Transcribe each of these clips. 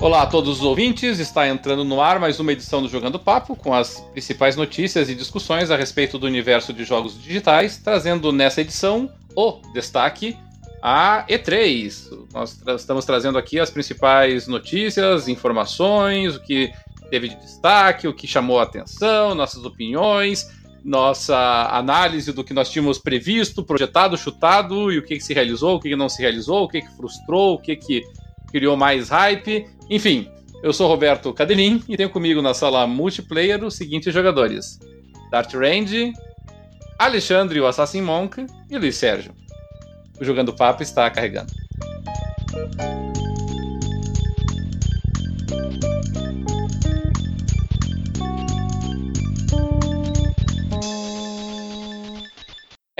Olá a todos os ouvintes, está entrando no ar mais uma edição do Jogando Papo com as principais notícias e discussões a respeito do universo de jogos digitais, trazendo nessa edição o destaque a E3. Nós tra estamos trazendo aqui as principais notícias, informações, o que teve de destaque, o que chamou a atenção, nossas opiniões, nossa análise do que nós tínhamos previsto, projetado, chutado e o que, que se realizou, o que, que não se realizou, o que, que frustrou, o que, que criou mais hype. Enfim, eu sou Roberto Cadelin e tenho comigo na sala multiplayer os seguintes jogadores: Dart Range, Alexandre, o Assassin Monk e Luiz Sérgio. O Jogando Papo está carregando.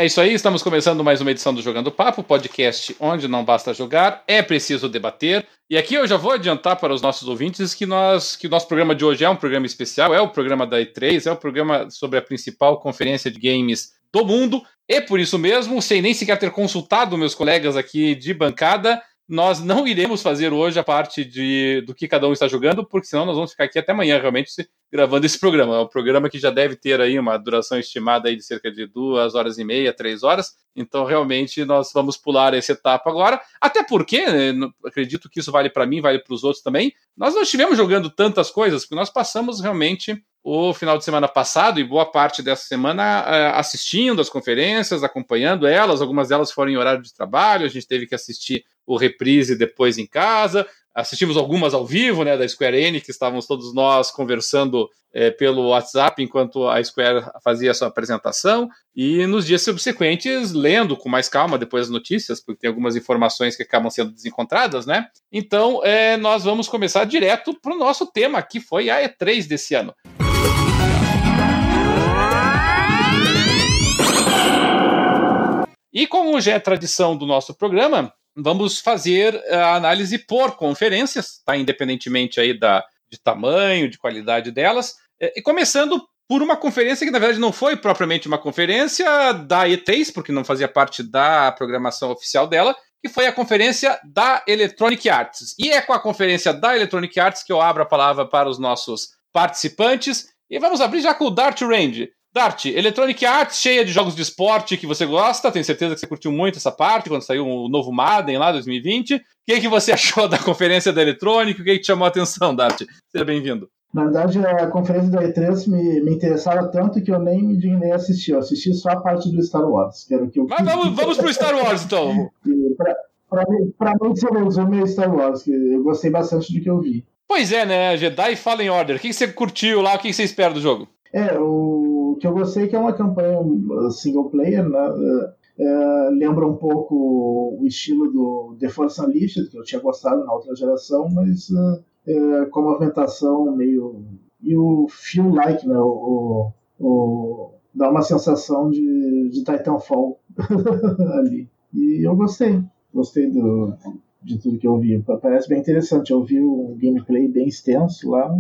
É isso aí, estamos começando mais uma edição do Jogando Papo, podcast onde não basta jogar, é preciso debater. E aqui eu já vou adiantar para os nossos ouvintes que nós que o nosso programa de hoje é um programa especial, é o programa da E3, é o programa sobre a principal conferência de games do mundo. E por isso mesmo, sem nem sequer ter consultado meus colegas aqui de bancada, nós não iremos fazer hoje a parte de, do que cada um está jogando, porque senão nós vamos ficar aqui até amanhã realmente gravando esse programa. É um programa que já deve ter aí uma duração estimada aí de cerca de duas horas e meia, três horas. Então, realmente, nós vamos pular essa etapa agora. Até porque, né, acredito que isso vale para mim, vale para os outros também. Nós não estivemos jogando tantas coisas, porque nós passamos realmente o final de semana passado e boa parte dessa semana eh, assistindo as conferências, acompanhando elas. Algumas delas foram em horário de trabalho, a gente teve que assistir o reprise depois em casa. Assistimos algumas ao vivo, né, da Square Enix, estávamos todos nós conversando é, pelo WhatsApp enquanto a Square fazia a sua apresentação. E nos dias subsequentes, lendo com mais calma depois as notícias, porque tem algumas informações que acabam sendo desencontradas, né? Então, é, nós vamos começar direto para o nosso tema, que foi a E3 desse ano. E como já é tradição do nosso programa, vamos fazer a análise por conferências, tá? Independentemente aí da, de tamanho, de qualidade delas. É, e começando por uma conferência que, na verdade, não foi propriamente uma conferência da E3, porque não fazia parte da programação oficial dela, que foi a conferência da Electronic Arts. E é com a conferência da Electronic Arts que eu abro a palavra para os nossos participantes. E vamos abrir já com o Dart Range. Dart, Electronic Arts cheia de jogos de esporte que você gosta, tenho certeza que você curtiu muito essa parte quando saiu o novo Madden lá 2020. O que, que você achou da conferência da Electronic? O que, que te chamou a atenção, Dart? Seja bem-vindo. Na verdade, a conferência da E3 me, me interessava tanto que eu nem me dignei a assistir. Eu assisti só a parte do Star Wars, que era o que eu Mas vamos, vamos pro Star Wars, então. Para mim, mim, você resume Star Wars, que eu gostei bastante do que eu vi. Pois é, né? Jedi Fallen Order. O que você curtiu lá? O que você espera do jogo? É, o que eu gostei que é uma campanha uh, single player, né? É, lembra um pouco o estilo do The Force Unleashed, que eu tinha gostado na outra geração, mas é, com uma movimentação meio. e o feel-like, né? O, o, dá uma sensação de, de Titanfall ali. E eu gostei. Gostei do, de tudo que eu vi. Parece bem interessante. Eu vi um gameplay bem extenso lá.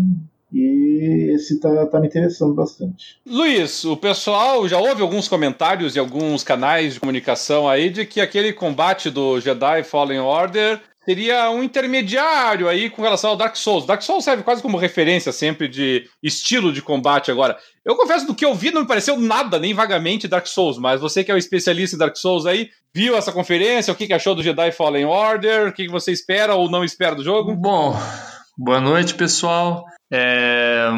E esse tá, tá me interessando bastante. Luiz, o pessoal já houve alguns comentários e alguns canais de comunicação aí de que aquele combate do Jedi Fallen Order seria um intermediário aí com relação ao Dark Souls. Dark Souls serve quase como referência sempre de estilo de combate agora. Eu confesso do que eu vi não me pareceu nada, nem vagamente Dark Souls, mas você que é o especialista em Dark Souls aí, viu essa conferência? O que achou do Jedi Fallen Order? O que você espera ou não espera do jogo? Bom, boa noite, pessoal. É,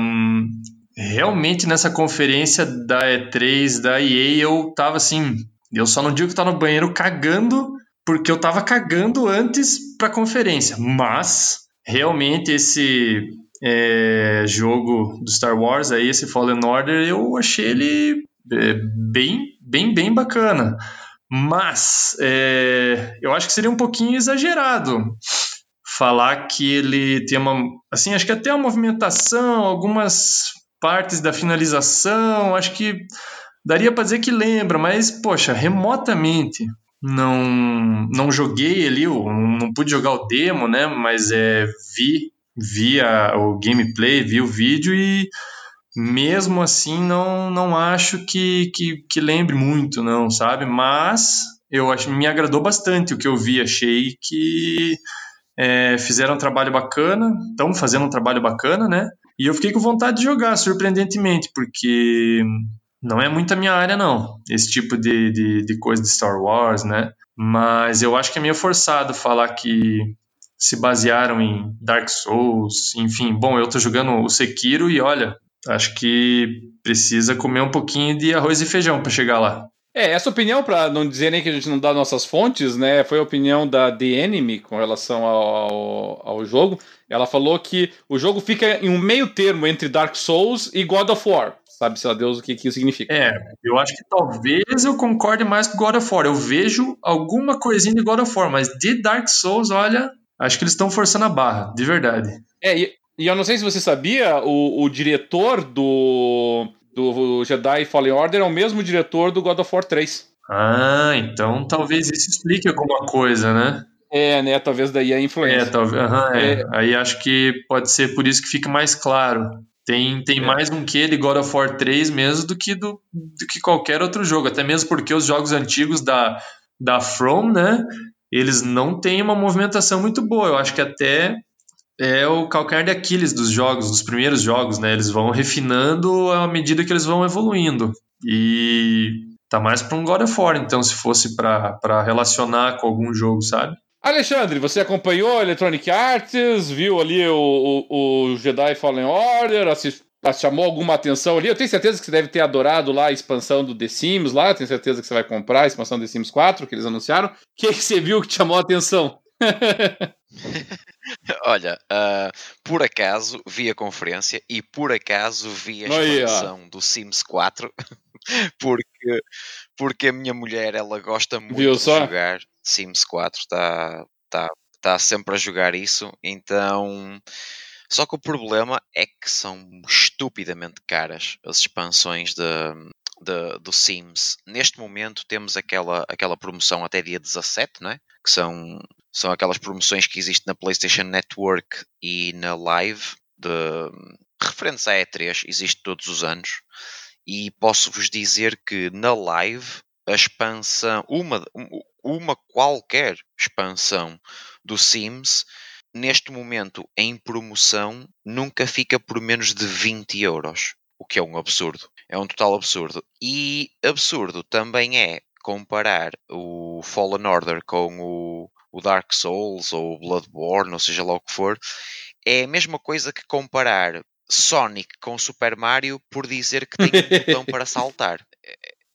realmente nessa conferência da E3 da EA eu tava assim, eu só não digo que tava no banheiro cagando, porque eu tava cagando antes pra conferência, mas realmente esse é, jogo do Star Wars aí, esse Fallen Order, eu achei ele é, bem, bem, bem bacana. Mas é, eu acho que seria um pouquinho exagerado falar que ele tem uma, assim, acho que até a movimentação, algumas partes da finalização, acho que daria para dizer que lembra, mas poxa, remotamente não não joguei ali, não pude jogar o demo, né? Mas é vi vi a, o gameplay, vi o vídeo e mesmo assim não não acho que, que, que lembre muito, não, sabe? Mas eu acho me agradou bastante o que eu vi, achei que é, fizeram um trabalho bacana, estão fazendo um trabalho bacana, né? E eu fiquei com vontade de jogar, surpreendentemente, porque não é muito a minha área, não, esse tipo de, de, de coisa de Star Wars, né? Mas eu acho que é meio forçado falar que se basearam em Dark Souls, enfim. Bom, eu tô jogando o Sekiro e olha, acho que precisa comer um pouquinho de arroz e feijão para chegar lá. É, essa opinião, para não dizer nem que a gente não dá nossas fontes, né, foi a opinião da The Enemy com relação ao, ao jogo. Ela falou que o jogo fica em um meio termo entre Dark Souls e God of War. Sabe-se a Deus o que, que isso significa. É, eu acho que talvez eu concorde mais com God of War. Eu vejo alguma coisinha de God of War, mas de Dark Souls, olha, acho que eles estão forçando a barra, de verdade. É, e, e eu não sei se você sabia, o, o diretor do do Jedi Fallen Order é o mesmo diretor do God of War 3. Ah, então talvez isso explique alguma coisa, né? É, né? Talvez daí a influência. É, talvez. Uhum, é. É. Aí acho que pode ser por isso que fica mais claro. Tem, tem é. mais um que ele God of War 3 mesmo do que do, do que qualquer outro jogo. Até mesmo porque os jogos antigos da, da From, né? Eles não têm uma movimentação muito boa. Eu acho que até é o calcanhar de Aquiles dos jogos, dos primeiros jogos, né? Eles vão refinando à medida que eles vão evoluindo. E tá mais para um God of War, então, se fosse para relacionar com algum jogo, sabe? Alexandre, você acompanhou Electronic Arts, viu ali o, o, o Jedi Fallen Order, assist, chamou alguma atenção ali? Eu tenho certeza que você deve ter adorado lá a expansão do The Sims lá, tenho certeza que você vai comprar a expansão do The Sims 4 que eles anunciaram. O que, que você viu que te chamou a atenção? Olha, uh, por acaso vi a conferência e por acaso vi a expansão do Sims 4 porque, porque a minha mulher ela gosta muito Viu de só? jogar Sims 4, está tá, tá sempre a jogar isso, então só que o problema é que são estupidamente caras as expansões de, de, do Sims. Neste momento temos aquela, aquela promoção até dia 17, não é? que são, são aquelas promoções que existem na PlayStation Network e na Live, de, referentes à E3, existe todos os anos. E posso-vos dizer que na Live a expansão, uma, uma qualquer expansão do Sims, neste momento em promoção, nunca fica por menos de 20 euros. O que é um absurdo. É um total absurdo. E absurdo também é comparar o Fallen Order com o, o Dark Souls ou o Bloodborne, ou seja lá o que for, é a mesma coisa que comparar Sonic com Super Mario por dizer que tem um botão para saltar.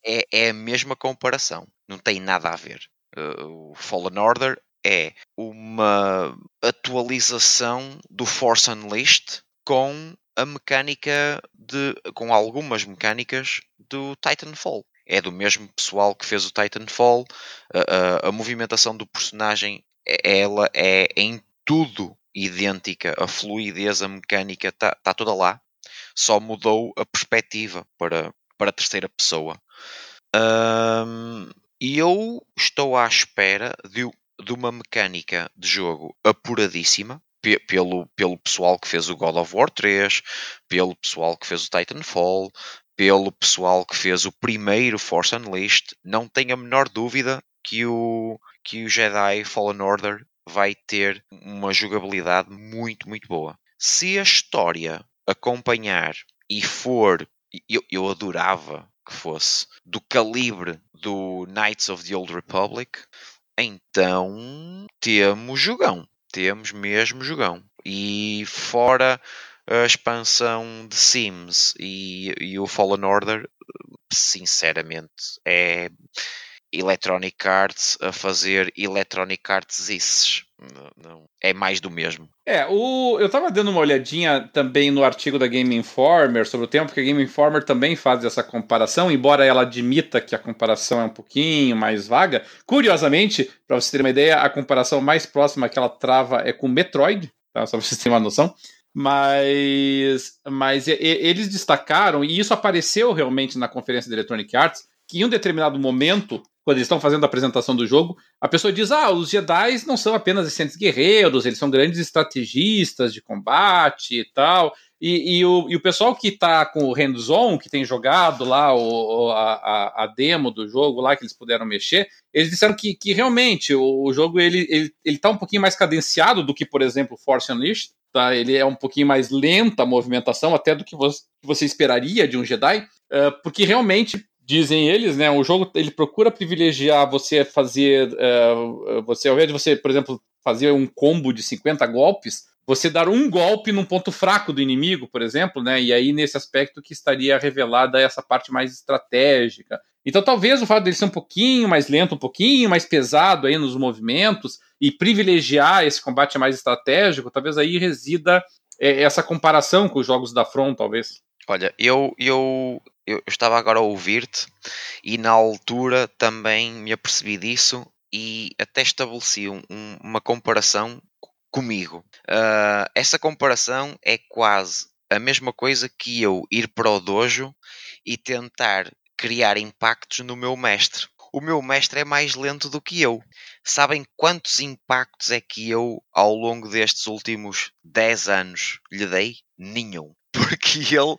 É, é, a mesma comparação, não tem nada a ver. Uh, o Fallen Order é uma atualização do Force Unleashed com a mecânica de com algumas mecânicas do Titanfall é do mesmo pessoal que fez o Titanfall. A, a, a movimentação do personagem, ela é em tudo idêntica. A fluidez, a mecânica está tá toda lá. Só mudou a perspectiva para, para a terceira pessoa. Um, e eu estou à espera de, de uma mecânica de jogo apuradíssima pelo, pelo pessoal que fez o God of War 3, pelo pessoal que fez o Titanfall, pelo pessoal que fez o primeiro Force Unleashed, não tenho a menor dúvida que o, que o Jedi Fallen Order vai ter uma jogabilidade muito, muito boa. Se a história acompanhar e for, eu, eu adorava que fosse do calibre do Knights of the Old Republic, então temos jogão. Temos mesmo jogão. E fora a expansão de Sims e, e o Fallen Order, sinceramente, é Electronic Arts a fazer Electronic Arts isses. Não, é mais do mesmo. É, o, eu tava dando uma olhadinha também no artigo da Game Informer sobre o tempo, porque a Game Informer também faz essa comparação, embora ela admita que a comparação é um pouquinho mais vaga. Curiosamente, para vocês terem uma ideia, a comparação mais próxima que ela trava é com Metroid, tá? só para vocês terem uma noção. Mas, mas eles destacaram, e isso apareceu realmente na conferência da Electronic Arts, que em um determinado momento, quando eles estão fazendo a apresentação do jogo, a pessoa diz: Ah, os Jedi não são apenas excelentes guerreiros, eles são grandes estrategistas de combate e tal. E, e, o, e o pessoal que está com o hands-on, que tem jogado lá o, a, a, demo do jogo lá, que eles puderam mexer, eles disseram que, que realmente o, o jogo ele, ele, ele tá um pouquinho mais cadenciado do que, por exemplo, Force Unleashed. Tá? Ele é um pouquinho mais lenta a movimentação, até do que você, que você esperaria de um Jedi, uh, porque realmente dizem eles, né? O jogo ele procura privilegiar você fazer, uh, você ao invés de você, por exemplo, fazer um combo de 50 golpes, você dar um golpe num ponto fraco do inimigo, por exemplo, né? E aí nesse aspecto que estaria revelada essa parte mais estratégica. Então talvez o fato dele ser um pouquinho mais lento, um pouquinho mais pesado aí nos movimentos e privilegiar esse combate mais estratégico, talvez aí resida é, essa comparação com os jogos da Front, talvez. Olha, eu, eu, eu estava agora a ouvir-te e na altura também me apercebi disso e até estabeleci um, uma comparação comigo. Uh, essa comparação é quase a mesma coisa que eu ir para o dojo e tentar criar impactos no meu mestre. O meu mestre é mais lento do que eu. Sabem quantos impactos é que eu, ao longo destes últimos 10 anos, lhe dei? Nenhum. Porque ele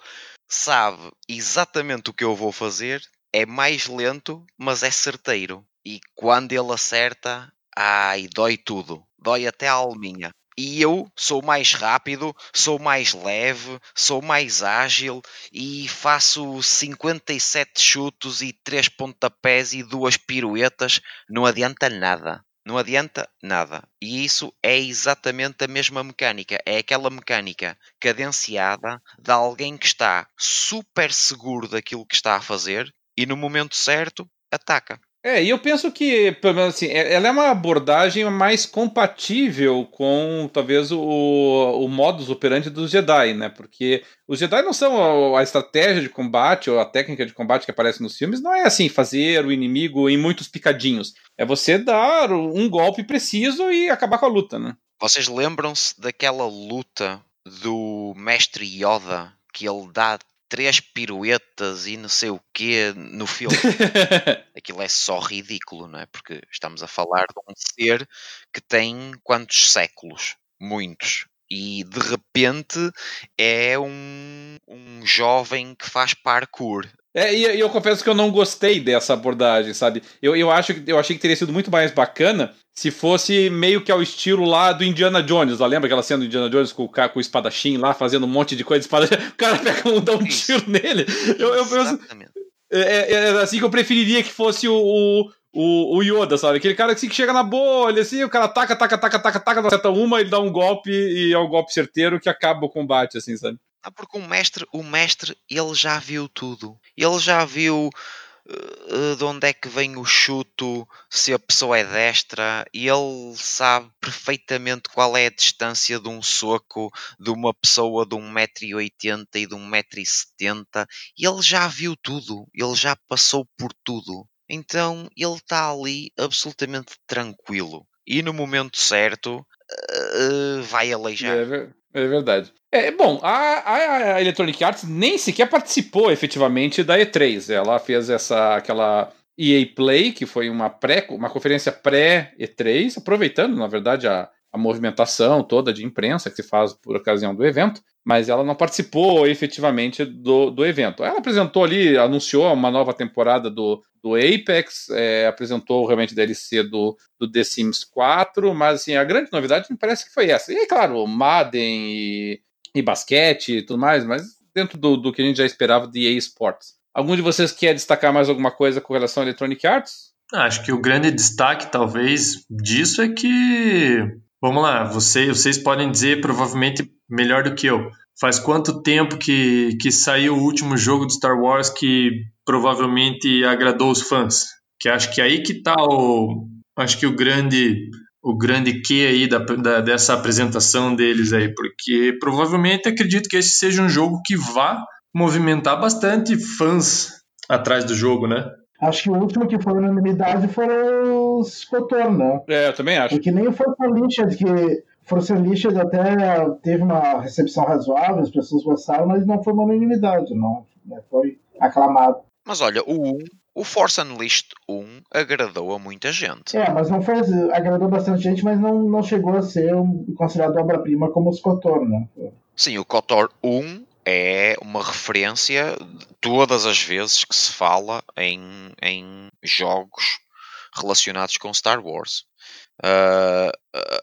sabe exatamente o que eu vou fazer, é mais lento, mas é certeiro. E quando ele acerta, ai, dói tudo dói até a alminha. E eu sou mais rápido, sou mais leve, sou mais ágil e faço 57 chutos e 3 pontapés e duas piruetas. Não adianta nada. Não adianta nada. E isso é exatamente a mesma mecânica. É aquela mecânica cadenciada de alguém que está super seguro daquilo que está a fazer e no momento certo ataca. É, e eu penso que, pelo menos assim, é, ela é uma abordagem mais compatível com talvez o, o modus operandi dos Jedi, né? Porque os Jedi não são a, a, estratégia de combate ou a técnica de combate que aparece nos filmes, não é assim, fazer o inimigo em muitos picadinhos. É você dar um golpe preciso e acabar com a luta, né? Vocês lembram-se daquela luta do mestre Yoda que ele dá três piruetas e não sei o quê no filme. Aquilo é só ridículo, não é? Porque estamos a falar de um ser que tem quantos séculos? Muitos. E de repente é um, um jovem que faz parkour. É, e eu confesso que eu não gostei dessa abordagem, sabe? Eu, eu, acho, eu achei que teria sido muito mais bacana se fosse meio que ao estilo lá do Indiana Jones. Lá, lembra aquela cena do Indiana Jones com o, com o espadachim lá, fazendo um monte de coisa de espadachim? O cara pega um, dá um tiro nele. Eu, eu penso, é, é, é, assim que eu preferiria que fosse o, o, o, Yoda, sabe? Aquele cara assim, que chega na bolha, assim, o cara taca, taca, taca, taca, taca, acerta uma, ele dá um golpe e é um golpe certeiro que acaba o combate, assim, sabe? Ah, porque o mestre, o mestre, ele já viu tudo. Ele já viu uh, de onde é que vem o chuto, se a pessoa é destra, e ele sabe perfeitamente qual é a distância de um soco de uma pessoa de 1,80m e de 1,70m. E ele já viu tudo, ele já passou por tudo. Então ele está ali absolutamente tranquilo. E no momento certo uh, vai aleijar. É, é verdade. É, bom, a, a, Electronic Arts nem sequer participou efetivamente da E3. Ela fez essa aquela EA Play, que foi uma pré, uma conferência pré-E3, aproveitando, na verdade, a, a movimentação toda de imprensa que se faz por ocasião do evento, mas ela não participou efetivamente do, do evento. Ela apresentou ali, anunciou uma nova temporada do, do Apex, é, apresentou realmente DLC do, do The Sims 4, mas assim, a grande novidade me parece que foi essa. E claro, Madden e, e basquete e tudo mais, mas dentro do, do que a gente já esperava de EA Sports. Algum de vocês quer destacar mais alguma coisa com relação à Electronic Arts? Acho que o grande destaque, talvez, disso é que Vamos lá, você, vocês podem dizer provavelmente melhor do que eu. Faz quanto tempo que, que saiu o último jogo de Star Wars que provavelmente agradou os fãs? Que acho que aí que tá o. Acho que o grande. O grande que aí da, da, dessa apresentação deles aí, porque provavelmente acredito que esse seja um jogo que vá movimentar bastante fãs atrás do jogo, né? Acho que o último que foi unanimidade foram os Cotor, né? É, eu também acho. Porque nem o Força Unleashed, que Força Unleashed até teve uma recepção razoável, as pessoas gostaram, mas não foi uma unanimidade, não. Né? Foi aclamado. Mas olha, o 1, o Force Unleashed 1 agradou a muita gente. É, mas não foi. Agradou bastante gente, mas não, não chegou a ser um, considerado obra-prima como os Cotor, né? Sim, o KOTOR 1 é uma referência todas as vezes que se fala em, em jogos relacionados com Star Wars. Uh,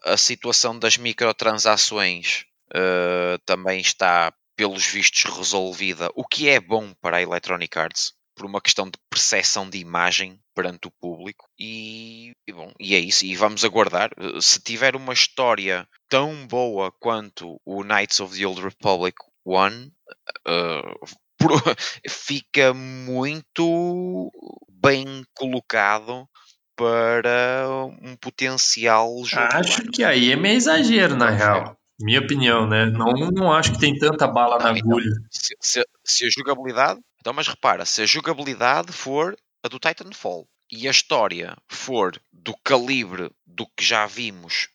a situação das microtransações uh, também está, pelos vistos, resolvida, o que é bom para a Electronic Arts por uma questão de percepção de imagem perante o público e, e, bom, e é isso, e vamos aguardar se tiver uma história tão boa quanto o Knights of the Old Republic One uh, fica muito bem colocado para um potencial jogo. Acho que aí é meio exagero, na real. Minha opinião, né? Não, não acho que tem tanta bala não, na então, agulha. Se, se, se, a jogabilidade. Então, mas repara, se a jogabilidade for a do Titanfall e a história for do calibre do que já vimos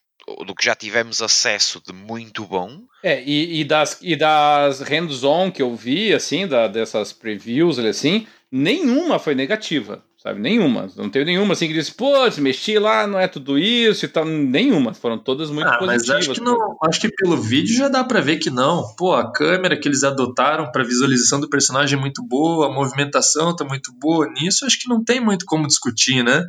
do que já tivemos acesso de muito bom. É, e, e das, e das hands-on que eu vi, assim, da, dessas previews, assim, nenhuma foi negativa sabe? Nenhuma. Não teve nenhuma assim que disse, pô, mexi lá, não é tudo isso e tal. Nenhuma. Foram todas muito ah, positivas. Mas acho que, não, acho que pelo vídeo já dá para ver que não. Pô, a câmera que eles adotaram para visualização do personagem é muito boa, a movimentação tá muito boa. Nisso acho que não tem muito como discutir, né?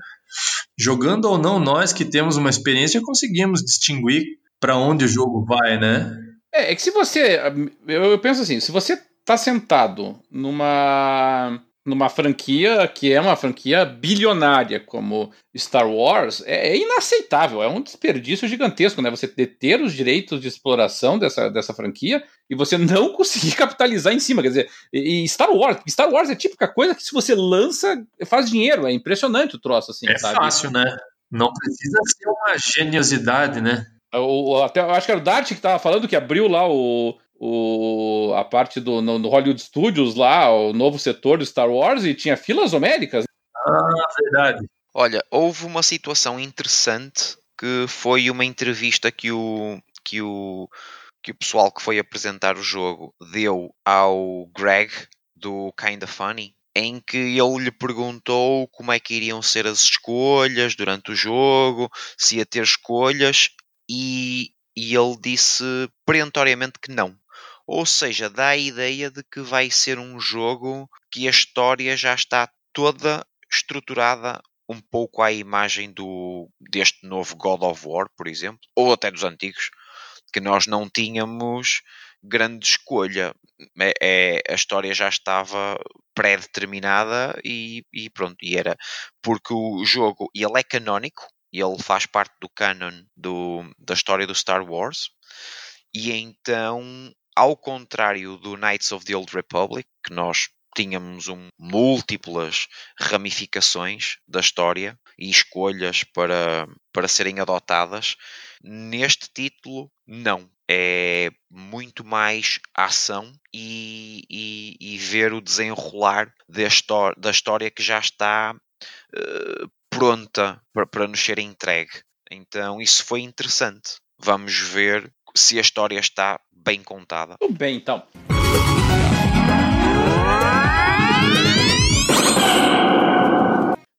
Jogando ou não, nós que temos uma experiência conseguimos distinguir para onde o jogo vai, né? É, é que se você. Eu, eu penso assim, se você tá sentado numa numa franquia que é uma franquia bilionária como Star Wars é, é, inaceitável, é um desperdício gigantesco, né? Você deter os direitos de exploração dessa, dessa franquia e você não conseguir capitalizar em cima. Quer dizer, e Star Wars, Star Wars é típica coisa que se você lança, faz dinheiro. É impressionante o troço, assim. É sabe? fácil, né? Não precisa ser uma geniosidade, né? O, até, eu acho que era o Dart que estava falando que abriu lá o, o, a parte do no, no, Hollywood Studios lá, o novo setor do Star Wars, e tinha filas homéricas. Ah, verdade. Olha, houve uma situação interessante que foi uma entrevista que o, que o, que o pessoal que foi apresentar o jogo deu ao Greg do Kinda Funny, em que ele lhe perguntou como é que iriam ser as escolhas durante o jogo, se ia ter escolhas, e, e ele disse perentoriamente que não. Ou seja, dá a ideia de que vai ser um jogo que a história já está toda estruturada um pouco à imagem do, deste novo God of War, por exemplo, ou até dos antigos, que nós não tínhamos grande escolha. É, é a história já estava pré-determinada e, e, pronto, e era porque o jogo, ele é canónico, ele faz parte do canon do, da história do Star Wars, e então ao contrário do Knights of the Old Republic, que nós tínhamos um, múltiplas ramificações da história e escolhas para, para serem adotadas, neste título, não. É muito mais ação e, e, e ver o desenrolar da história, da história que já está uh, pronta para, para nos ser entregue. Então, isso foi interessante. Vamos ver se a história está bem contada. Tudo bem, então.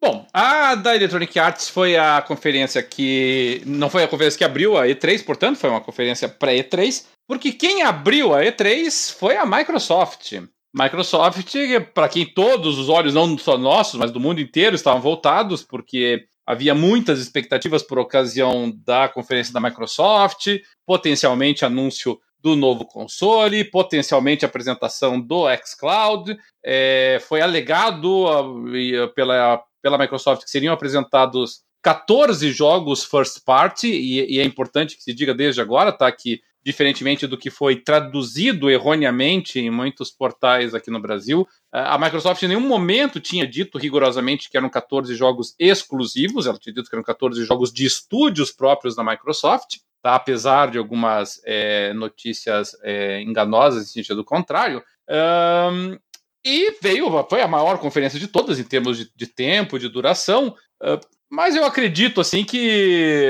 Bom, a da Electronic Arts foi a conferência que. Não foi a conferência que abriu a E3, portanto, foi uma conferência pré-E3, porque quem abriu a E3 foi a Microsoft. Microsoft, para quem todos os olhos, não só nossos, mas do mundo inteiro, estavam voltados, porque havia muitas expectativas por ocasião da conferência da Microsoft, potencialmente anúncio do novo console, potencialmente apresentação do xCloud. É, foi alegado uh, pela, pela Microsoft que seriam apresentados 14 jogos first party, e, e, é importante que se diga desde agora, tá? Que, diferentemente do que foi traduzido erroneamente em muitos portais aqui no Brasil, a Microsoft em nenhum momento tinha dito rigorosamente que eram 14 jogos exclusivos, ela tinha dito que eram 14 jogos de estúdios próprios da Microsoft tá? apesar de algumas é, notícias é, enganosas em sentido contrário. Um, e veio, foi a maior conferência de todas em termos de, de tempo, de duração, uh, mas eu acredito assim que,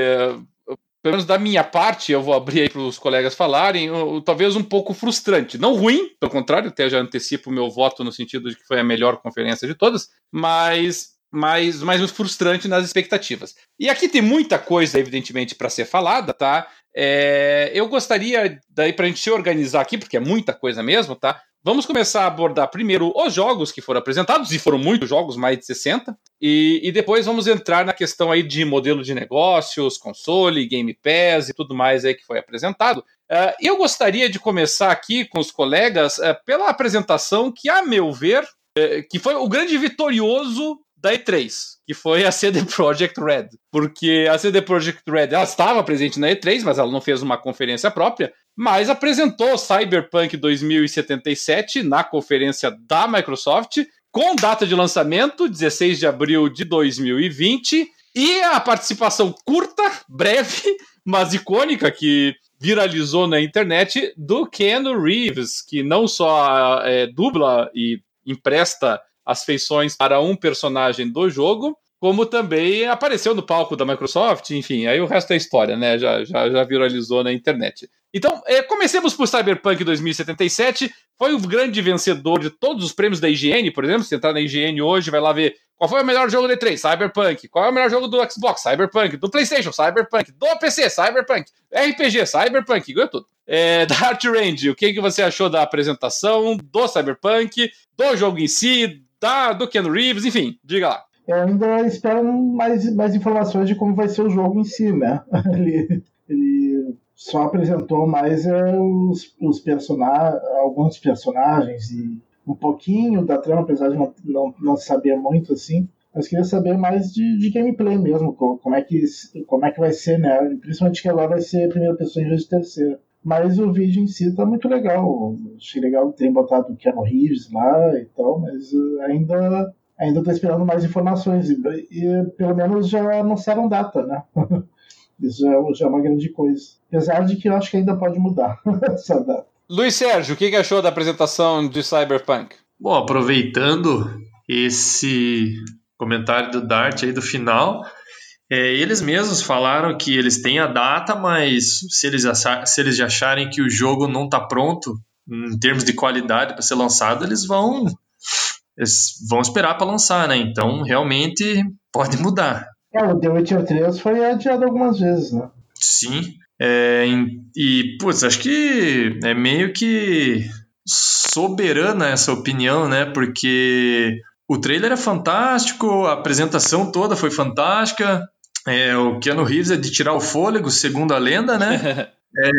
pelo menos da minha parte, eu vou abrir aí para os colegas falarem, uh, talvez um pouco frustrante. Não ruim, pelo contrário, até já antecipo o meu voto no sentido de que foi a melhor conferência de todas, mas mais, mais frustrante nas expectativas. E aqui tem muita coisa, evidentemente, para ser falada, tá? É, eu gostaria, daí, para a gente se organizar aqui, porque é muita coisa mesmo, tá? Vamos começar a abordar primeiro os jogos que foram apresentados, e foram muitos jogos, mais de 60, e, e, depois vamos entrar na questão aí de modelo de negócios, console, Game Pass e tudo mais aí que foi apresentado. Uh, eu gostaria de começar aqui com os colegas uh, pela apresentação que, a meu ver, uh, que foi o grande vitorioso da E3, que foi a CD Projekt Red. Porque a CD Projekt Red ela estava presente na E3, mas ela não fez uma conferência própria, mas apresentou Cyberpunk 2077 na conferência da Microsoft, com data de lançamento 16 de abril de 2020, e a participação curta, breve, mas icônica que viralizou na internet do Ken Reeves, que não só é, dubla e empresta as feições para um personagem do jogo, como também apareceu no palco da Microsoft, enfim, aí o resto é história, né? Já, já, já viralizou na internet. Então, é, comecemos por Cyberpunk 2077. Foi o grande vencedor de todos os prêmios da IGN, por exemplo. Se entrar na IGN hoje, vai lá ver qual foi o melhor jogo do E3, Cyberpunk. Qual é o melhor jogo do Xbox, Cyberpunk. Do PlayStation, Cyberpunk. Do PC, Cyberpunk. RPG, Cyberpunk. Ganhou tudo. É, da Art Range, o que, que você achou da apresentação do Cyberpunk, do jogo em si, da, do Ken Reeves, enfim, diga lá. Eu ainda espero mais, mais informações de como vai ser o jogo em si, né? Ele, ele só apresentou mais é, os, os personagens, alguns personagens e um pouquinho da trama, apesar de não, não, não saber muito assim. Mas queria saber mais de, de gameplay mesmo, como é, que, como é que vai ser, né? Principalmente que agora vai ser primeira pessoa em vez de terceira. Mas o vídeo em si tá muito legal. Achei legal ter botado o Keanu Reeves lá e tal, mas uh, ainda ainda tô esperando mais informações. E, e pelo menos já anunciaram data, né? Isso já, é já é uma grande coisa. Apesar de que eu acho que ainda pode mudar essa data. Luiz Sérgio, o que achou da apresentação de Cyberpunk? Bom, aproveitando esse comentário do Dart aí do final, é, eles mesmos falaram que eles têm a data, mas se eles, se eles acharem que o jogo não está pronto em termos de qualidade para ser lançado, eles vão eles vão esperar para lançar, né? Então realmente pode mudar. É, o The Witcher 3 foi adiado algumas vezes, né? Sim. É, e, putz, acho que é meio que soberana essa opinião, né? Porque o trailer é fantástico, a apresentação toda foi fantástica, é, o Keanu Reeves é de tirar o fôlego, segundo a lenda, né? é,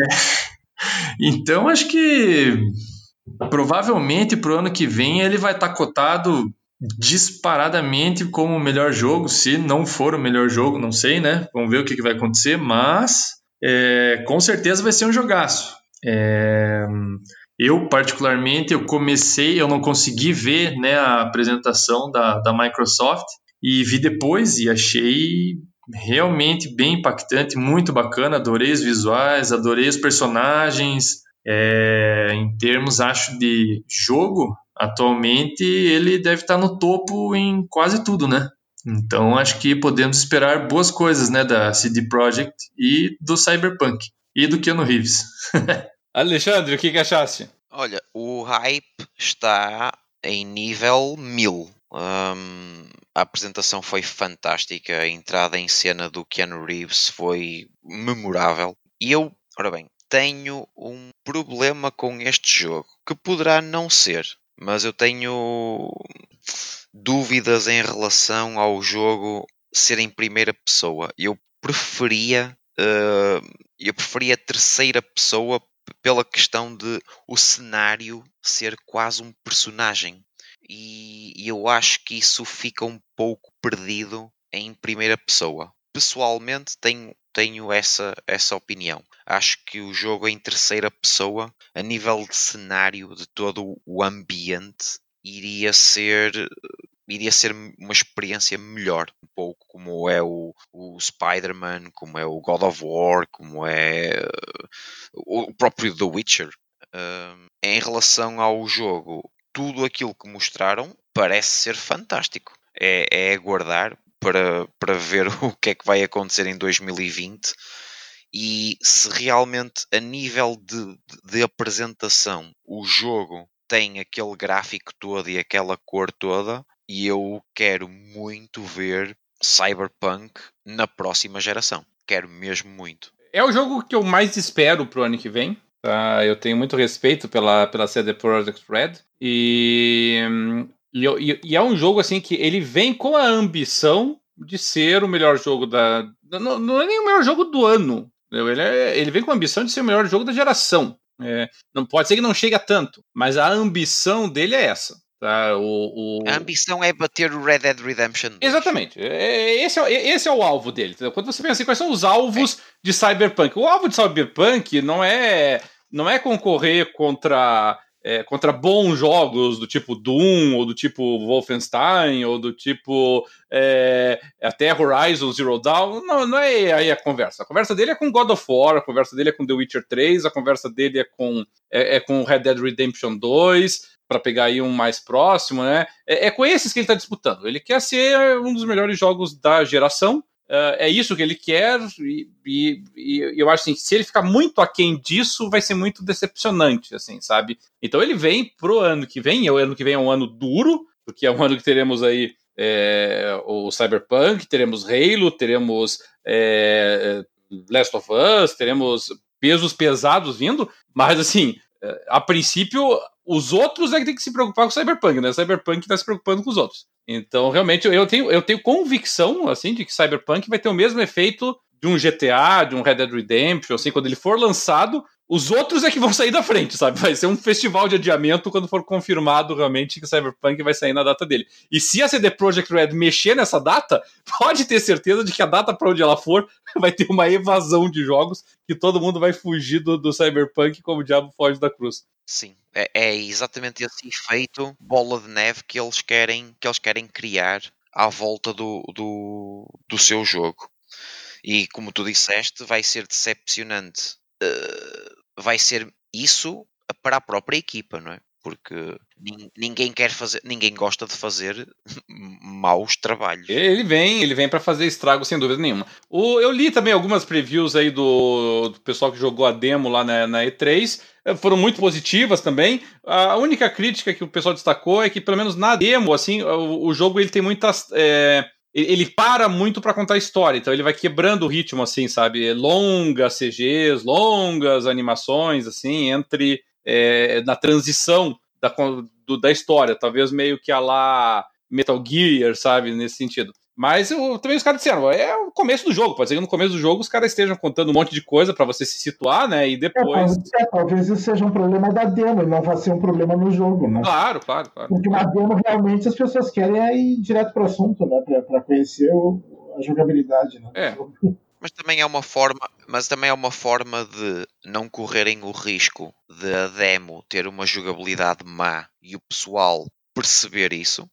então acho que provavelmente pro ano que vem ele vai estar tá cotado disparadamente como o melhor jogo, se não for o melhor jogo, não sei, né? Vamos ver o que, que vai acontecer, mas é, com certeza vai ser um jogaço. É, eu, particularmente, eu comecei, eu não consegui ver né, a apresentação da, da Microsoft e vi depois e achei realmente bem impactante, muito bacana, adorei os visuais, adorei os personagens. É, em termos, acho, de jogo, atualmente ele deve estar no topo em quase tudo, né? Então acho que podemos esperar boas coisas, né, da CD Projekt e do Cyberpunk e do Keanu Reeves. Alexandre, o que, que achaste? Olha, o hype está em nível mil. Um, a apresentação foi fantástica, a entrada em cena do Keanu Reeves foi memorável. E eu, ora bem, tenho um problema com este jogo, que poderá não ser, mas eu tenho dúvidas em relação ao jogo ser em primeira pessoa. Eu preferia, uh, eu preferia terceira pessoa pela questão de o cenário ser quase um personagem e eu acho que isso fica um pouco perdido em primeira pessoa. Pessoalmente tenho, tenho essa, essa opinião. Acho que o jogo em terceira pessoa, a nível de cenário, de todo o ambiente, iria ser iria ser uma experiência melhor, um pouco como é o, o Spider-Man, como é o God of War, como é uh, o próprio The Witcher. Uh, em relação ao jogo, tudo aquilo que mostraram parece ser fantástico. É, é aguardar para, para ver o que é que vai acontecer em 2020 e se realmente a nível de, de apresentação o jogo tem aquele gráfico todo e aquela cor toda, e eu quero muito ver Cyberpunk na próxima geração. Quero mesmo muito. É o jogo que eu mais espero pro ano que vem. Tá? Eu tenho muito respeito pela, pela CD Projekt Red. E, e, e, é um jogo assim que ele vem com a ambição de ser o melhor jogo da. Não, não é nem o melhor jogo do ano. Ele, é, ele vem com a ambição de ser o melhor jogo da geração. É, não pode ser que não chegue a tanto, mas a ambição dele é essa. Tá? O, o... A ambição é bater o Red Dead Redemption 2. Exatamente. É, é, esse, é, esse é o alvo dele. Quando você pensa assim, quais são os alvos é. de Cyberpunk? O alvo de Cyberpunk não é, não é concorrer contra é, contra bons jogos do tipo Doom, ou do tipo Wolfenstein, ou do tipo é, até Horizon Zero Dawn. Não, não é aí a conversa. A conversa dele é com God of War, a conversa dele é com The Witcher 3, a conversa dele é com, é, é com Red Dead Redemption 2, para pegar aí um mais próximo, né? É, é com esses que ele está disputando. Ele quer ser um dos melhores jogos da geração. Uh, é isso que ele quer, e, e, e, eu acho assim, se ele ficar muito aquém disso, vai ser muito decepcionante, assim, sabe? Então ele vem pro ano que vem, e o ano que vem é um ano duro, porque é um ano que teremos aí é, o Cyberpunk, teremos Halo, teremos é, Last of Us, teremos pesos pesados vindo, mas assim, a princípio, os outros é que tem que se preocupar com o Cyberpunk, né? O Cyberpunk está se preocupando com os outros. Então, realmente, eu tenho, eu tenho convicção, assim, de que Cyberpunk vai ter o mesmo efeito de um GTA, de um Red Dead Redemption, assim, quando ele for lançado, os outros é que vão sair da frente, sabe? Vai ser um festival de adiamento quando for confirmado realmente que Cyberpunk vai sair na data dele. E se a CD Projekt Red mexer nessa data, pode ter certeza de que a data para onde ela for vai ter uma evasão de jogos que todo mundo vai fugir do, do Cyberpunk como o diabo foge da cruz. Sim, é, é exatamente esse efeito bola de neve que eles querem que eles querem criar à volta do, do, do seu jogo. E como tu disseste, vai ser decepcionante. Uh, vai ser isso para a própria equipa, não é? Porque ninguém quer fazer, ninguém gosta de fazer maus trabalhos. Ele vem, ele vem para fazer estrago sem dúvida nenhuma. O, eu li também algumas previews aí do, do pessoal que jogou a demo lá na, na E3, eh, foram muito positivas também. A única crítica que o pessoal destacou é que pelo menos na demo, assim, o, o jogo ele tem muitas é, ele para muito para contar a história, então ele vai quebrando o ritmo, assim, sabe? Longas CGs, longas animações, assim, entre. É, na transição da, do, da história, talvez meio que a lá Metal Gear, sabe? Nesse sentido. Mas eu, também os caras disseram, é o começo do jogo, pode ser que no começo do jogo os caras estejam contando um monte de coisa para você se situar, né? E depois. É, talvez isso seja um problema da demo, não vai ser um problema no jogo, né? Claro, claro, claro. Porque na demo realmente as pessoas querem é ir direto pro assunto, né? Para conhecer o, a jogabilidade, né? É. Mas também é uma forma, mas também é uma forma de não correrem o risco de a demo ter uma jogabilidade má e o pessoal perceber isso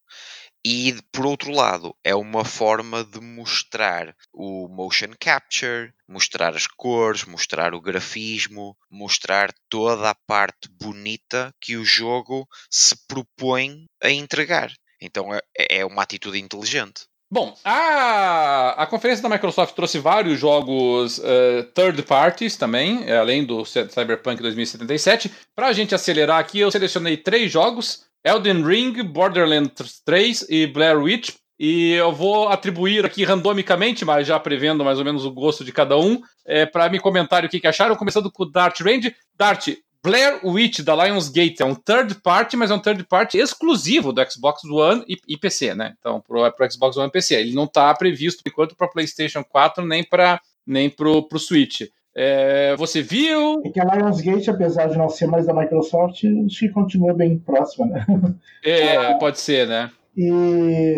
e por outro lado, é uma forma de mostrar o motion capture, mostrar as cores, mostrar o grafismo, mostrar toda a parte bonita que o jogo se propõe a entregar. Então é, é uma atitude inteligente. Bom, a, a conferência da Microsoft trouxe vários jogos uh, third parties também, eh, além do Cyberpunk 2077. Para a gente acelerar aqui, eu selecionei três jogos. Elden Ring, Borderlands 3 e Blair Witch. E eu vou atribuir aqui randomicamente, mas já prevendo mais ou menos o gosto de cada um, é, para me comentar o que, que acharam, começando com o Dart Range. Dart, Blair Witch da Lionsgate é um third party, mas é um third party exclusivo do Xbox One e, e PC, né? Então, pro, é pro Xbox One e PC. Ele não está previsto enquanto para PlayStation 4 nem para nem pro, pro Switch. É, você viu. É que a Lionsgate, apesar de não ser mais da Microsoft, acho que continua bem próxima, né? É, pode ser, né? E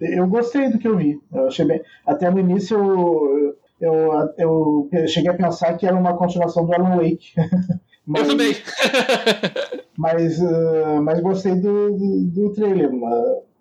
eu gostei do que eu vi. Eu achei bem. Até no início eu, eu, eu cheguei a pensar que era uma continuação do Alan Wake. mas, eu também. mas, uh, mas gostei do, do, do trailer.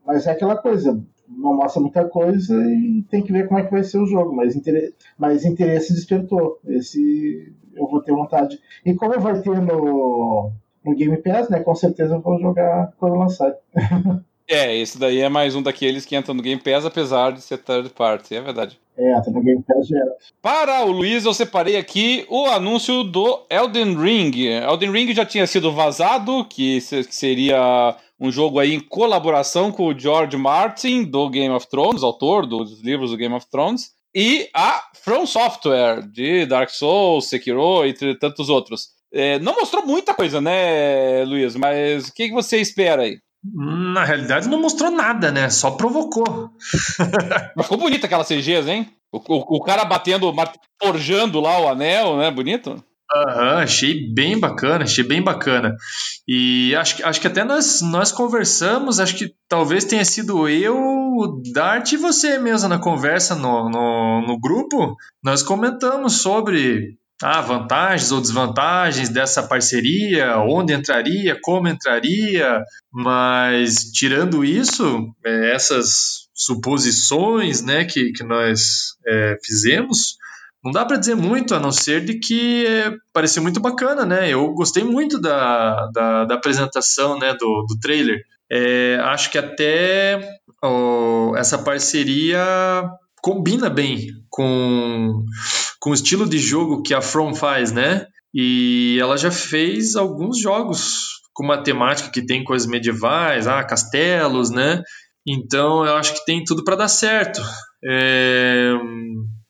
Mas é aquela coisa não mostra muita coisa e tem que ver como é que vai ser o jogo. Mas, interesse, mas interesse despertou. Esse eu vou ter vontade. E como vai ter no, no Game Pass, né? Com certeza eu vou jogar quando lançar. É, esse daí é mais um daqueles que entram no Game Pass, apesar de ser third party, é verdade. É, tá no Game Pass já. Para o Luiz, eu separei aqui o anúncio do Elden Ring. Elden Ring já tinha sido vazado, que seria um jogo aí em colaboração com o George Martin, do Game of Thrones, autor dos livros do Game of Thrones, e a From Software, de Dark Souls, Sekiro e tantos outros. É, não mostrou muita coisa, né, Luiz? Mas o que, que você espera aí? Na realidade, não mostrou nada, né? Só provocou. Mas ficou bonita aquela CGs, hein? O, o, o, cara batendo, forjando lá o anel, né? Bonito. Aham, achei bem bacana, achei bem bacana. E acho, acho que até nós, nós conversamos, acho que talvez tenha sido eu, o Dart e você mesmo na conversa no, no, no grupo. Nós comentamos sobre ah, vantagens ou desvantagens dessa parceria, onde entraria, como entraria, mas tirando isso, é, essas suposições né, que, que nós é, fizemos, não dá para dizer muito, a não ser de que é, pareceu muito bacana, né? Eu gostei muito da, da, da apresentação né, do, do trailer. É, acho que até oh, essa parceria combina bem com, com o estilo de jogo que a From faz, né? E ela já fez alguns jogos com uma temática que tem coisas medievais, ah, castelos, né? Então eu acho que tem tudo para dar certo. É...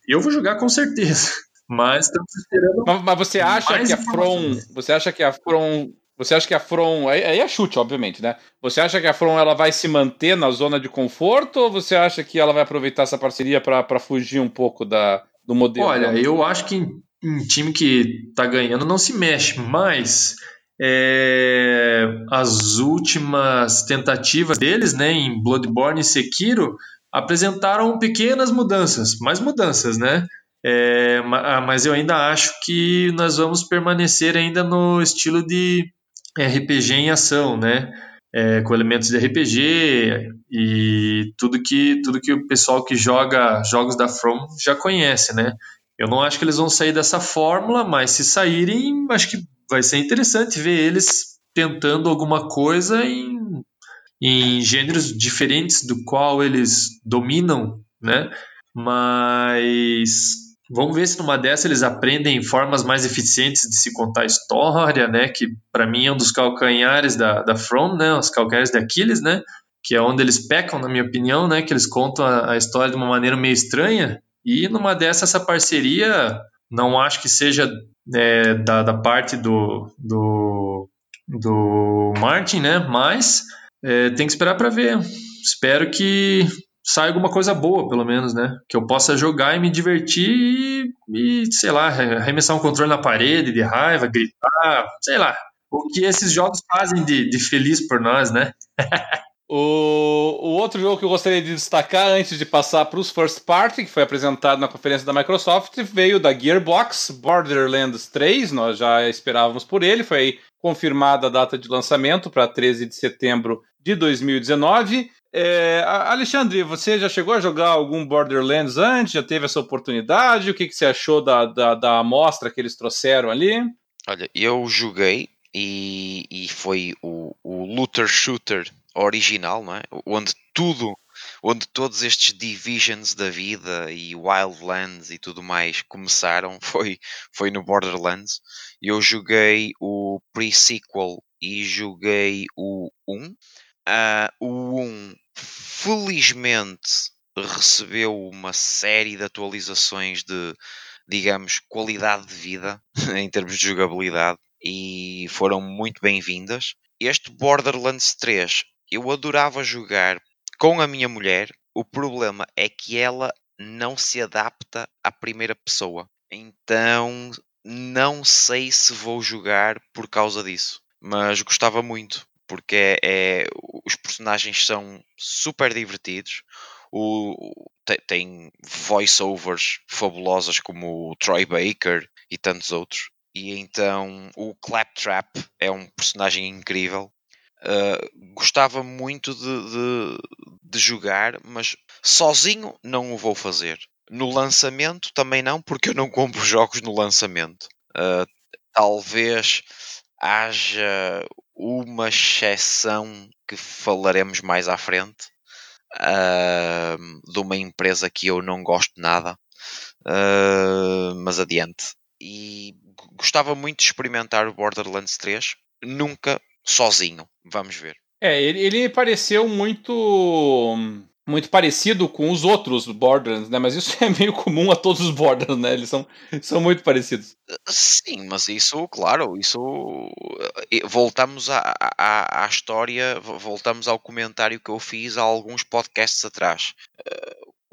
Eu vou jogar com certeza, mas estamos esperando. Mas, mas você acha que a From, você acha que a From você acha que a From. Aí é chute, obviamente, né? Você acha que a From ela vai se manter na zona de conforto ou você acha que ela vai aproveitar essa parceria para fugir um pouco da, do modelo? Olha, eu acho que um time que tá ganhando não se mexe, mas é, as últimas tentativas deles, né, em Bloodborne e Sekiro, apresentaram pequenas mudanças, mais mudanças, né? É, mas eu ainda acho que nós vamos permanecer ainda no estilo de RPG em ação, né? É, com elementos de RPG e tudo que tudo que o pessoal que joga jogos da From já conhece, né? Eu não acho que eles vão sair dessa fórmula, mas se saírem, acho que vai ser interessante ver eles tentando alguma coisa em, em gêneros diferentes do qual eles dominam, né? Mas Vamos ver se numa dessa eles aprendem formas mais eficientes de se contar história, né? Que para mim é um dos calcanhares da, da From, né? Os calcanhares de Aquiles, né? Que é onde eles pecam, na minha opinião, né? Que eles contam a, a história de uma maneira meio estranha. E numa dessa, essa parceria, não acho que seja é, da, da parte do, do, do Martin, né? Mas é, tem que esperar para ver. Espero que sai alguma coisa boa, pelo menos, né? Que eu possa jogar e me divertir e, e, sei lá, arremessar um controle na parede de raiva, gritar, sei lá. O que esses jogos fazem de, de feliz por nós, né? o, o outro jogo que eu gostaria de destacar antes de passar para os first party, que foi apresentado na conferência da Microsoft, veio da Gearbox Borderlands 3. Nós já esperávamos por ele, foi confirmada a data de lançamento para 13 de setembro de 2019. É, Alexandre, você já chegou a jogar algum Borderlands antes? Já teve essa oportunidade? O que, que você achou da, da, da amostra que eles trouxeram ali? Olha, eu joguei e, e foi o, o looter shooter original, não é? Onde tudo, onde todos estes divisions da vida e Wildlands e tudo mais começaram foi, foi no Borderlands. Eu joguei o pre-sequel e joguei o 1. Uh, ah, o 1 felizmente recebeu uma série de atualizações de, digamos, qualidade de vida em termos de jogabilidade e foram muito bem-vindas. Este Borderlands 3 eu adorava jogar com a minha mulher. O problema é que ela não se adapta à primeira pessoa. Então não sei se vou jogar por causa disso. Mas gostava muito porque é, é, os personagens são super divertidos. O, tem, tem voiceovers fabulosas como o Troy Baker e tantos outros. E então o Claptrap é um personagem incrível. Uh, gostava muito de, de, de, jogar, mas sozinho não o vou fazer. No lançamento também não, porque eu não compro jogos no lançamento. Uh, talvez haja uma exceção que falaremos mais à frente uh, de uma empresa que eu não gosto nada, mas adiante. E gostava muito de experimentar o Borderlands 3, nunca sozinho. Vamos ver. É, ele, ele pareceu muito muito parecido com os outros Borderlands, né? Mas isso é meio comum a todos os Borderlands, né? Eles são, são muito parecidos. Sim, mas isso, claro, isso voltamos à, à, à história, voltamos ao comentário que eu fiz há alguns podcasts atrás.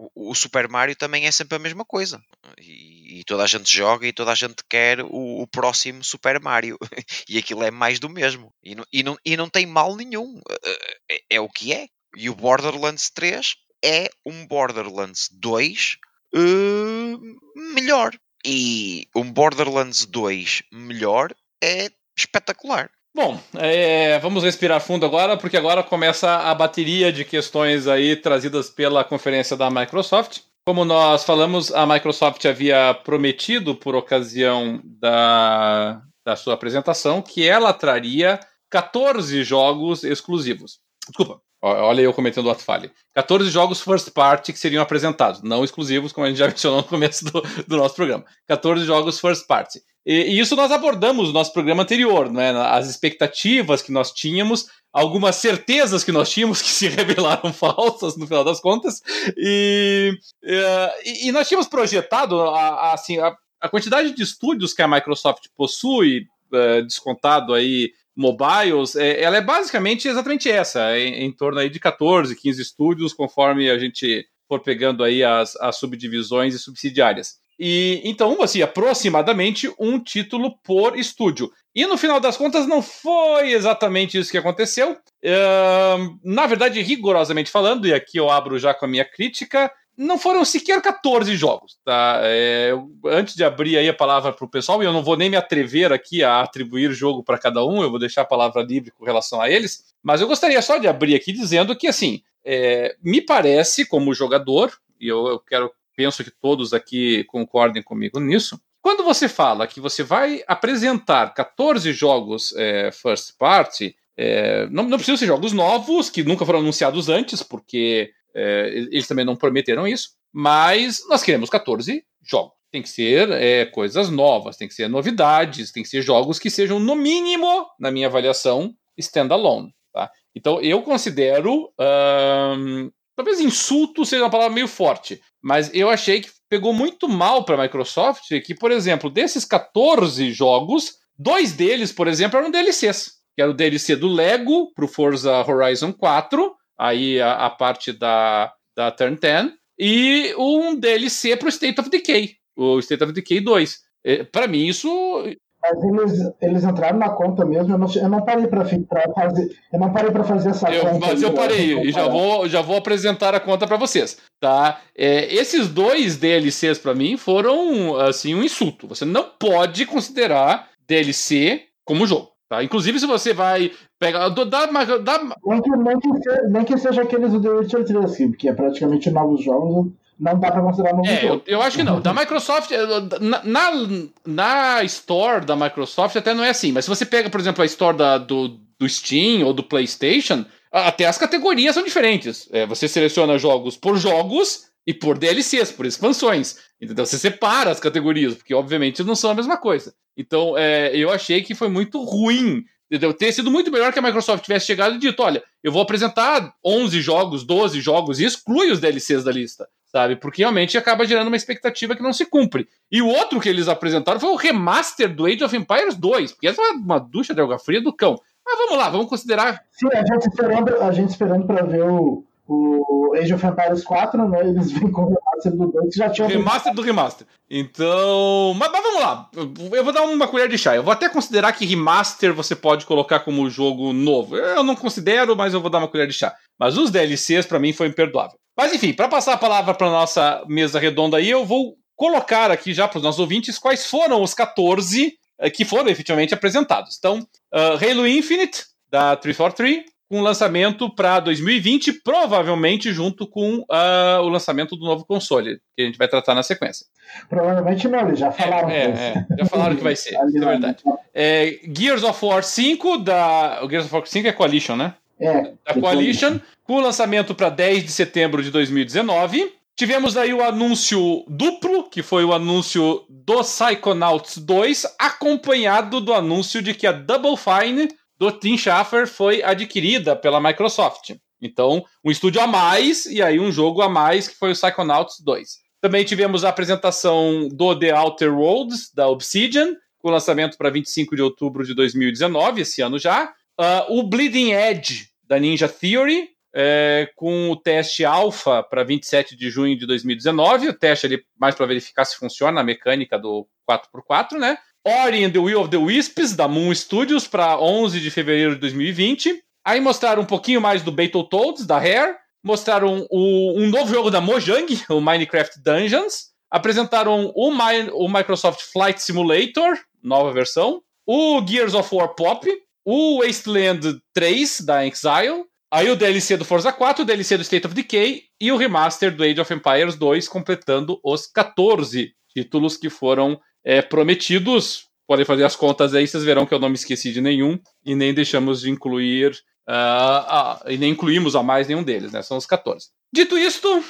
Eh, o, Super Mario também é sempre a mesma coisa. E, e, toda a gente joga e toda a gente quer o, o próximo Super Mario. e aquilo é mais do mesmo. E não, e não, e não tem mal nenhum. Eh, é, é o que é. E o Borderlands 3 é um Borderlands 2 uh, eh, melhor. E um Borderlands 2 melhor é espetacular. Bom, é, vamos respirar fundo agora, porque agora começa a bateria de questões aí trazidas pela conferência da Microsoft. Como nós falamos, a Microsoft havia prometido, por ocasião da, da sua apresentação, que ela traria 14 jogos exclusivos. Desculpa, Olha eu cometendo o falha. 14 jogos first party que seriam apresentados, não exclusivos, como a gente já mencionou no começo do, do nosso programa. 14 jogos first party. E, e, isso nós abordamos no nosso programa anterior, né? As expectativas que nós tínhamos, algumas certezas que nós tínhamos que se revelaram falsas no final das contas. E, e, e nós tínhamos projetado a, a, assim, a, a, quantidade de estúdios que a Microsoft possui, uh, descontado aí mobiles, é, ela é basicamente exatamente essa, em, em, torno aí de 14, 15 estúdios, conforme a gente for pegando aí as, as subdivisões e subsidiárias. E então, assim, aproximadamente um título por estúdio. E no final das contas, não foi exatamente isso que aconteceu. Uh, na verdade, rigorosamente falando, e aqui eu abro já com a minha crítica, não foram sequer 14 jogos, tá? É, antes de abrir aí a palavra para o pessoal, e eu não vou nem me atrever aqui a atribuir jogo para cada um, eu vou deixar a palavra livre com relação a eles, mas eu gostaria só de abrir aqui dizendo que, assim, é, me parece, como jogador, e eu, eu quero, penso que todos aqui concordem comigo nisso, quando você fala que você vai apresentar 14 jogos é, first party, é, não, não precisam ser jogos novos, que nunca foram anunciados antes, porque é, eles também não prometeram isso, mas nós queremos 14 jogos. Tem que ser é, coisas novas, tem que ser novidades, tem que ser jogos que sejam, no mínimo, na minha avaliação, standalone. Tá? Então eu considero. Talvez insulto seja uma palavra meio forte, mas eu achei que pegou muito mal para a Microsoft que, por exemplo, desses 14 jogos, dois deles, por exemplo, eram DLCs. Que era o DLC do Lego para o Forza Horizon 4 aí a, a parte da, da Turn 10, e um DLC para o State of Decay, o State of Decay 2. É, para mim, isso. Mas eles, eles entraram na conta mesmo, eu não, eu não parei para fazer. Eu não parei para fazer essa eu, conta. Mas eu parei e já vou, já vou apresentar a conta para vocês. Tá? É, esses dois DLCs para mim foram assim um insulto. Você não pode considerar DLC como jogo. Tá? Inclusive, se você vai pegar. Dá, dá... Nem, que, nem, que, nem que seja aqueles do The Witcher 3, assim, que é praticamente novos jogos, não dá para considerar novo é, eu, eu, acho que não. Da Microsoft, eh, na, na, na, Store da Microsoft até não é assim, mas se você pega, por exemplo, a Store da, do, do Steam ou do PlayStation, até as categorias são diferentes. É, você seleciona jogos por jogos e por DLCs, por expansões. Então você separa as categorias, porque obviamente não são a mesma coisa. Então é, eu achei que foi muito ruim. Entendeu? Ter sido muito melhor que a Microsoft tivesse chegado e dito: olha, eu vou apresentar 11 jogos, 12 jogos e exclui os DLCs da lista, sabe? Porque realmente acaba gerando uma expectativa que não se cumpre. E o outro que eles apresentaram foi o remaster do Age of Empires 2, porque essa é uma ducha de água fria do cão. Mas vamos lá, vamos considerar. Sim, a gente esperando, a gente esperando para ver o, o Age of Empires 4, né? Eles vêm com o remaster do 2 que já tinha. Remaster do remaster. Então. Mas, mas, vamos lá. Eu vou dar uma colher de chá. Eu vou até considerar que remaster você pode colocar como jogo novo. Eu não considero, mas eu vou dar uma colher de chá. Mas os DLCs, para mim, foi imperdoável. Mas enfim, para passar a palavra para nossa mesa redonda aí, eu vou colocar aqui já para os nossos ouvintes quais foram os 14 eh, que foram efetivamente apresentados. Então, uh, Halo Infinite, da 343, com lançamento para 2020, provavelmente junto com uh, o lançamento do novo console, que a gente vai tratar na sequência. Provavelmente não, eles já é, falaram. É, é, é já falaram que vai ser, é verdade. É, Gears of War 5, da. O Gears of War 5 é Coalition, né? É. Da Coalition, com lançamento para 10 de setembro de 2019. Tivemos aí o anúncio duplo, que foi o anúncio do Psychonauts 2, acompanhado do anúncio de que a Double Fine do Tim Schafer foi adquirida pela Microsoft. Então, um estúdio a mais e aí um jogo a mais que foi o Psychonauts 2. Também tivemos a apresentação do The Outer Worlds da Obsidian, com lançamento para 25 de outubro de 2019, esse ano já. Uh, o Bleeding Edge da Ninja Theory, é, com o teste alfa para 27 de junho de 2019. O teste ali mais para verificar se funciona a mecânica do 4x4, né? Ori and the Will of the Wisps, da Moon Studios, para 11 de fevereiro de 2020. Aí mostraram um pouquinho mais do Battletoads, da Rare. Mostraram o, um novo jogo da Mojang, o Minecraft Dungeons. Apresentaram o, My, o Microsoft Flight Simulator, nova versão. O Gears of War Pop. O Wasteland 3, da Exile. Aí o DLC do Forza 4, o DLC do State of Decay e o remaster do Age of Empires 2, completando os 14 títulos que foram é, prometidos. Podem fazer as contas aí, vocês verão que eu não me esqueci de nenhum e nem deixamos de incluir. Uh, uh, e nem incluímos a mais nenhum deles, né? São os 14. Dito isto,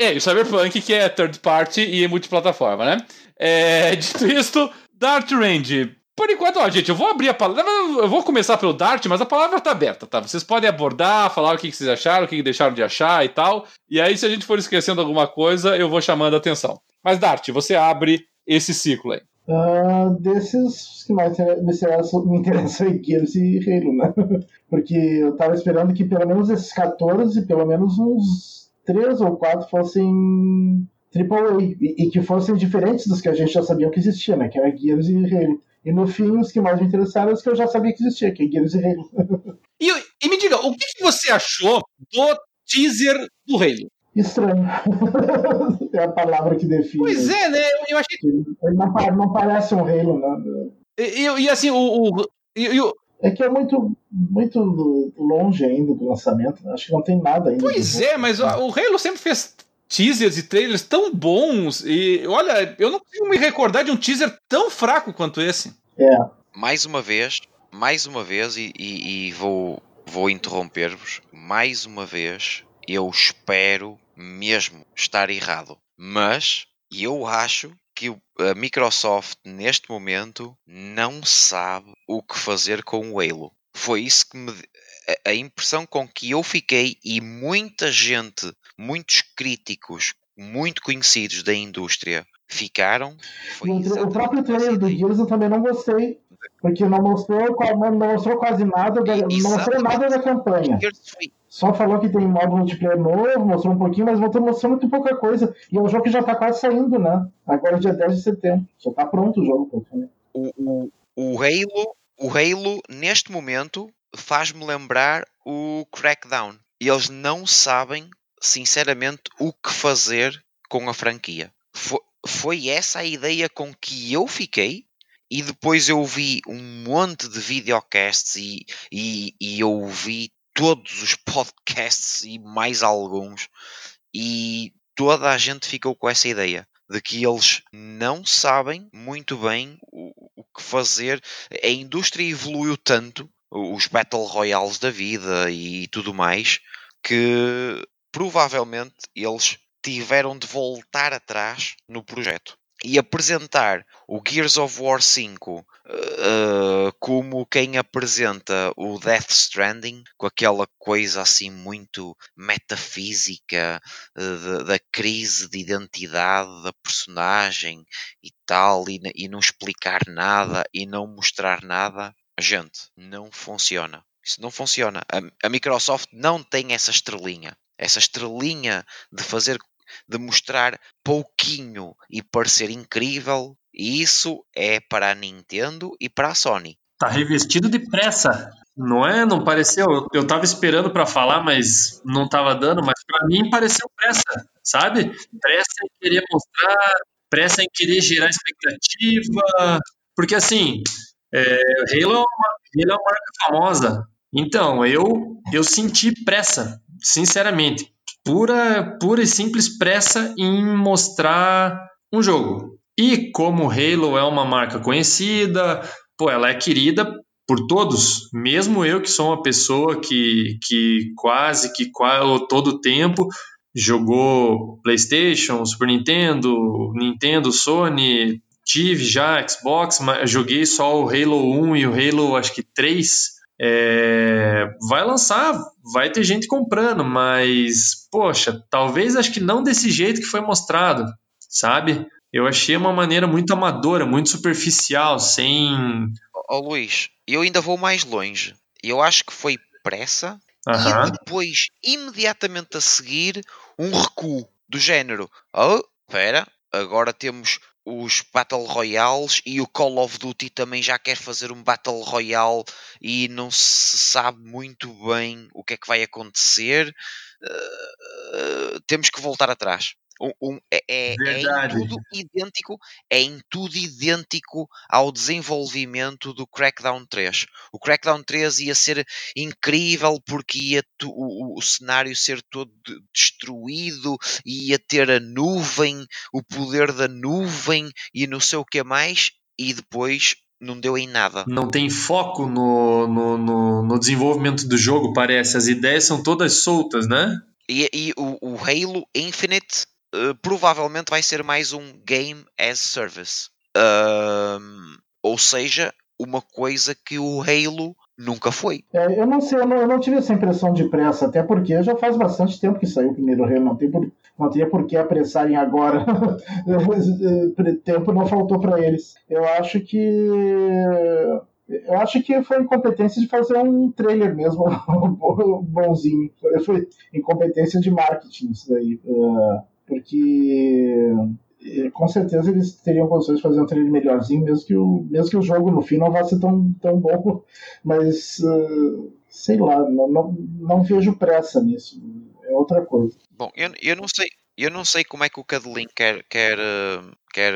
é, o Cyberpunk, que é third party e multiplataforma, né? É, dito isto, Dart Range. Por enquanto, ó, gente, eu vou abrir a palavra. Eu vou começar pelo Dart, mas a palavra tá aberta, tá? Vocês podem abordar, falar o que vocês acharam, o que deixaram de achar e tal. E aí, se a gente for esquecendo alguma coisa, eu vou chamando a atenção. Mas, Dart, você abre esse ciclo aí? Uh, desses que mais me interessam, me interessam é Gears e Halo, né? Porque eu tava esperando que pelo menos esses 14, pelo menos uns 3 ou 4 fossem AAA e, e que fossem diferentes dos que a gente já sabia que existia, né? Que era Gears e Halo. E no fim, os que mais me interessaram os que eu já sabia que existia, que é Gears e Halo. e, e me diga, o que, que você achou do teaser do Halo? estranho. é a palavra que define. Pois é, né? Eu achei. Ele não, não parece um Halo, né? E, e, e assim, o. o e, o... É que é muito, muito longe ainda do lançamento. Né? Acho que não tem nada ainda. Pois é, mas o, o Halo sempre fez teasers e trailers tão bons. E olha, eu não consigo me recordar de um teaser tão fraco quanto esse. É. Mais uma vez, mais uma vez, e, e, e vou, vou interromper-vos. Mais uma vez, eu espero mesmo estar errado. Mas eu acho que a Microsoft neste momento não sabe o que fazer com o Halo. Foi isso que me a impressão com que eu fiquei e muita gente, muitos críticos muito conhecidos da indústria ficaram. o próprio trailer do Gears eu também não gostei, porque não mostrou, não mostrou quase nada, da, não mostrou nada da campanha. Só falou que tem modo multiplayer novo, mostrou um pouquinho, mas voltou mostrando muito pouca coisa. E é um jogo que já tá quase saindo, né? Agora é dia 10 de setembro. Já tá pronto o jogo. O, o, o Halo, o Halo, neste momento, faz-me lembrar o Crackdown. E eles não sabem, sinceramente, o que fazer com a franquia. Foi, foi essa a ideia com que eu fiquei e depois eu vi um monte de videocasts e, e, e eu vi todos os podcasts e mais alguns, e toda a gente ficou com essa ideia de que eles não sabem muito bem o, o que fazer. A indústria evoluiu tanto, os Battle Royales da vida e tudo mais, que provavelmente eles tiveram de voltar atrás no projeto e apresentar o Gears of War 5 uh, como quem apresenta o Death Stranding, com aquela coisa assim muito metafísica uh, da crise de identidade da personagem e tal, e, e não explicar nada e não mostrar nada, gente, não funciona. Isso não funciona. A, a Microsoft não tem essa estrelinha essa estrelinha de fazer de mostrar pouquinho e parecer incrível. E isso é para a Nintendo e para a Sony. Tá revestido de pressa. Não é? Não pareceu? Eu tava esperando para falar, mas não tava dando. Mas para mim pareceu pressa, sabe? Pressa em querer mostrar, pressa em querer gerar expectativa. Porque assim, é, Halo, é Halo é uma marca famosa. Então, eu, eu senti pressa, sinceramente. Pura, pura e simples pressa em mostrar um jogo. E como Halo é uma marca conhecida, pô, ela é querida por todos, mesmo eu que sou uma pessoa que, que quase que quase, todo tempo jogou PlayStation, Super Nintendo, Nintendo, Sony, tive já Xbox, mas joguei só o Halo 1 e o Halo acho que 3. É, vai lançar, vai ter gente comprando, mas poxa, talvez acho que não desse jeito que foi mostrado, sabe? Eu achei uma maneira muito amadora, muito superficial, sem. Ó oh, Luís, eu ainda vou mais longe. Eu acho que foi pressa e depois, imediatamente a seguir, um recuo do género. Oh, espera, agora temos os Battle Royales e o Call of Duty também já quer fazer um Battle Royale e não se sabe muito bem o que é que vai acontecer. Uh, uh, temos que voltar atrás. Um, um, é, é, é, em tudo idêntico, é em tudo idêntico ao desenvolvimento do Crackdown 3. O Crackdown 3 ia ser incrível porque ia tu, o, o, cenário ser todo destruído, ia ter a nuvem, o poder da nuvem e não sei o que mais, e depois não deu em nada. Não tem foco no, no, no, no desenvolvimento do jogo, parece. As ideias são todas soltas, né? E, e o, o Halo Infinite uh, provavelmente vai ser mais um Game as Service. Ou seja, uma coisa que o Halo nunca foi. É, eu não sei, eu não, eu não, tive essa impressão de pressa, até porque já faz bastante tempo que saiu o primeiro Halo, não tem por, não teria por que apressarem agora. tempo não faltou para eles. Eu acho que eu acho que foi incompetência de fazer um trailer mesmo bonzinho. Foi incompetência de marketing isso daí. Uh, porque eh, com certeza eles teriam condições de fazer um trailer melhorzinho, mesmo que o, mesmo que o jogo no fim não vá ser tão, tão bom, mas uh, sei lá, não, não, não, vejo pressa nisso, é outra coisa. Bom, eu, eu não sei. Eu não sei como é que o Cadlin quer, quer, quer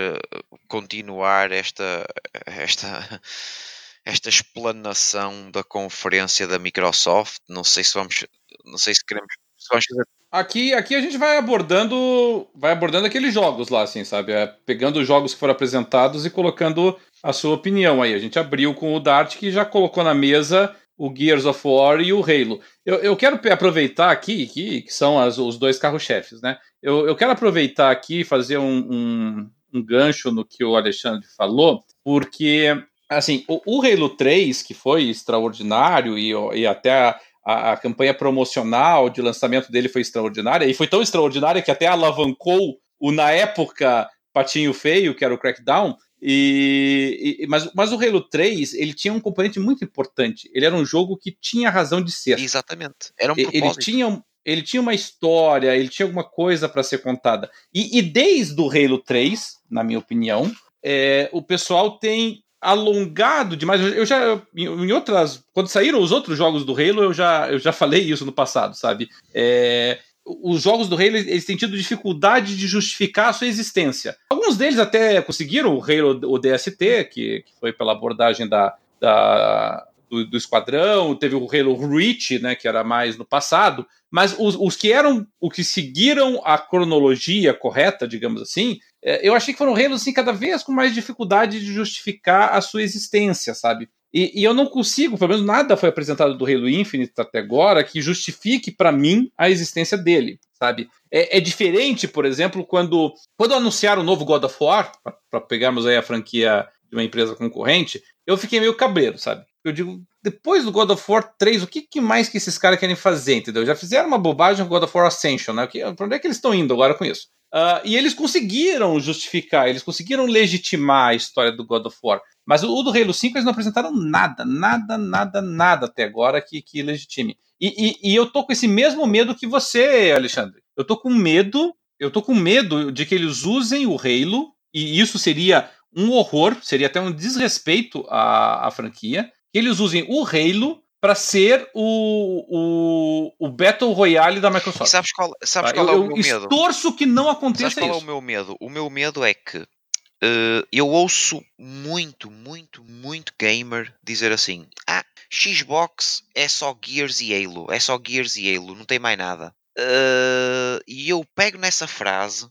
continuar esta, esta, esta explanação da conferência da Microsoft. Não sei se vamos, não sei se queremos, se vamos fazer Aqui, aqui a gente vai abordando, vai abordando aqueles jogos lá, assim, sabe? É, pegando os jogos que foram apresentados e colocando a sua opinião aí. A gente abriu com o Dart que já colocou na mesa o Gears of War e o Halo. Eu, eu quero aproveitar aqui, que, que são as, os dois carros-chefes, né? Eu, eu quero aproveitar aqui e fazer um, um, um, gancho no que o Alexandre falou, porque, assim, o, o Halo 3, que foi extraordinário e, e até a, a, campanha promocional de lançamento dele foi extraordinária, e foi tão extraordinária que até alavancou o, na época, Patinho Feio, que era o Crackdown, e, e, mas, mas o Halo 3, ele tinha um componente muito importante. Ele era um jogo que tinha razão de ser. Exatamente. Era um propósito. Ele tinha, ele tinha uma história, ele tinha alguma coisa para ser contada. E, e, desde o Halo 3, na minha opinião, é, o pessoal tem alongado demais. Eu já, em outras. Quando saíram os outros jogos do Halo, eu já, eu já falei isso no passado, sabe? É, os jogos do Halo eles têm tido dificuldade de justificar a sua existência. Alguns deles até conseguiram, o Halo, o DST, que, que foi pela abordagem da, da do, do, Esquadrão, teve o Halo Reach, né, que era mais no passado, mas os, os que eram, o que seguiram a cronologia correta, digamos assim, eu achei que foram Halos assim, cada vez com mais dificuldade de justificar a sua existência, sabe? E, e, eu não consigo, pelo menos nada foi apresentado do Halo Infinite até agora que justifique para mim a existência dele, sabe? É, é, diferente, por exemplo, quando, quando anunciaram o novo God of War, para pegarmos aí a franquia de uma empresa concorrente, eu fiquei meio cabreiro, sabe? Eu digo, depois do God of War 3, o que, que mais que esses caras querem fazer, entendeu? Já fizeram uma bobagem com God of War Ascension, né? Pra onde é que eles estão indo agora com isso? Uh, e eles conseguiram justificar, eles conseguiram legitimar a história do God of War. Mas o, o do Halo 5 eles não apresentaram nada, nada, nada, nada até agora que, que legitime. E, e, e eu tô com esse mesmo medo que você, Alexandre. Eu tô com medo, eu tô com medo de que eles usem o Halo, e isso seria um horror, seria até um desrespeito à, à franquia, que eles usem o Halo para ser o, o, o Battle Royale da Microsoft. E sabes qual, sabes qual eu, é o meu medo? Torço que não aconteça sabes qual isso. é o meu medo? O meu medo é que uh, eu ouço muito, muito, muito gamer dizer assim: Ah, Xbox é só Gears e Halo, é só Gears e Halo, não tem mais nada. Uh, e eu pego nessa frase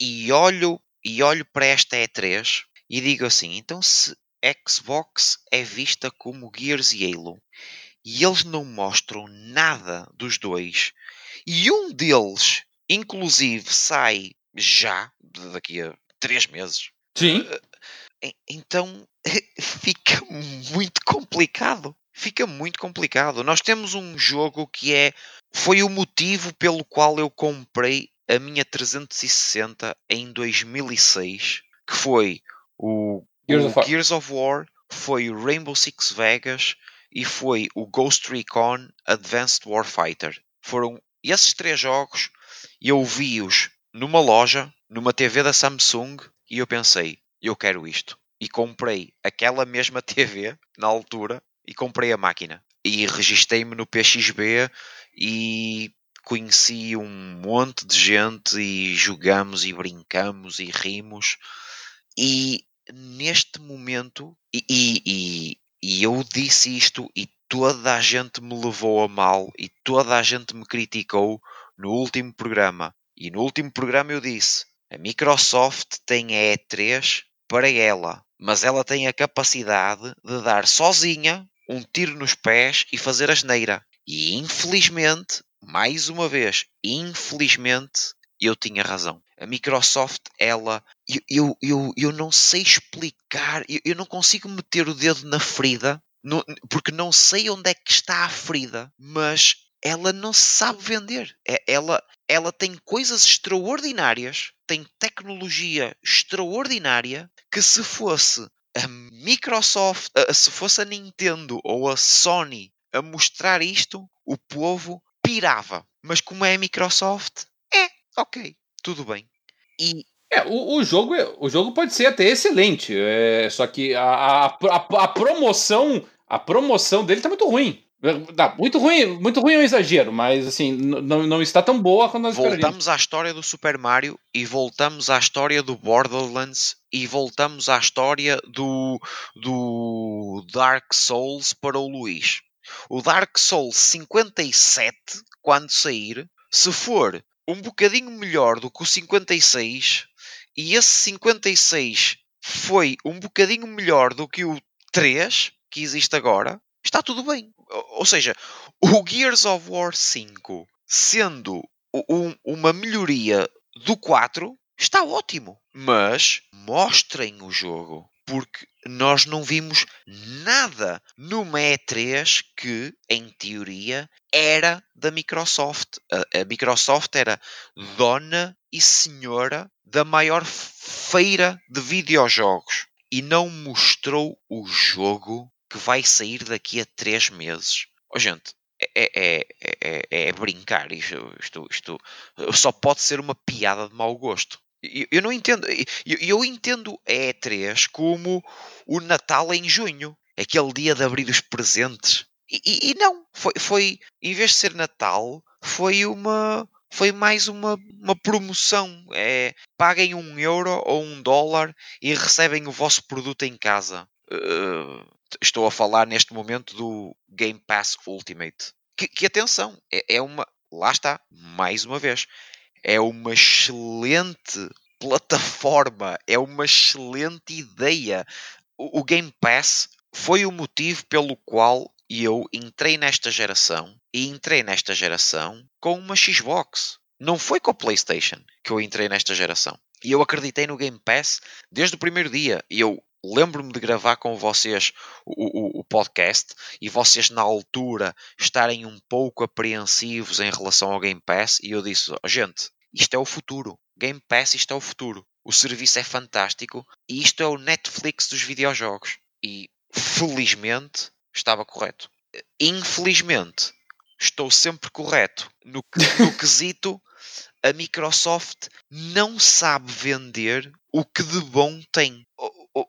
e olho e olho para esta E3 e digo assim: então se Xbox é vista como Gears e Halo e eles não mostram nada dos dois, e um deles, inclusive, sai já daqui a três meses. Sim. Uh, então fica muito complicado. Fica muito complicado. Nós temos um jogo que é. Foi o motivo pelo qual eu comprei a minha 360 em 2006, que foi o Gears, o of, Gears of War, foi o Rainbow Six Vegas e foi o Ghost Recon Advanced Warfighter. Foram esses três jogos e eu vi-os numa loja, numa TV da Samsung e eu pensei, eu quero isto. E comprei aquela mesma TV na altura e comprei a máquina. E registrei-me no PXB e conheci um monte de gente e jogamos e brincamos e rimos. E neste momento, e, e, e, eu disse isto e toda a gente me levou a mal e toda a gente me criticou no último programa. E no último programa eu disse: a Microsoft tem a E3 para ela, mas ela tem a capacidade de dar sozinha um tiro nos pés e fazer asneira. E infelizmente mais uma vez, infelizmente, eu tinha razão. A Microsoft, ela, eu, eu, eu, não sei explicar, eu, eu não consigo meter o dedo na ferida, no, porque não sei onde é que está a ferida, mas ela não sabe vender. É, ela, ela tem coisas extraordinárias, tem tecnologia extraordinária, que se fosse a Microsoft, se fosse a Nintendo ou a Sony a mostrar isto, o povo pirava. Mas como é a Microsoft, é, ok, tudo bem. E é, o, o, jogo, é, o jogo pode ser até excelente, é, só que a, a, a, a, promoção a promoção dele tá muito ruim. Tá, muito ruim, muito ruim é um exagero, mas assim, não, não está tão boa quando nós Voltamos à história do Super Mario e voltamos à história do Borderlands e voltamos à história do, do Dark Souls para o Luís. O Dark Souls 57, quando sair, se for um bocadinho melhor do que o 56, e esse 56 foi um bocadinho melhor do que o 3 que existe agora, está tudo bem. Ou seja, o Gears of War 5 sendo um, uma melhoria do 4 está ótimo. Mas mostrem o jogo porque nós não vimos nada numa E3 que, em teoria, era da Microsoft. A, a, Microsoft era dona e senhora da maior feira de videojogos e não mostrou o jogo que vai sair daqui a 3 meses. Oh, gente, é, é, é, é, brincar. Isto, isto, isto só pode ser uma piada de mau gosto. Eu, não entendo. Eu, eu entendo a E3 como o Natal em junho, aquele dia de abrir os presentes. E, e, e, não, foi, foi, em vez de ser Natal, foi uma. Foi mais uma, uma promoção. É, paguem um euro ou um dólar e recebem o vosso produto em casa. Uh, estou a falar neste momento do Game Pass Ultimate. Que, que atenção, é, é uma. Lá está, mais uma vez é uma excelente plataforma, é uma excelente ideia. O, Game Pass foi o motivo pelo qual eu entrei nesta geração e entrei nesta geração com uma Xbox. Não foi com a PlayStation que eu entrei nesta geração. E eu acreditei no Game Pass desde o primeiro dia. E eu lembro-me de gravar com vocês o, o, o, podcast e vocês na altura estarem um pouco apreensivos em relação ao Game Pass e eu disse, oh, gente, isto é o futuro. Game Pass, isto é o futuro. O serviço é fantástico e isto é o Netflix dos videojogos. E felizmente estava correto. Infelizmente estou sempre correto no, no quesito a Microsoft não sabe vender o que de bom tem.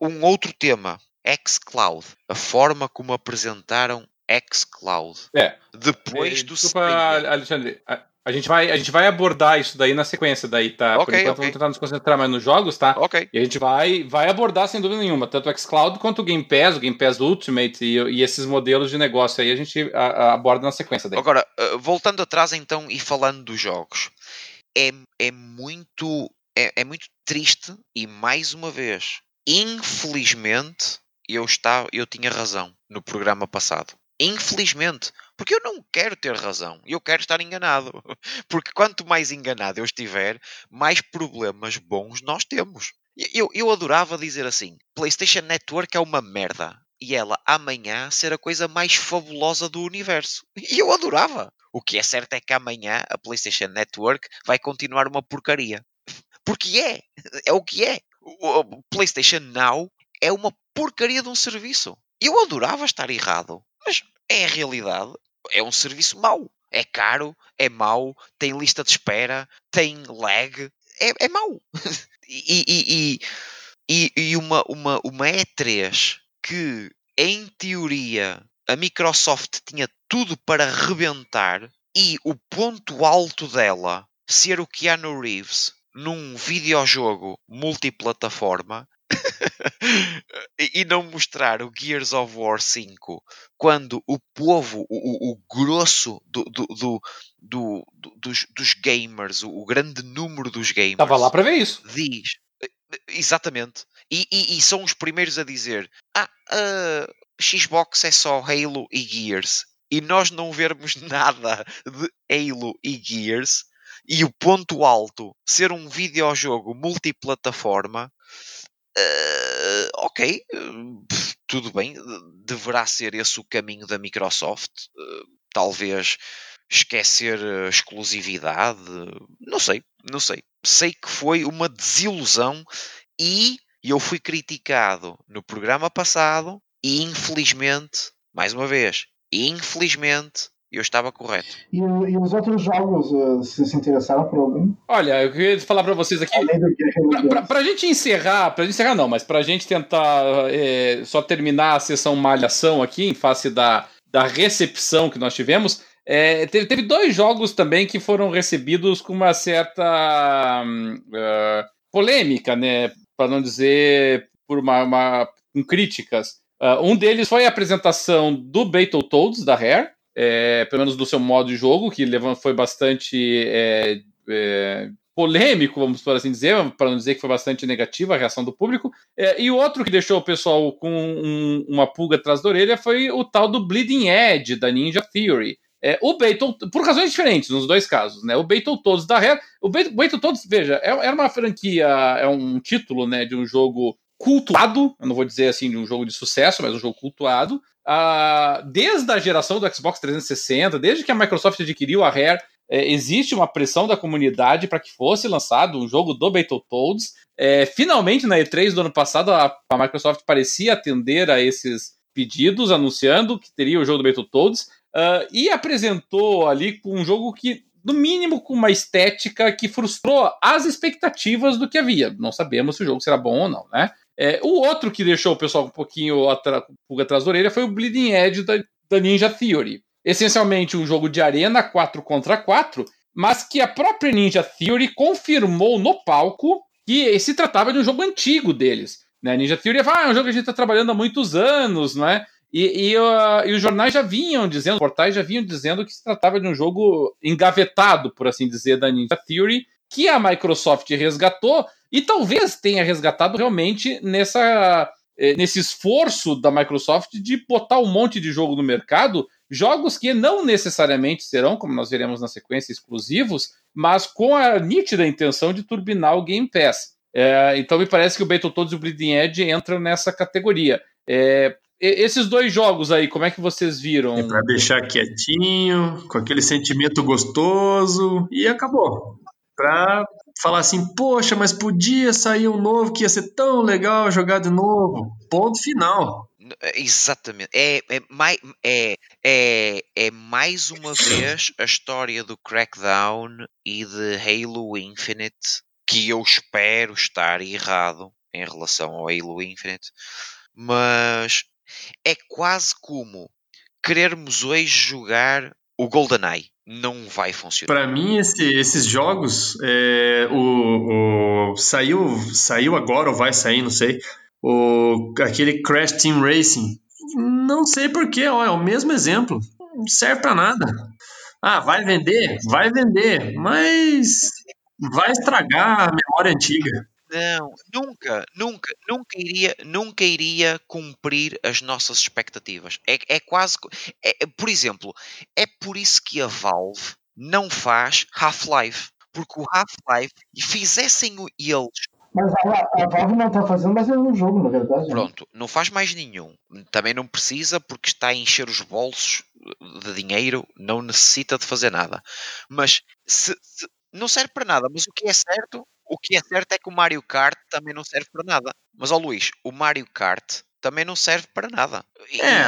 Um outro tema, xCloud. A forma como apresentaram xCloud. É. Depois é, do Desculpa, Alexandre. A gente, vai, a gente vai abordar isso daí na sequência daí, tá? Okay, Por enquanto okay. vamos tentar nos concentrar mais nos jogos, tá? Ok. E a gente vai, vai abordar sem dúvida nenhuma, tanto o xCloud quanto o Game Pass, o Game Pass Ultimate e, e esses modelos de negócio aí a gente a, a aborda na sequência daí. Agora, uh, voltando atrás então e falando dos jogos, é, é muito é, é muito triste e mais uma vez, infelizmente, eu, estava, eu tinha razão no programa passado. Infelizmente, porque eu não quero ter razão, eu quero estar enganado. Porque quanto mais enganado eu estiver, mais problemas bons nós temos. Eu, eu adorava dizer assim: PlayStation Network é uma merda. E ela amanhã ser a coisa mais fabulosa do universo. E eu adorava. O que é certo é que amanhã a PlayStation Network vai continuar uma porcaria. Porque é. É o que é. O PlayStation Now é uma porcaria de um serviço. Eu adorava estar errado. Mas é a realidade é um serviço mau. É caro, é mau, tem lista de espera, tem lag, é, é mau. e, e, e, e, uma, uma, uma E3 que, em teoria, a Microsoft tinha tudo para rebentar e o ponto alto dela ser o Keanu Reeves num videojogo multiplataforma e não mostrar o Gears of War 5 quando o povo, o, o, grosso do, do, do, do dos, dos, gamers, o, o, grande número dos gamers. Estava lá para ver isso. Diz. Exatamente. E, e, e, são os primeiros a dizer: Ah, uh, Xbox é só Halo e Gears. E nós não vermos nada de Halo e Gears. E o ponto alto ser um videojogo multiplataforma Uh, ok, uh, tudo bem, deverá ser esse o caminho da Microsoft. Uh, talvez esquecer exclusividade, não sei, não sei. Sei que foi uma desilusão e eu fui criticado no programa passado e infelizmente, mais uma vez, infelizmente eu estava correto. E, e os outros jogos, uh, se se interessaram por algum? Olha, eu queria falar para vocês aqui. Para a gente encerrar, para encerrar não, mas para a gente tentar é, só terminar a sessão malhação aqui, em face da, da recepção que nós tivemos, é, teve, teve, dois jogos também que foram recebidos com uma certa uh, polêmica, né? Para não dizer por uma, uma com críticas. Uh, um deles foi a apresentação do Battletoads da Rare, é, pelo menos do seu modo de jogo, que foi bastante é, é, polêmico, vamos por assim dizer, para não dizer que foi bastante negativa a reação do público. É, e outro que deixou o pessoal com um, uma pulga atrás da orelha foi o tal do Bleeding Edge, da Ninja Theory. É, o Battle, por razões diferentes nos dois casos, né? O Battletoads da Rare, o Battletoads, veja, é, era uma franquia, é um título, né, de um jogo cultuado, eu não vou dizer assim de um jogo de sucesso, mas um jogo cultuado, uh, desde a geração do Xbox 360, desde que a Microsoft adquiriu a Rare, é, existe uma pressão da comunidade para que fosse lançado um jogo do Battletoads. É, finalmente, na E3 do ano passado, a, a, Microsoft parecia atender a esses pedidos, anunciando que teria o jogo do Battletoads, uh, e apresentou ali um jogo que, no mínimo, com uma estética que frustrou as expectativas do que havia. Não sabemos se o jogo será bom ou não, né? É, o outro que deixou o pessoal um pouquinho atra, pulga atrás da orelha foi o Bleeding Edge da, da Ninja Theory. Essencialmente um jogo de arena 4 contra 4, mas que a própria Ninja Theory confirmou no palco que se tratava de um jogo antigo deles. Né? Ninja Theory ah, é um jogo que a gente está trabalhando há muitos anos, não é? E, e, uh, e, os jornais já vinham dizendo, os portais já vinham dizendo que se tratava de um jogo engavetado, por assim dizer, da Ninja Theory, que a Microsoft resgatou e talvez tenha resgatado realmente nessa, eh, nesse esforço da Microsoft de botar um monte de jogo no mercado, jogos que não necessariamente serão, como nós veremos na sequência, exclusivos, mas com a nítida intenção de turbinar o Game Pass. É, então me parece que o Battletoads e o Bleeding Edge entram nessa categoria. É, esses dois jogos aí, como é que vocês viram? É para deixar quietinho, com aquele sentimento gostoso e acabou. Para falar assim, poxa, mas podia sair um novo que ia ser tão legal jogar de novo. Ponto final. É, exatamente. É, é, é, é, é mais uma vez a história do Crackdown e de Halo Infinite que eu espero estar errado em relação ao Halo Infinite, mas é quase como querermos hoje jogar o GoldenEye não vai funcionar. Para mim, esse, esses jogos, é, o, o, saiu, saiu agora ou vai sair, não sei, o, aquele Crash Team Racing. Não sei porquê, ó, é o mesmo exemplo. Não serve para nada. Ah, vai vender? Vai vender, mas vai estragar a memória antiga. Não, nunca, nunca, nunca iria, nunca iria cumprir as nossas expectativas. É, é quase, é, por exemplo, é por isso que a Valve não faz Half-Life, porque o Half-Life fizessem eles mas a, a Valve não está fazendo mais nenhum jogo, na verdade. Né? Pronto, não faz mais nenhum. Também não precisa porque está a encher os bolsos de dinheiro, não necessita de fazer nada. Mas se, se, não serve para nada. Mas o que é certo o que é certo é que o Mario Kart também não serve para nada. Mas, ó Luís, o Mario Kart também não serve para nada. E, é,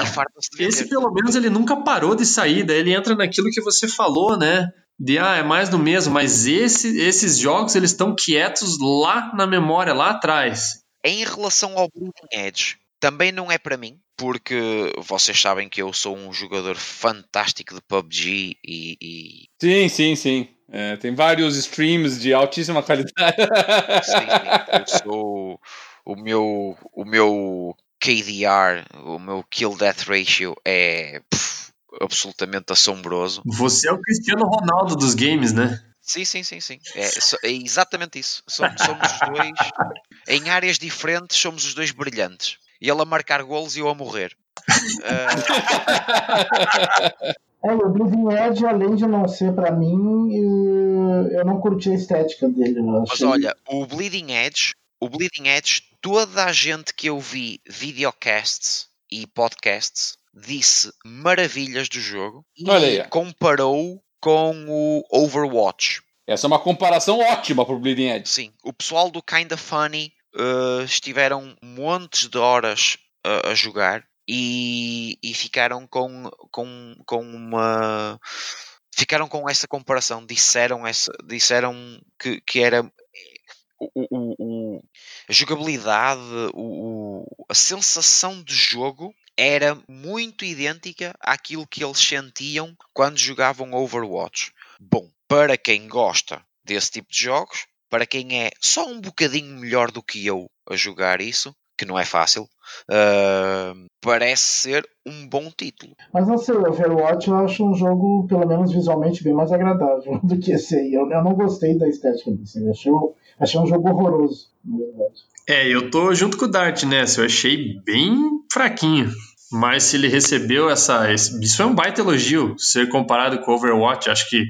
e esse pelo menos ele nunca parou de sair, daí ele entra naquilo que você falou, né? De, ah, é mais do mesmo, mas esse, esses jogos eles estão quietos lá na memória, lá atrás. Em relação ao Bleeding Edge, também não é para mim, porque vocês sabem que eu sou um jogador fantástico de PUBG e. e... Sim, sim, sim. É, tem vários streams de altíssima qualidade. Sim, eu sou o meu, o meu KDR, o meu Kill Death Ratio é pff, absolutamente assombroso. Você é o Cristiano Ronaldo dos games, né? Sim, sim, sim, sim. É, é exatamente isso. Somos, somos os dois, em áreas diferentes, somos os dois brilhantes. Ele a marcar golos e eu a morrer. Uh... É, o Bleeding Edge, além de não ser para mim, eu não curti a estética dele. Mas olha, o Bleeding Edge, o Bleeding Edge, toda a gente que eu vi videocasts e podcasts disse maravilhas do jogo e comparou com o Overwatch. Essa é uma comparação ótima para o Bleeding Edge. Sim, o pessoal do Kinda Funny uh, estiveram montes de horas uh, a jogar e, e ficaram com, com, com uma ficaram com essa comparação, disseram, essa, disseram que, que era o, o, o, a jogabilidade, o, a sensação de jogo era muito idêntica àquilo que eles sentiam quando jogavam Overwatch. Bom, para quem gosta desse tipo de jogos, para quem é só um bocadinho melhor do que eu a jogar isso, que não é fácil, uh, parece ser um bom título. Mas não sei, o Overwatch eu acho um jogo, pelo menos visualmente, bem mais agradável do que esse aí. Eu, eu não gostei da estética desse, achei, achei um jogo horroroso, na verdade. É, eu tô junto com o Dart nessa, eu achei bem fraquinho. Mas se ele recebeu essa. Isso é um baita elogio, ser comparado com o Overwatch. Acho que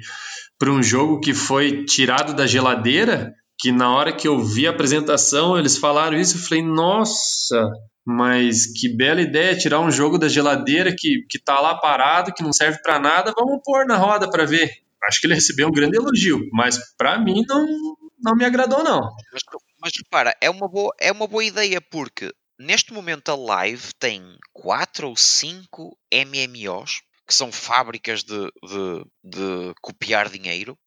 para um jogo que foi tirado da geladeira, que na hora que eu vi a apresentação, eles falaram isso, eu falei, nossa, mas que bela ideia tirar um jogo da geladeira que, que tá lá parado, que não serve para nada, vamos pôr na roda para ver. Acho que ele recebeu um grande elogio, mas para mim não, não me agradou não. Mas, mas repara, é uma, boa, é uma boa ideia porque neste momento a Live tem quatro ou cinco MMOs que são fábricas de, de, de copiar dinheiro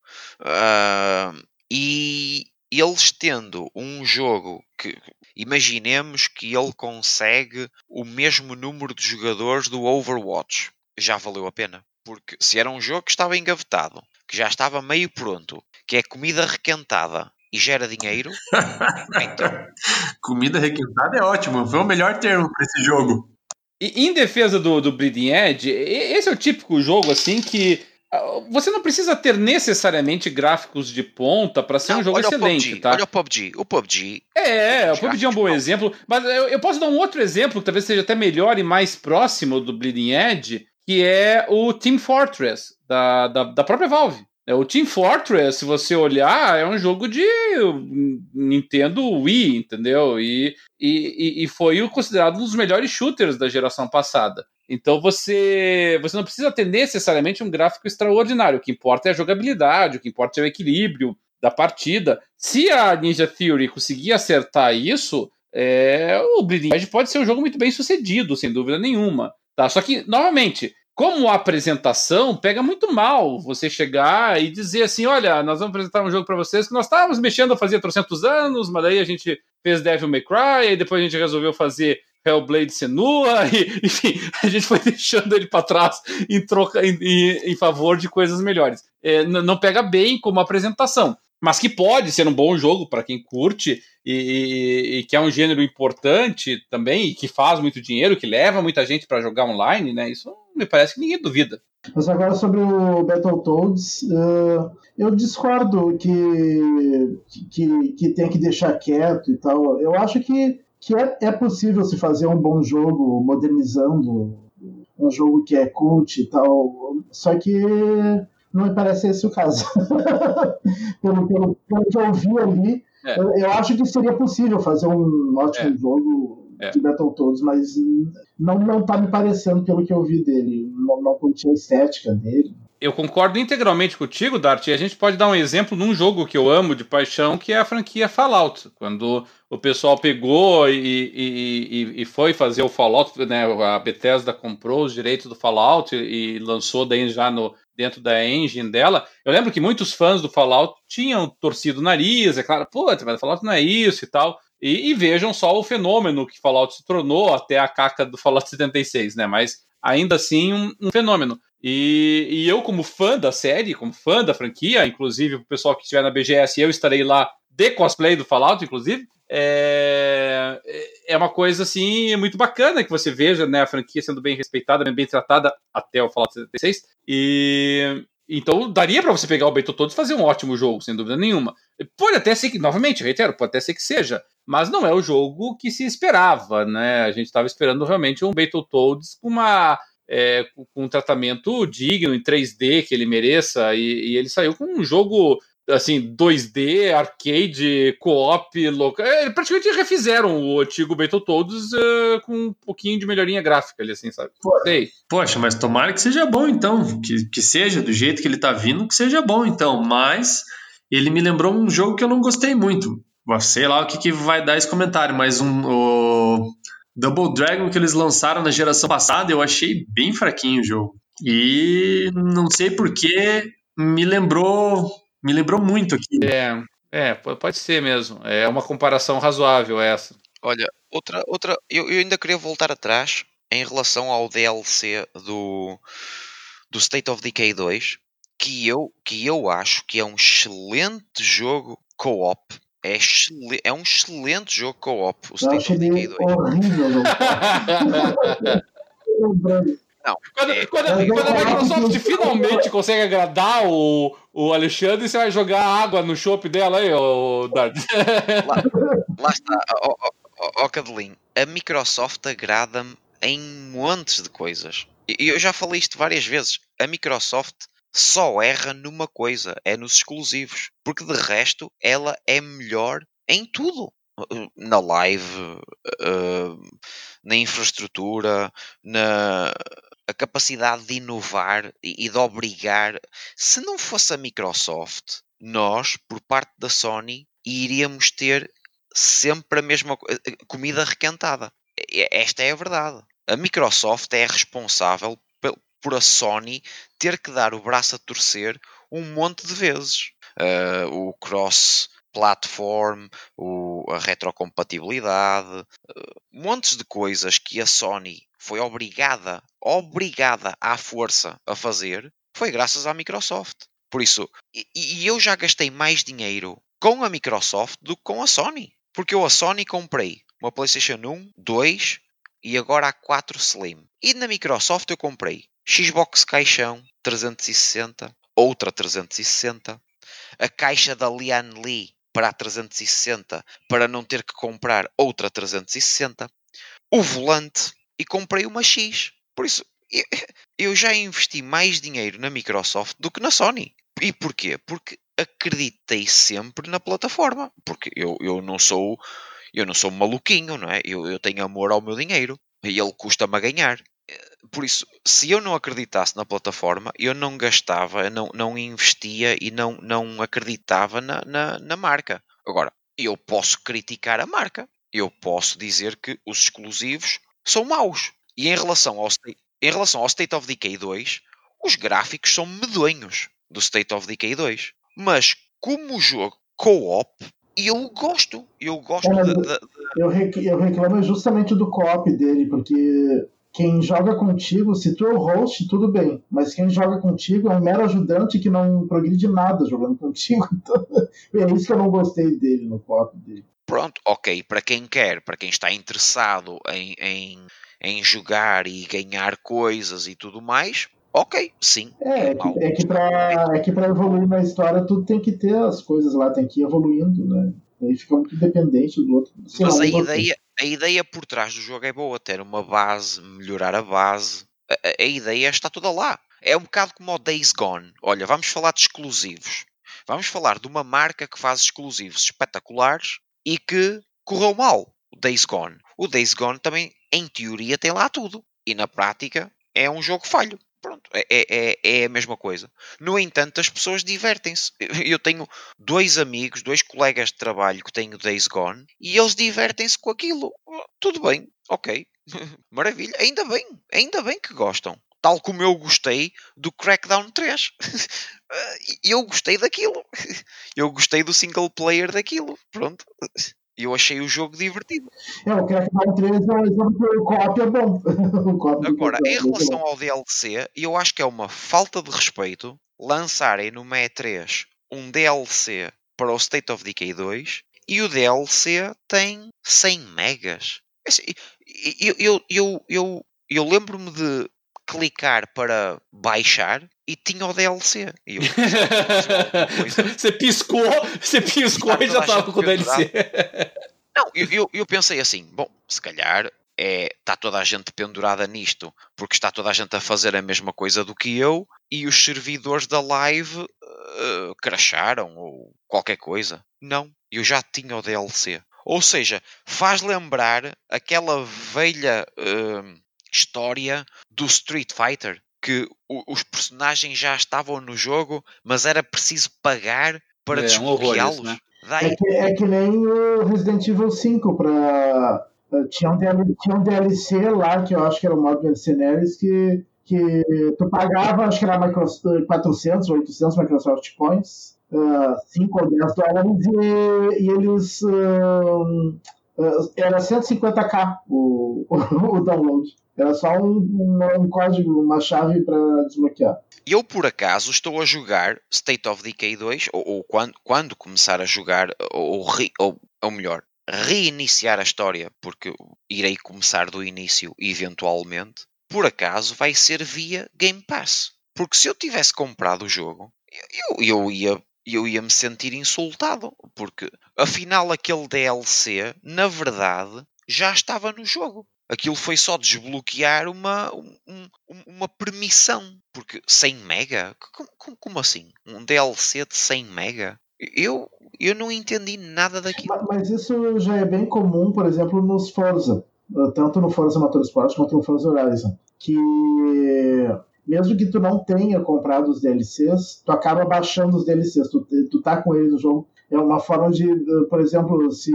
uh, e, eles tendo um jogo que imaginemos que ele consegue o mesmo número de jogadores do Overwatch, já valeu a pena. Porque se era um jogo que estava engavetado, que já estava meio pronto, que é comida requentada e gera dinheiro, então. Comida requentada é ótimo, foi o melhor termo para esse jogo. E em defesa do, do Bleeding Edge, esse é o típico jogo assim que você não precisa ter necessariamente gráficos de ponta para ser não, um jogo excelente, PUBG, tá? Olha o PUBG. O PUBG. É, o PUBG é um bom exemplo. Mas eu, eu, posso dar um outro exemplo que talvez seja até melhor e mais próximo do Bleeding Edge, que é o Team Fortress, da, da, da própria Valve. É, o Team Fortress, se você olhar, é um jogo de Nintendo Wii, entendeu? E, e, e foi considerado um dos melhores shooters da geração passada. Então você, você não precisa ter necessariamente um gráfico extraordinário. O que importa é a jogabilidade, o que importa é o equilíbrio da partida. Se a Ninja Theory conseguir acertar isso, é, o Bleeding Edge pode ser um jogo muito bem sucedido, sem dúvida nenhuma. Tá? Só que, novamente, como apresentação, pega muito mal você chegar e dizer assim: olha, nós vamos apresentar um jogo para vocês que nós estávamos mexendo fazia trocentos anos, mas daí a gente fez Devil May Cry, e depois a gente resolveu fazer Hellblade Senua, e, enfim, a gente foi deixando ele para trás em troca em, em, em, favor de coisas melhores. É, não pega bem como apresentação, mas que pode ser um bom jogo para quem curte e, e, e, que é um gênero importante também e que faz muito dinheiro, que leva muita gente para jogar online, né? Isso me parece que ninguém duvida. Mas agora sobre o Battletoads, uh, eu discordo que, que, que tem que deixar quieto e tal. Eu acho que, que é, é possível se fazer um bom jogo modernizando um jogo que é cult e tal. Só que não me parece esse o caso. pelo, pelo, pelo que eu vi ali, é. eu, eu, acho que seria possível fazer um ótimo é. jogo é. de Battletoads, mas não, não tá me parecendo pelo que eu vi dele. Não, não curti a estética dele. Eu concordo integralmente contigo, Dart. E a gente pode dar um exemplo num jogo que eu amo de paixão, que é a franquia Fallout. Quando o pessoal pegou e, e, e foi fazer o Fallout, né, a Bethesda comprou os direitos do Fallout e lançou daí já no, dentro da engine dela. Eu lembro que muitos fãs do Fallout tinham torcido o nariz, é claro, pô, mas Fallout não é isso e tal. E, e, vejam só o fenômeno que Fallout se tornou até a caca do Fallout 76, né? Mas ainda assim um, um fenômeno. E, e, eu, como fã da série, como fã da franquia, inclusive o pessoal que estiver na BGS, eu estarei lá de cosplay do Fallout, inclusive. É, é uma coisa assim muito bacana que você veja né, a franquia sendo bem respeitada, bem, tratada até o Fallout 76. E então daria para você pegar o Battletoads e fazer um ótimo jogo, sem dúvida nenhuma. Pode até ser que, novamente, reitero, pode até ser que seja, mas não é o jogo que se esperava, né? A gente estava esperando realmente um Battletoads com uma é, com um tratamento digno em 3D que ele mereça, e, e ele saiu com um jogo assim, 2D, arcade, co-op, louco. É, praticamente refizeram o antigo Battletoads uh, com um pouquinho de melhorinha gráfica ali, assim, sabe? Sei. Poxa, mas tomara que seja bom então. Que, que seja, do jeito que ele tá vindo, que seja bom então. Mas ele me lembrou um jogo que eu não gostei muito. Sei lá o que, que vai dar esse comentário, mas um. O Double Dragon que eles lançaram na geração passada, eu achei bem fraquinho o jogo. E não sei porquê, me lembrou, me lembrou muito aqui. É, é, pode ser mesmo. É uma comparação razoável essa. Olha, outra, outra, eu, eu ainda queria voltar atrás em relação ao DLC do, do State of Decay 2, que eu, que eu acho que é um excelente jogo co-op é, é um excelente jogo co-op, o State of Decay 2. Horrível, Não, quando, é, quando, é, quando a Microsoft finalmente consegue agradar o, o Alexandre, você vai jogar água no chopp dela aí, ô Dart. Lá, lá está, ó, ó, ó Cadelin, a Microsoft agrada-me em montes de coisas. E eu já falei isto várias vezes. A Microsoft só erra numa coisa, é nos exclusivos. Porque de resto, ela é melhor em tudo. Na live, uh, na infraestrutura, na a capacidade de inovar e de obrigar. Se não fosse a Microsoft, nós, por parte da Sony, iríamos ter sempre a mesma eh, comida requentada. Esta é a verdade. A Microsoft é responsável por a Sony ter que dar o braço a torcer um monte de vezes. Uh, o cross platform, o, a retrocompatibilidade, uh, montes de coisas que a Sony foi obrigada, obrigada à força a fazer, foi graças à Microsoft. Por isso, e, e eu já gastei mais dinheiro com a Microsoft do que com a Sony. Porque eu a Sony comprei uma PlayStation 1, 2 e agora a 4 Slim. E na Microsoft eu comprei Xbox Caixão 360, outra 360, a caixa da Lian Li para a 360 para não ter que comprar outra 360, o volante e comprei uma X. Por isso, eu já investi mais dinheiro na Microsoft do que na Sony. E porquê? Porque acreditei sempre na plataforma. Porque eu, eu não sou eu não sou maluquinho, não é? Eu, eu tenho amor ao meu dinheiro e ele custa-me a ganhar por isso, se eu não acreditasse na plataforma, eu não gastava, não, não investia e não, não acreditava na, na, na marca. Agora, eu posso criticar a marca, eu posso dizer que os exclusivos são maus. E em relação ao, em relação ao State of Decay 2, os gráficos são medonhos do State of Decay 2. Mas como jogo co-op, eu gosto. Eu gosto é, de, de, Eu, reclamo justamente do co-op dele, porque quem joga contigo, se tu é o host, tudo bem. Mas quem joga contigo é um mero ajudante que não progride nada jogando contigo. Então, é isso que eu não gostei dele no co-op dele. Pronto, ok. Para quem quer, para quem está interessado em, em, em jogar e ganhar coisas e tudo mais, ok, sim. É, é que, é que para é que evoluir na história, tu tem que ter as coisas lá, tem que ir evoluindo, né? Aí fica muito dependente do outro. Mas a ideia, a ideia por trás do jogo é boa, ter uma base, melhorar a base. A, a, a ideia está toda lá. É um bocado como o Days Gone. Olha, vamos falar de exclusivos. Vamos falar de uma marca que faz exclusivos espetaculares e que correu mal. O Days Gone. O Days Gone também, em teoria, tem lá tudo. E na prática, é um jogo falho. Pronto, é, é, é, é a mesma coisa. No entanto, as pessoas divertem-se. Eu tenho dois amigos, dois colegas de trabalho que têm o Days Gone e eles divertem-se com aquilo. Tudo bem, ok. Maravilha, ainda bem, ainda bem que gostam. Tal como eu gostei do Crackdown 3. eu gostei daquilo. Eu gostei do single player daquilo. Pronto. Eu achei o jogo divertido. É, o Crackdown 3 é um exemplo que co é bom. Agora, em relação ao DLC, eu acho que é uma falta de respeito lançarem no E3 um DLC para o State of Decay 2 e o DLC tem 100 megas. Assim, eu, eu, eu, eu, eu lembro-me de clicar para baixar e tinha o DLC. E eu, você piscou, você piscou e já estava com o DLC. Não, eu, eu, eu, pensei assim, bom, se calhar é, está toda a gente pendurada nisto, porque está toda a gente a fazer a mesma coisa do que eu e os servidores da live uh, cracharam ou qualquer coisa. Não, eu já tinha o DLC. Ou seja, faz lembrar aquela velha uh, história do Street Fighter que os personagens já estavam no jogo, mas era preciso pagar para é, desbloqueá-los. Um né? é, que, é que nem o Resident Evil 5 para eh, tinha um, DLC, tinha um DLC lá que eu acho que era o modo Mercenaries que que tu pagava, acho que era 400 ou 800 Microsoft Points, uh, 5 ou 10 dólares, e, e eles. Uh, era 150k o, o, o download. Era só um, um, um código, uma chave para desbloquear. Eu, por acaso, estou a jogar State of Decay 2, ou, ou quando, quando começar a jogar, ou, ou, ou melhor, reiniciar a história, porque irei começar do início eventualmente, por acaso vai ser via Game Pass. Porque se eu tivesse comprado o jogo, eu, eu ia eu ia me sentir insultado, porque afinal aquele DLC, na verdade, já estava no jogo. Aquilo foi só desbloquear uma, um, uma permissão. Porque 100 mega? Como, como, assim? Um DLC de 100 mega? Eu, eu não entendi nada daquilo. Mas isso já é bem comum, por exemplo, nos Forza. Tanto no Forza Motorsport quanto no Forza Horizon. Que mesmo que tu não tenha comprado os DLCs, tu acaba baixando os DLCs. Tu, tu tá com eles no jogo. É uma forma de, eh, por exemplo, se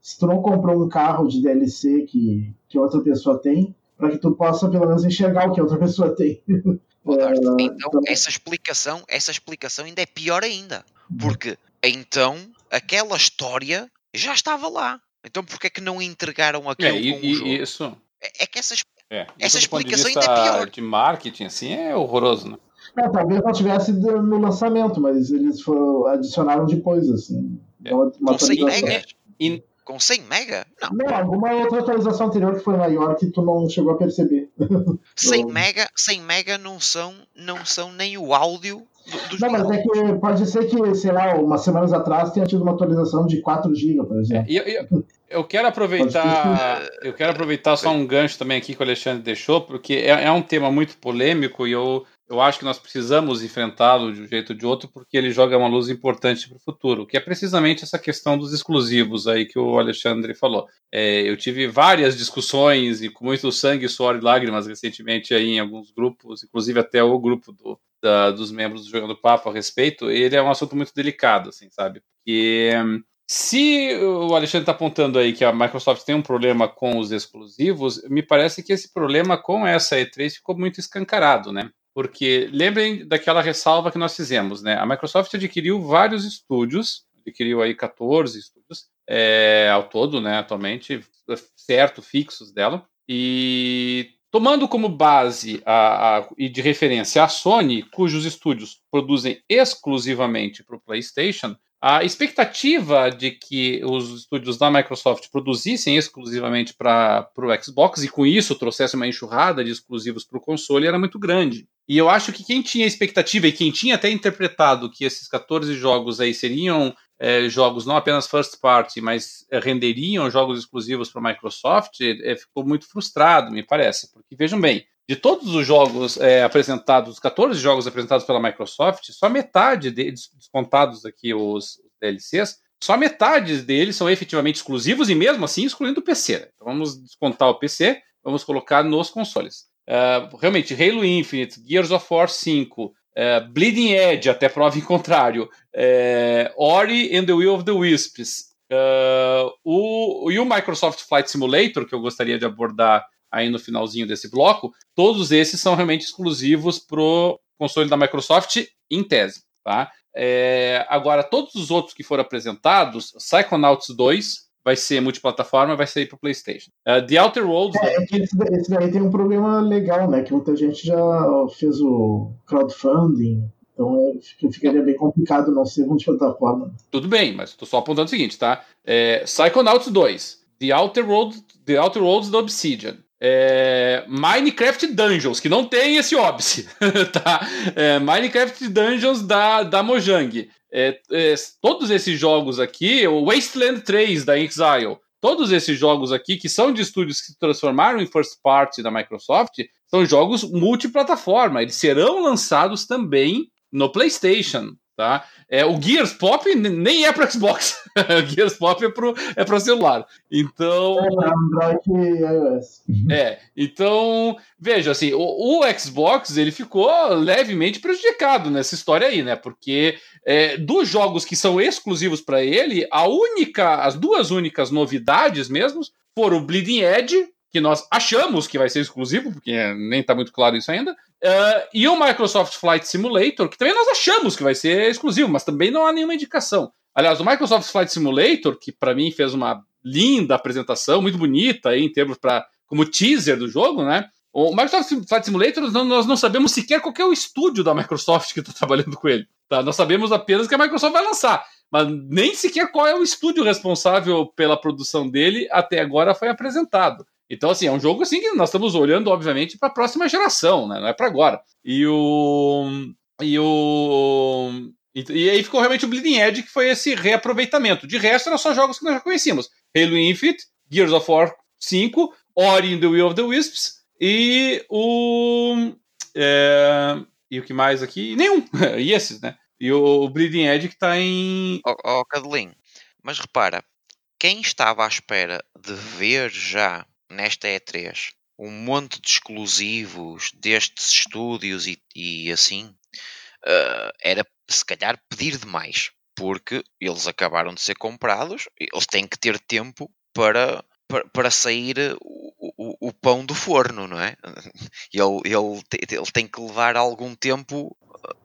se tu não comprou um carro de DLC que, que outra pessoa tem, para que tu possa pelo menos enxergar o que outra pessoa tem. É, então, então, essa explicação, essa explicação ainda é pior ainda, porque então aquela história já estava lá. Então porquê é que não entregaram aquilo é, e, jogo? Isso. É, é que essa, é, essa explicação ainda é pior. De marketing, assim, é horroroso, né? É, talvez não tivesse no lançamento, mas eles foram, adicionaram depois, assim. É. Uma, uma não sei, né? E, com 100 mega? Não. Não, alguma outra atualização anterior que foi maior que tu não chegou a perceber. 100 mega, 100 mega não são, não são nem o áudio do, do Não, mas é que pode ser que, sei lá, umas semanas atrás tenha tido uma atualização de 4 GB, por exemplo. É, eu, eu, eu, quero aproveitar, eu quero aproveitar só um gancho também aqui que o Alexandre deixou, porque é, é um tema muito polêmico e eu eu acho que nós precisamos enfrentá-lo de um jeito ou de outro, porque ele joga uma luz importante para o futuro, que é precisamente essa questão dos exclusivos aí que o Alexandre falou. É, eu tive várias discussões e com muito sangue, suor e lágrimas recentemente aí em alguns grupos, inclusive até o grupo do, da, dos membros do Jogando Papo a respeito. Ele é um assunto muito delicado, assim, sabe? Porque se o Alexandre está apontando aí que a Microsoft tem um problema com os exclusivos, me parece que esse problema com essa E3 ficou muito escancarado, né? Porque lembrem daquela ressalva que nós fizemos, né? A Microsoft adquiriu vários estúdios, adquiriu aí 14 estúdios é, ao todo, né, atualmente, certo, fixos dela. E tomando como base a, a, e de referência a Sony, cujos estúdios produzem exclusivamente para o PlayStation, a expectativa de que os estúdios da Microsoft produzissem exclusivamente para o Xbox e com isso trouxesse uma enxurrada de exclusivos para o console era muito grande. E eu acho que quem tinha expectativa e quem tinha até interpretado que esses 14 jogos aí seriam é, jogos não apenas first party, mas é, renderiam jogos exclusivos para a Microsoft, é, ficou muito frustrado, me parece. Porque vejam bem, de todos os jogos é, apresentados, 14 jogos apresentados pela Microsoft, só metade deles, descontados aqui os DLCs, só metade deles são efetivamente exclusivos e mesmo assim excluindo o PC. Então vamos descontar o PC, vamos colocar nos consoles. Uh, realmente, Halo Infinite, Gears of War 5, uh, é, Bleeding Edge, até prova em contrário, uh, Ori and the Will of the Wisps, o, e o Microsoft Flight Simulator, que eu gostaria de abordar aí no finalzinho desse bloco, todos esses são realmente exclusivos pro console da Microsoft em tese, tá? É, agora, todos os outros que foram apresentados, Psychonauts 2 vai ser multiplataforma, vai sair para PlayStation. Uh, The Outer Worlds. É, é que esse, esse daí tem um problema legal, né? Que muita gente já fez o crowdfunding. Então é, ficaria bem complicado não ser multiplataforma. Tudo bem, mas estou só apontando o seguinte, tá? É, Psychonauts 2, The Outer Worlds, The Outer Worlds da Obsidian, é, Minecraft Dungeons, que não tem esse óbice, tá? É, Minecraft Dungeons da, da Mojang. É, é, todos esses jogos aqui, o Wasteland 3 da Exile, todos esses jogos aqui, que são de estúdios que se transformaram em first party da Microsoft, são jogos multiplataforma. Eles serão lançados também no PlayStation. Tá? É, o Gears Pop nem é para Xbox. o Gears Pop é para é para celular. Então. É, Android e iOS. É, então, veja, assim, o, o, Xbox ele ficou levemente prejudicado nessa história aí, né? Porque é, dos jogos que são exclusivos para ele, a única, as duas únicas novidades mesmo foram o Bleeding Edge, que nós achamos que vai ser exclusivo, porque nem está muito claro isso ainda, uh, e o Microsoft Flight Simulator, que também nós achamos que vai ser exclusivo, mas também não há nenhuma indicação. Aliás, o Microsoft Flight Simulator, que para mim fez uma linda apresentação, muito bonita aí, em termos para como teaser do jogo, né? O Microsoft Flight Simulator, nós não sabemos sequer qual é o estúdio da Microsoft que está trabalhando com ele. Tá? Nós sabemos apenas que a Microsoft vai lançar, mas nem sequer qual é o estúdio responsável pela produção dele até agora foi apresentado. Então, assim, é um jogo assim que nós estamos olhando, obviamente, para a próxima geração, né? Não é para agora. E o. E o. E, aí ficou realmente o Bleeding Edge, que foi esse reaproveitamento. De resto, eram só jogos que nós já conhecíamos: Halo Infinite, Gears of War 5, Ori in the Will of the Wisps e o. É, e o que mais aqui? Nenhum. e esses, né? E o, Bleeding Edge que está em. Ó, oh, oh, mas repara, quem estava à espera de ver já nesta E3 um monte de exclusivos destes estúdios e, e assim, uh, era se calhar pedir demais, porque eles acabaram de ser comprados, eles têm que ter tempo para, para, para sair o, o, pão do forno, não é? Ele, ele, ele tem que levar algum tempo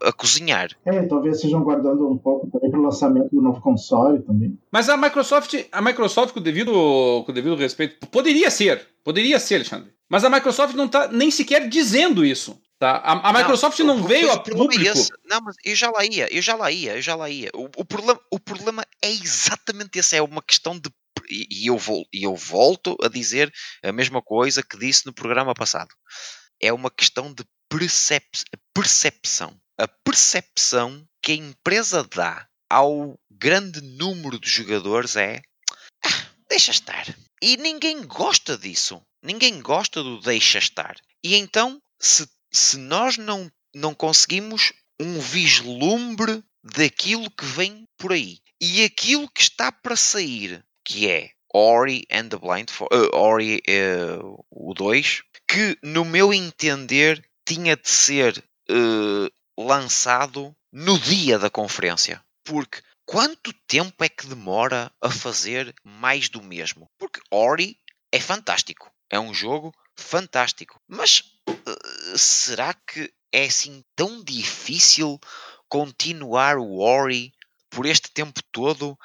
a cozinhar. É, talvez estejam guardando um pouco também para o lançamento do novo console também. Mas a Microsoft, a Microsoft com o devido, com o devido respeito, poderia ser, poderia ser, Alexandre. Mas a Microsoft não está nem sequer dizendo isso. Tá? A, a Microsoft não, não veio a público. É não, mas eu já lá ia, eu já lá ia, eu já lá ia. O, o, problema, o problema é exatamente esse, é uma questão de e eu, vou, e eu volto a dizer a mesma coisa que disse no programa passado. É uma questão de percep percepção a percepção que a empresa dá ao grande número de jogadores é ah, deixa estar. E ninguém gosta disso. Ninguém gosta do deixa estar. E então, se, se nós não, não conseguimos um vislumbre daquilo que vem por aí e aquilo que está para sair, que é Ori and the Blind uh, Ori uh, o 2, que no meu entender tinha de ser uh, lançado no dia da conferência. Porque quanto tempo é que demora a fazer mais do mesmo? Porque Ori é fantástico. É um jogo fantástico. Mas será que é assim tão difícil continuar o Ori por este tempo todo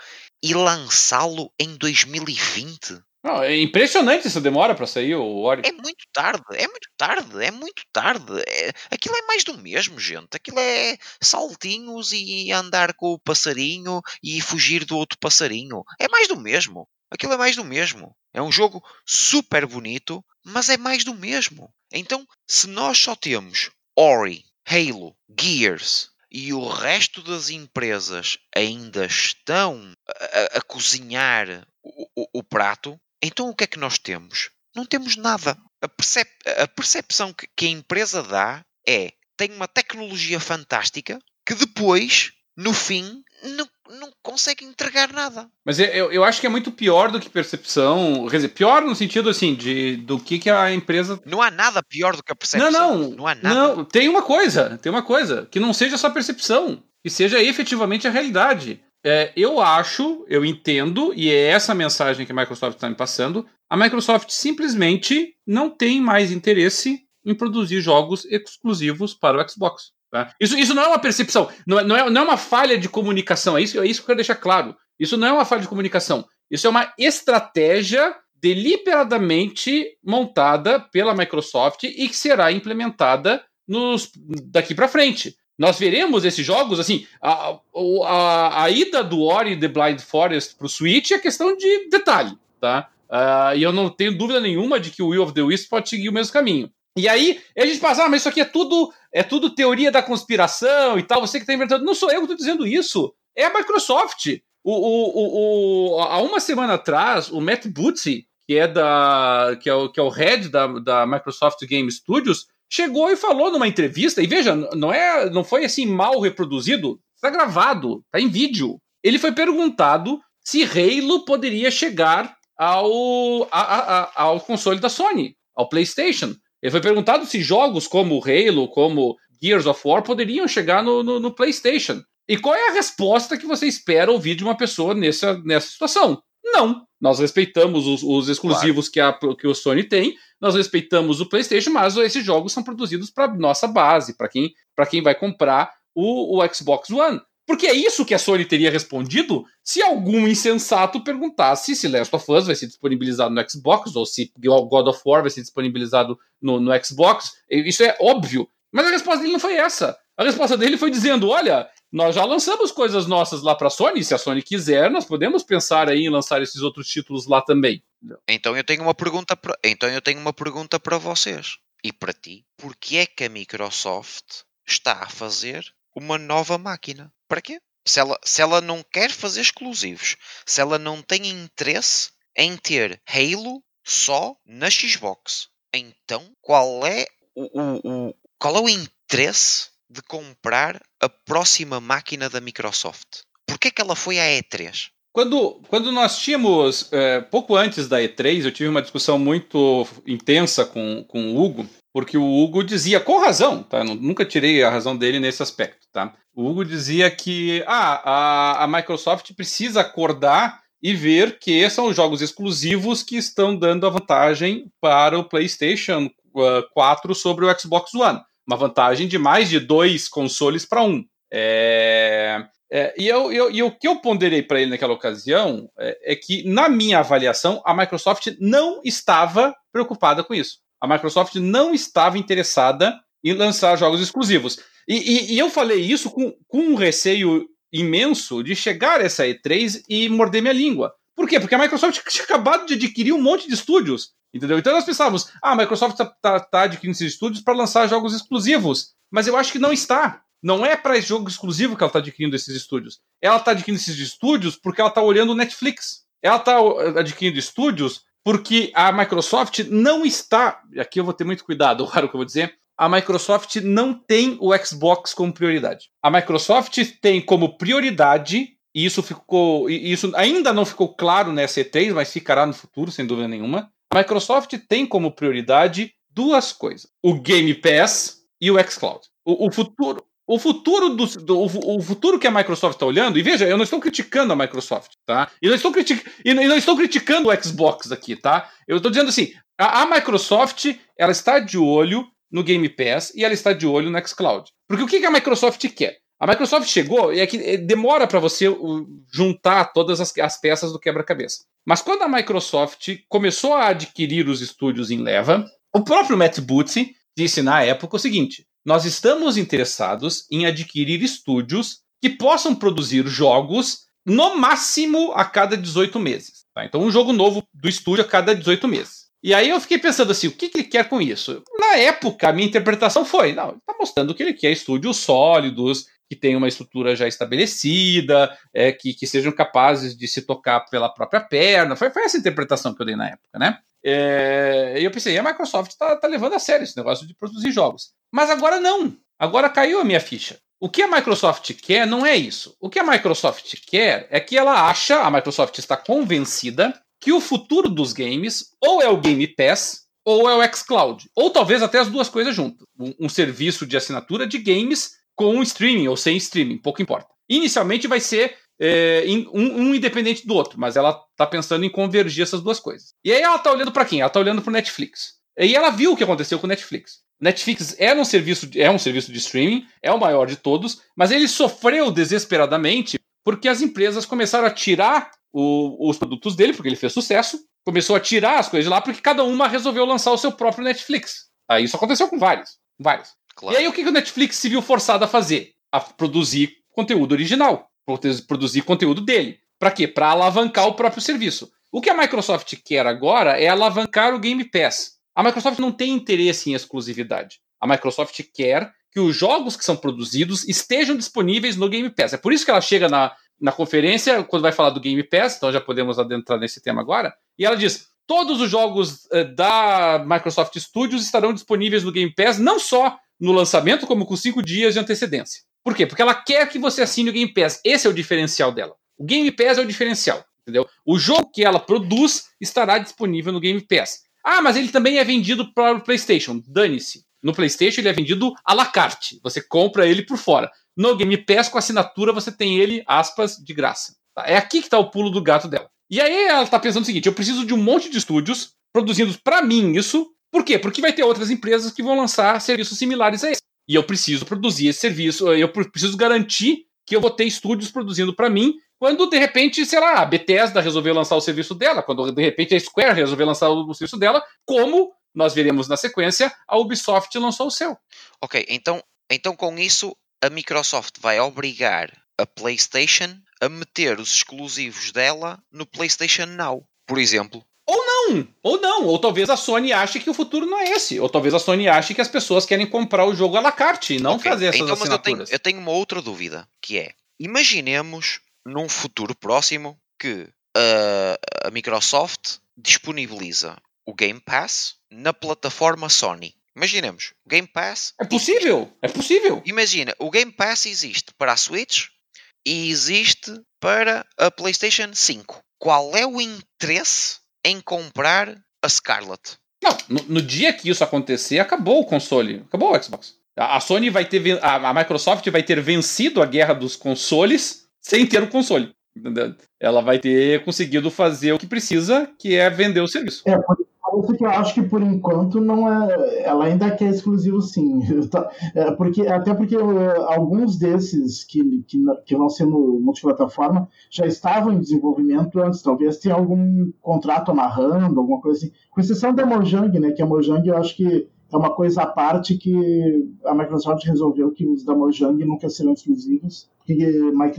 e lançá-lo em 2020? Não, é impressionante essa demora para sair o Ori. É muito tarde, é muito tarde, é muito tarde. É, aquilo é mais do mesmo, gente. Aquilo é saltinhos e andar com o passarinho e fugir do outro passarinho. É mais do mesmo. Aquilo é mais do mesmo. É um jogo super bonito, mas é mais do mesmo. Então, se nós só temos Ori, Halo, Gears e o resto das empresas ainda estão a, a cozinhar o, o, o prato, então o que é que nós temos? Não temos nada. A, percep a percepção que, que a empresa dá é tem uma tecnologia fantástica que depois, no fim, não, não consegue entregar nada. Mas eu, eu acho que é muito pior do que percepção. Quer dizer, pior no sentido assim, de do que, que a empresa. Não há nada pior do que a percepção. Não, não. Não há nada. Não, tem uma coisa, tem uma coisa. Que não seja só percepção. Que seja efetivamente a realidade. É, eu acho, eu entendo, e é essa mensagem que a Microsoft está me passando. A Microsoft simplesmente não tem mais interesse em produzir jogos exclusivos para o Xbox. Tá? Isso, isso não é uma percepção, não é, não, é, não é uma falha de comunicação, é isso, é isso que eu quero deixar claro. Isso não é uma falha de comunicação, isso é uma estratégia deliberadamente montada pela Microsoft e que será implementada nos, daqui para frente. Nós veremos esses jogos, assim, a, a, a ida do Ori The Blind Forest para o Switch é questão de detalhe, tá? Uh, e eu não tenho dúvida nenhuma de que o Will of the Wisp pode seguir o mesmo caminho. E aí, a gente passa, ah, mas isso aqui é tudo, é tudo teoria da conspiração e tal, você que está inventando. Não sou eu que estou dizendo isso, é a Microsoft. O, o, o, há uma semana atrás, o Matt Bootsy, que é, da, que é, o, que é o head da, da Microsoft Game Studios, chegou e falou numa entrevista, e veja, não é, não foi assim mal reproduzido, está gravado, está em vídeo. Ele foi perguntado se Halo poderia chegar ao, a, a, ao console da Sony, ao PlayStation. Ele foi perguntado se jogos como Halo, como Gears of War poderiam chegar no, no, no PlayStation. E qual é a resposta que você espera ouvir de uma pessoa nessa, nessa situação? Não. Nós respeitamos os, os exclusivos claro. que, a, que o Sony tem, nós respeitamos o PlayStation, mas esses jogos são produzidos para nossa base, para quem, quem vai comprar o, o Xbox One. Porque é isso que a Sony teria respondido se algum insensato perguntasse se Last of Us vai ser disponibilizado no Xbox ou se God of War vai ser disponibilizado no, no Xbox. Isso é óbvio. Mas a resposta dele não foi essa. A resposta dele foi dizendo: olha, nós já lançamos coisas nossas lá para a Sony, se a Sony quiser, nós podemos pensar aí em lançar esses outros títulos lá também. Então eu tenho uma pergunta para, então eu tenho uma pergunta para vocês e para ti. Por que é que a Microsoft está a fazer uma nova máquina? Para quê? Se ela, se ela não quer fazer exclusivos, se ela não tem interesse em ter Halo só na Xbox, então qual é o, o, o qual é o interesse de comprar a próxima máquina da Microsoft? Porquê que ela foi à E3? Quando, quando nós tínhamos, é, pouco antes da E3, eu tive uma discussão muito intensa com, com o Hugo, porque o Hugo dizia, com razão, tá? nunca tirei a razão dele nesse aspecto, tá? O Hugo dizia que ah, a, a Microsoft precisa acordar e ver que são os jogos exclusivos que estão dando a vantagem para o PlayStation 4 sobre o Xbox One uma vantagem de mais de dois consoles para um. É, é, e, eu, eu, e o que eu ponderei para ele naquela ocasião é, é, que, na minha avaliação, a Microsoft não estava preocupada com isso. A Microsoft não estava interessada em lançar jogos exclusivos. E, e, e eu falei isso com, com um receio imenso de chegar essa E3 e morder minha língua. Por quê? Porque a Microsoft tinha acabado de adquirir um monte de estúdios. Entendeu? Então nós pensávamos, ah, a Microsoft está tá, tá adquirindo esses estúdios para lançar jogos exclusivos. Mas eu acho que não está. Não é para jogo exclusivo que ela está adquirindo esses estúdios. Ela está adquirindo esses estúdios porque ela está olhando o Netflix. Ela está adquirindo estúdios porque a Microsoft não está. Aqui eu vou ter muito cuidado, claro o que eu vou dizer. A Microsoft não tem o Xbox como prioridade. A Microsoft tem como prioridade, e isso ficou. E isso ainda não ficou claro nessa E3, mas ficará no futuro, sem dúvida nenhuma a Microsoft tem como prioridade duas coisas: o Game Pass e o xCloud. O, o futuro, o futuro do, do, o futuro que a Microsoft está olhando, e veja, eu não estou criticando a Microsoft, tá? E não estou, critic, e não estou criticando o Xbox aqui, tá? Eu estou dizendo assim, a, a, Microsoft, ela está de olho no Game Pass e ela está de olho no xCloud. Porque o que, que a Microsoft quer? A Microsoft chegou e é que demora para você juntar todas as, as peças do quebra-cabeça. Mas quando a Microsoft começou a adquirir os estúdios em leva, o próprio Matt Bootsy disse na época o seguinte: nós estamos interessados em adquirir estúdios que possam produzir jogos no máximo a cada 18 meses. Tá? Então, um jogo novo do estúdio a cada 18 meses. E aí eu fiquei pensando assim, o que, que ele quer com isso? Na época, a minha interpretação foi, não, ele está mostrando que ele quer estúdios sólidos, que tenham uma estrutura já estabelecida, é, que, que sejam capazes de se tocar pela própria perna. Foi, foi essa interpretação que eu dei na época, né? É, e eu pensei, a Microsoft está tá levando a sério esse negócio de produzir jogos. Mas agora não. Agora caiu a minha ficha. O que a Microsoft quer não é isso. O que a Microsoft quer é que ela acha, a Microsoft está convencida, que o futuro dos games ou é o Game Pass ou é o xCloud. Ou talvez até as duas coisas juntas. Um, um serviço de assinatura de games com streaming ou sem streaming, pouco importa. Inicialmente vai ser é, um, um, independente do outro, mas ela está pensando em convergir essas duas coisas. E aí ela está olhando para quem? Ela está olhando para o Netflix. E ela viu o que aconteceu com o Netflix. Netflix era um serviço, é um serviço de streaming, é o maior de todos, mas ele sofreu desesperadamente porque as empresas começaram a tirar o, os produtos dele, porque ele fez sucesso, começou a tirar as coisas de lá porque cada uma resolveu lançar o seu próprio Netflix. Aí isso aconteceu com vários, vários. Claro. E aí o que, que o Netflix se viu forçado a fazer? A produzir conteúdo original, produzir conteúdo dele. Para quê? Para alavancar o próprio serviço. O que a Microsoft quer agora é alavancar o Game Pass. A Microsoft não tem interesse em exclusividade. A Microsoft quer que os jogos que são produzidos estejam disponíveis no Game Pass. É por isso que ela chega na, na conferência, quando vai falar do Game Pass, então já podemos adentrar nesse tema agora, e ela diz: todos os jogos uh, da Microsoft Studios estarão disponíveis no Game Pass, não só no lançamento, como com cinco dias de antecedência. Por quê? Porque ela quer que você assine o Game Pass. Esse é o diferencial dela. O Game Pass é o diferencial, entendeu? O jogo que ela produz estará disponível no Game Pass. Ah, mas ele também é vendido para o PlayStation. Dane-se. No PlayStation ele é vendido à la carte. Você compra ele por fora. No Game Pass, com assinatura, você tem ele, aspas, de graça. Tá? É aqui que está o pulo do gato dela. E aí ela está pensando o seguinte: eu preciso de um monte de estúdios produzindo para mim isso. Por quê? Porque vai ter outras empresas que vão lançar serviços similares a esse. E eu preciso produzir esse serviço, eu preciso garantir que eu vou ter estúdios produzindo para mim quando de repente, sei lá, a Bethesda resolveu lançar o serviço dela, quando de repente a Square resolveu lançar o serviço dela, como nós veremos na sequência, a Ubisoft lançou o seu. Ok, então, então com isso a Microsoft vai obrigar a PlayStation a meter os exclusivos dela no PlayStation Now, por exemplo. Ou não, ou não, ou talvez a Sony ache que o futuro não é esse, ou talvez a Sony ache que as pessoas querem comprar o jogo à la carte e não okay. fazer essas então. Mas eu tenho, eu tenho uma outra dúvida, que é, imaginemos num futuro próximo que uh, a Microsoft disponibiliza o Game Pass na plataforma Sony. Imaginemos, o Game Pass. É possível, existe. é possível. Imagina, o Game Pass existe para a Switch e existe para a PlayStation 5. Qual é o interesse em comprar a Scarlet? Não, no, no dia que isso acontecer, acabou o console, acabou o Xbox. A, a Sony vai ter, a, a Microsoft vai ter vencido a guerra dos consoles sem ter o console. Entendeu? Ela vai ter conseguido fazer o que precisa, que é vender o serviço. É, por isso que eu acho que por enquanto não é. Ela ainda quer exclusivo sim. É, porque, até porque alguns desses que, que, que vão ser multiplataforma já estavam em desenvolvimento antes. Talvez tenha algum contrato amarrando, alguma coisa assim. Com exceção da Mojang, né? Que a Mojang eu acho que é uma coisa à parte que a Microsoft resolveu que os da Mojang nunca serão exclusivos, porque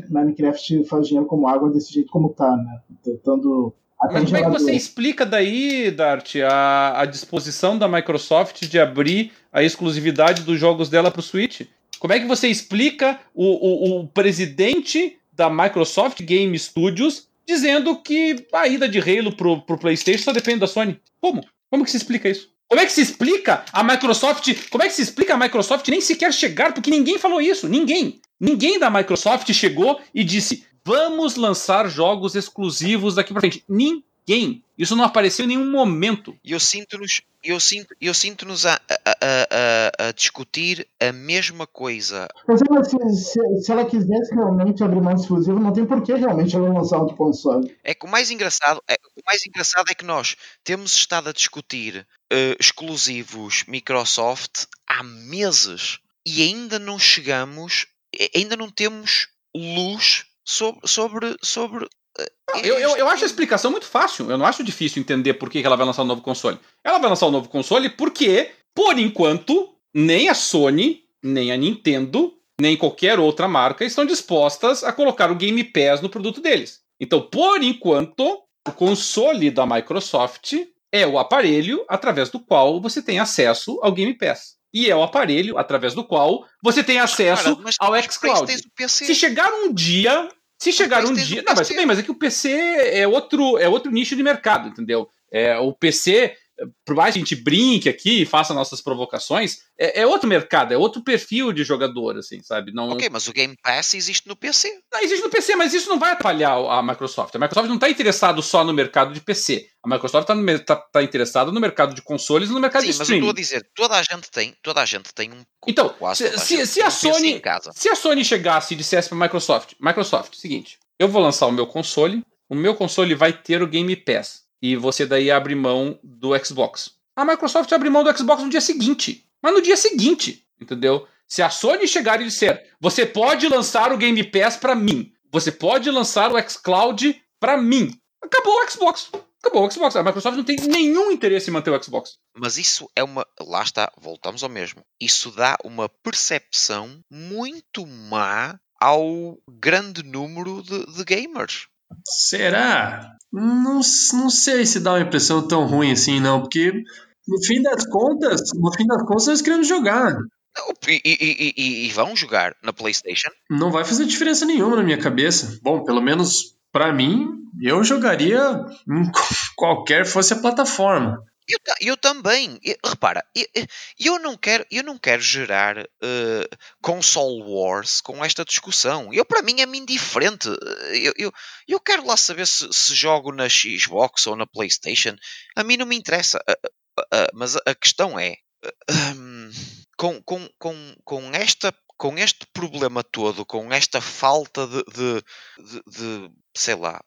Minecraft faz dinheiro como água desse jeito como tá, né? Tentando mas como é que você explica daí, Dart, a, a disposição da Microsoft de abrir a exclusividade dos jogos dela para o Switch? Como é que você explica o, o, o, presidente da Microsoft Game Studios dizendo que a ida de Halo pro, pro PlayStation só depende da Sony? Como? Como que se explica isso? Como é que se explica a Microsoft? Como é que se explica a Microsoft nem sequer chegar? Porque ninguém falou isso. Ninguém. Ninguém da Microsoft chegou e disse: vamos lançar jogos exclusivos daqui para frente. Ninguém. Isso não apareceu em nenhum momento. E eu sinto-nos eu sinto, eu sinto-nos a, a, a, a, discutir a mesma coisa. Mas se, se, se, ela quisesse realmente abrir mais exclusivo, não tem por que realmente ela lançar outro console. É que o mais engraçado é, o mais engraçado é que nós temos estado a discutir uh, exclusivos Microsoft há meses e ainda não chegamos ainda não temos luz sobre. sobre, sobre eu, eu, eu, acho a explicação muito fácil. Eu não acho difícil entender por que ela vai lançar um novo console. Ela vai lançar um novo console porque, por enquanto, nem a Sony, nem a Nintendo, nem qualquer outra marca estão dispostas a colocar o Game Pass no produto deles. Então, por enquanto, o console da Microsoft é o aparelho através do qual você tem acesso ao Game Pass. E é o aparelho através do qual você tem acesso Cara, ao xCloud. Se chegar um dia se chegar um dia. Não, mas tudo bem, mas é que o PC é outro, é outro nicho de mercado, entendeu? É, o PC por mais que a gente brinque aqui e faça nossas provocações, é, é, outro mercado, é outro perfil de jogador, assim, sabe? Não... Ok, mas o Game Pass existe no PC. Não, existe no PC, mas isso não vai atrapalhar a Microsoft. A Microsoft não está interessada só no mercado de PC. A Microsoft está tá, tá interessada no mercado de consoles e no mercado Sim, de streaming. mas eu estou a dizer, toda a gente tem, toda a gente tem um Então, se, se, se a Sony, se a Sony chegasse e dissesse para a Microsoft, Microsoft, seguinte, eu vou lançar o meu console, o meu console vai ter o Game Pass e você daí abre mão do Xbox. A Microsoft abre mão do Xbox no dia seguinte. Mas no dia seguinte, entendeu? Se a Sony chegar e disser, você pode lançar o Game Pass para mim, você pode lançar o xCloud para mim, acabou o Xbox. Acabou o Xbox. A Microsoft não tem nenhum interesse em manter o Xbox. Mas isso é uma. Lá está, voltamos ao mesmo. Isso dá uma percepção muito má ao grande número de, de gamers. Será? Não, não sei se dá uma impressão tão ruim assim, não, porque no fim das contas, no fim das contas, nós queremos jogar. E, e, e, e, vão jogar na PlayStation? Não vai fazer diferença nenhuma na minha cabeça. Bom, pelo menos para mim, eu jogaria em qualquer fosse a plataforma. Eu, eu também. Eu, repara, eu, eu, não quero, eu não quero gerar uh, console wars com esta discussão. Eu, para mim, é-me indiferente. Eu, eu, eu quero lá saber se, se, jogo na Xbox ou na PlayStation. A mim não me interessa. Uh, uh, mas a questão é. Um, com, com, com, com esta com este problema todo, com esta falta de, de, de, de sei lá,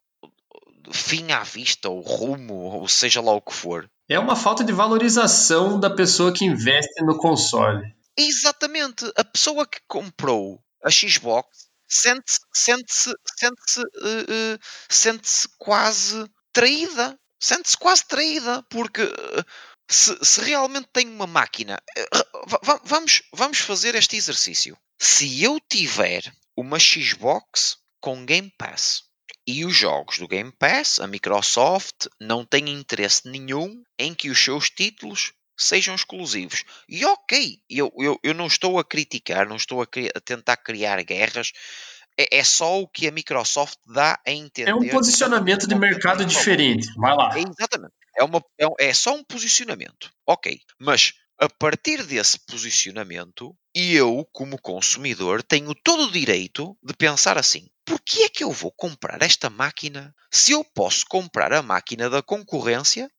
fim à vista, ou rumo, ou seja lá o que for, é uma falta de valorização da pessoa que investe no console. Exatamente. A pessoa que comprou a Xbox sente-se sente -se, sente -se, uh, uh, sente-se quase traída. Sente-se quase traída, porque uh, se, se, realmente tem uma máquina. vamos, vamos fazer este exercício. Se eu tiver uma Xbox com Game Pass e os jogos do Game Pass, a Microsoft não tem interesse nenhum em que os seus títulos sejam exclusivos. E ok, eu, eu, eu não estou a criticar, não estou a, a tentar criar guerras. É, é, só o que a Microsoft dá a entender. É um posicionamento de mercado diferente. Vai lá. É, exatamente. É, uma, é, é só um posicionamento. Ok. Mas a partir desse posicionamento, eu, como consumidor, tenho todo o direito de pensar assim: por que é que eu vou comprar esta máquina se eu posso comprar a máquina da concorrência,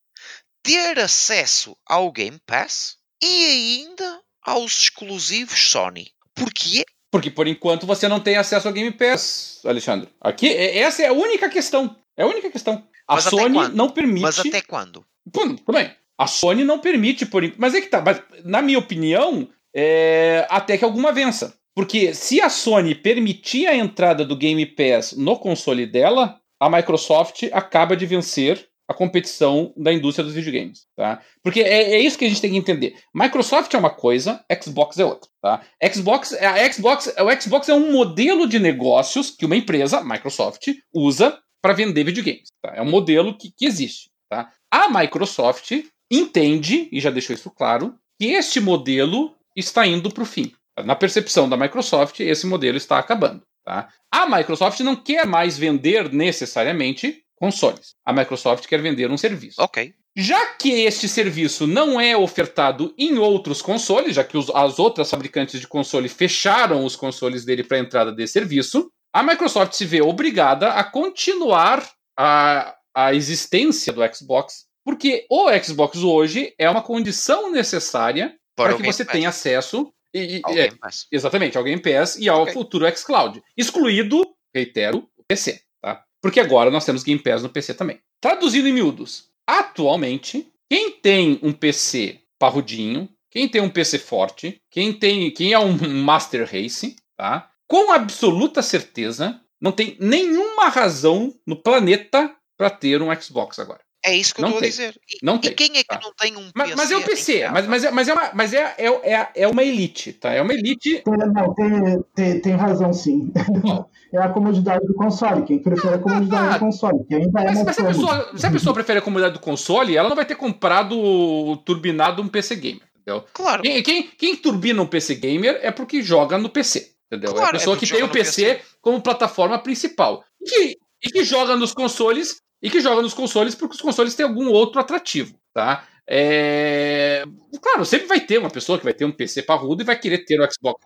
ter acesso ao Game Pass e ainda aos exclusivos Sony? Porquê? Porque por enquanto você não tem acesso ao Game Pass, Alexandre. Aqui, é, essa é a única questão. É a única questão. A Mas Sony não permite. Mas até quando? Pum, tudo bem. A Sony não permite, por Mas é que tá. Mas, na minha opinião, é... até que alguma vença. Porque se a Sony permitir a entrada do Game Pass no console dela, a Microsoft acaba de vencer a competição da indústria dos videogames, tá? Porque é, é, isso que a gente tem que entender. Microsoft é uma coisa, Xbox é outra, tá? Xbox, a Xbox, o Xbox é um modelo de negócios que uma empresa, Microsoft, usa para vender videogames. Tá? É um modelo que, que existe, tá? A Microsoft entende, e já deixou isso claro, que este modelo está indo para o fim. Na percepção da Microsoft, esse modelo está acabando. Tá? A Microsoft não quer mais vender necessariamente consoles. A Microsoft quer vender um serviço. Ok. Já que este serviço não é ofertado em outros consoles, já que os, as outras fabricantes de console fecharam os consoles dele para a entrada desse serviço, a Microsoft se vê obrigada a continuar a, a existência do Xbox porque o Xbox hoje é uma condição necessária para, que você tenha acesso e, é, exatamente ao Game Pass e ao okay. futuro xCloud, excluído, reitero, o PC, tá? Porque agora nós temos Game Pass no PC também. Traduzindo em miúdos, atualmente quem tem um PC parrudinho, quem tem um PC forte, quem tem, quem é um Master Race, tá? com absoluta certeza, não tem nenhuma razão no planeta para ter um Xbox agora. É isso que eu estou a dizer. E, não e tem. quem é que tá. não tem um mas, PC? Mas é o PC, mas, mas, é, mas, é, uma, mas é, é, é, é uma elite, tá? É uma elite. Tem, não, tem, tem, tem razão sim. é a comodidade do console. Quem prefere a comodidade ah, do console. Que ainda é mas, mas se, a pessoa, se a pessoa prefere a comodidade do console, ela não vai ter comprado turbinado um PC gamer. Entendeu? Claro. Quem, quem, quem turbina um PC gamer é porque joga no PC. Entendeu? Claro, é a pessoa é que tem o PC, PC, como plataforma principal. E que, e que joga nos consoles e que joga nos consoles porque os consoles têm algum outro atrativo, tá? É... Claro, sempre vai ter uma pessoa que vai ter um PC parrudo e vai querer ter o Xbox.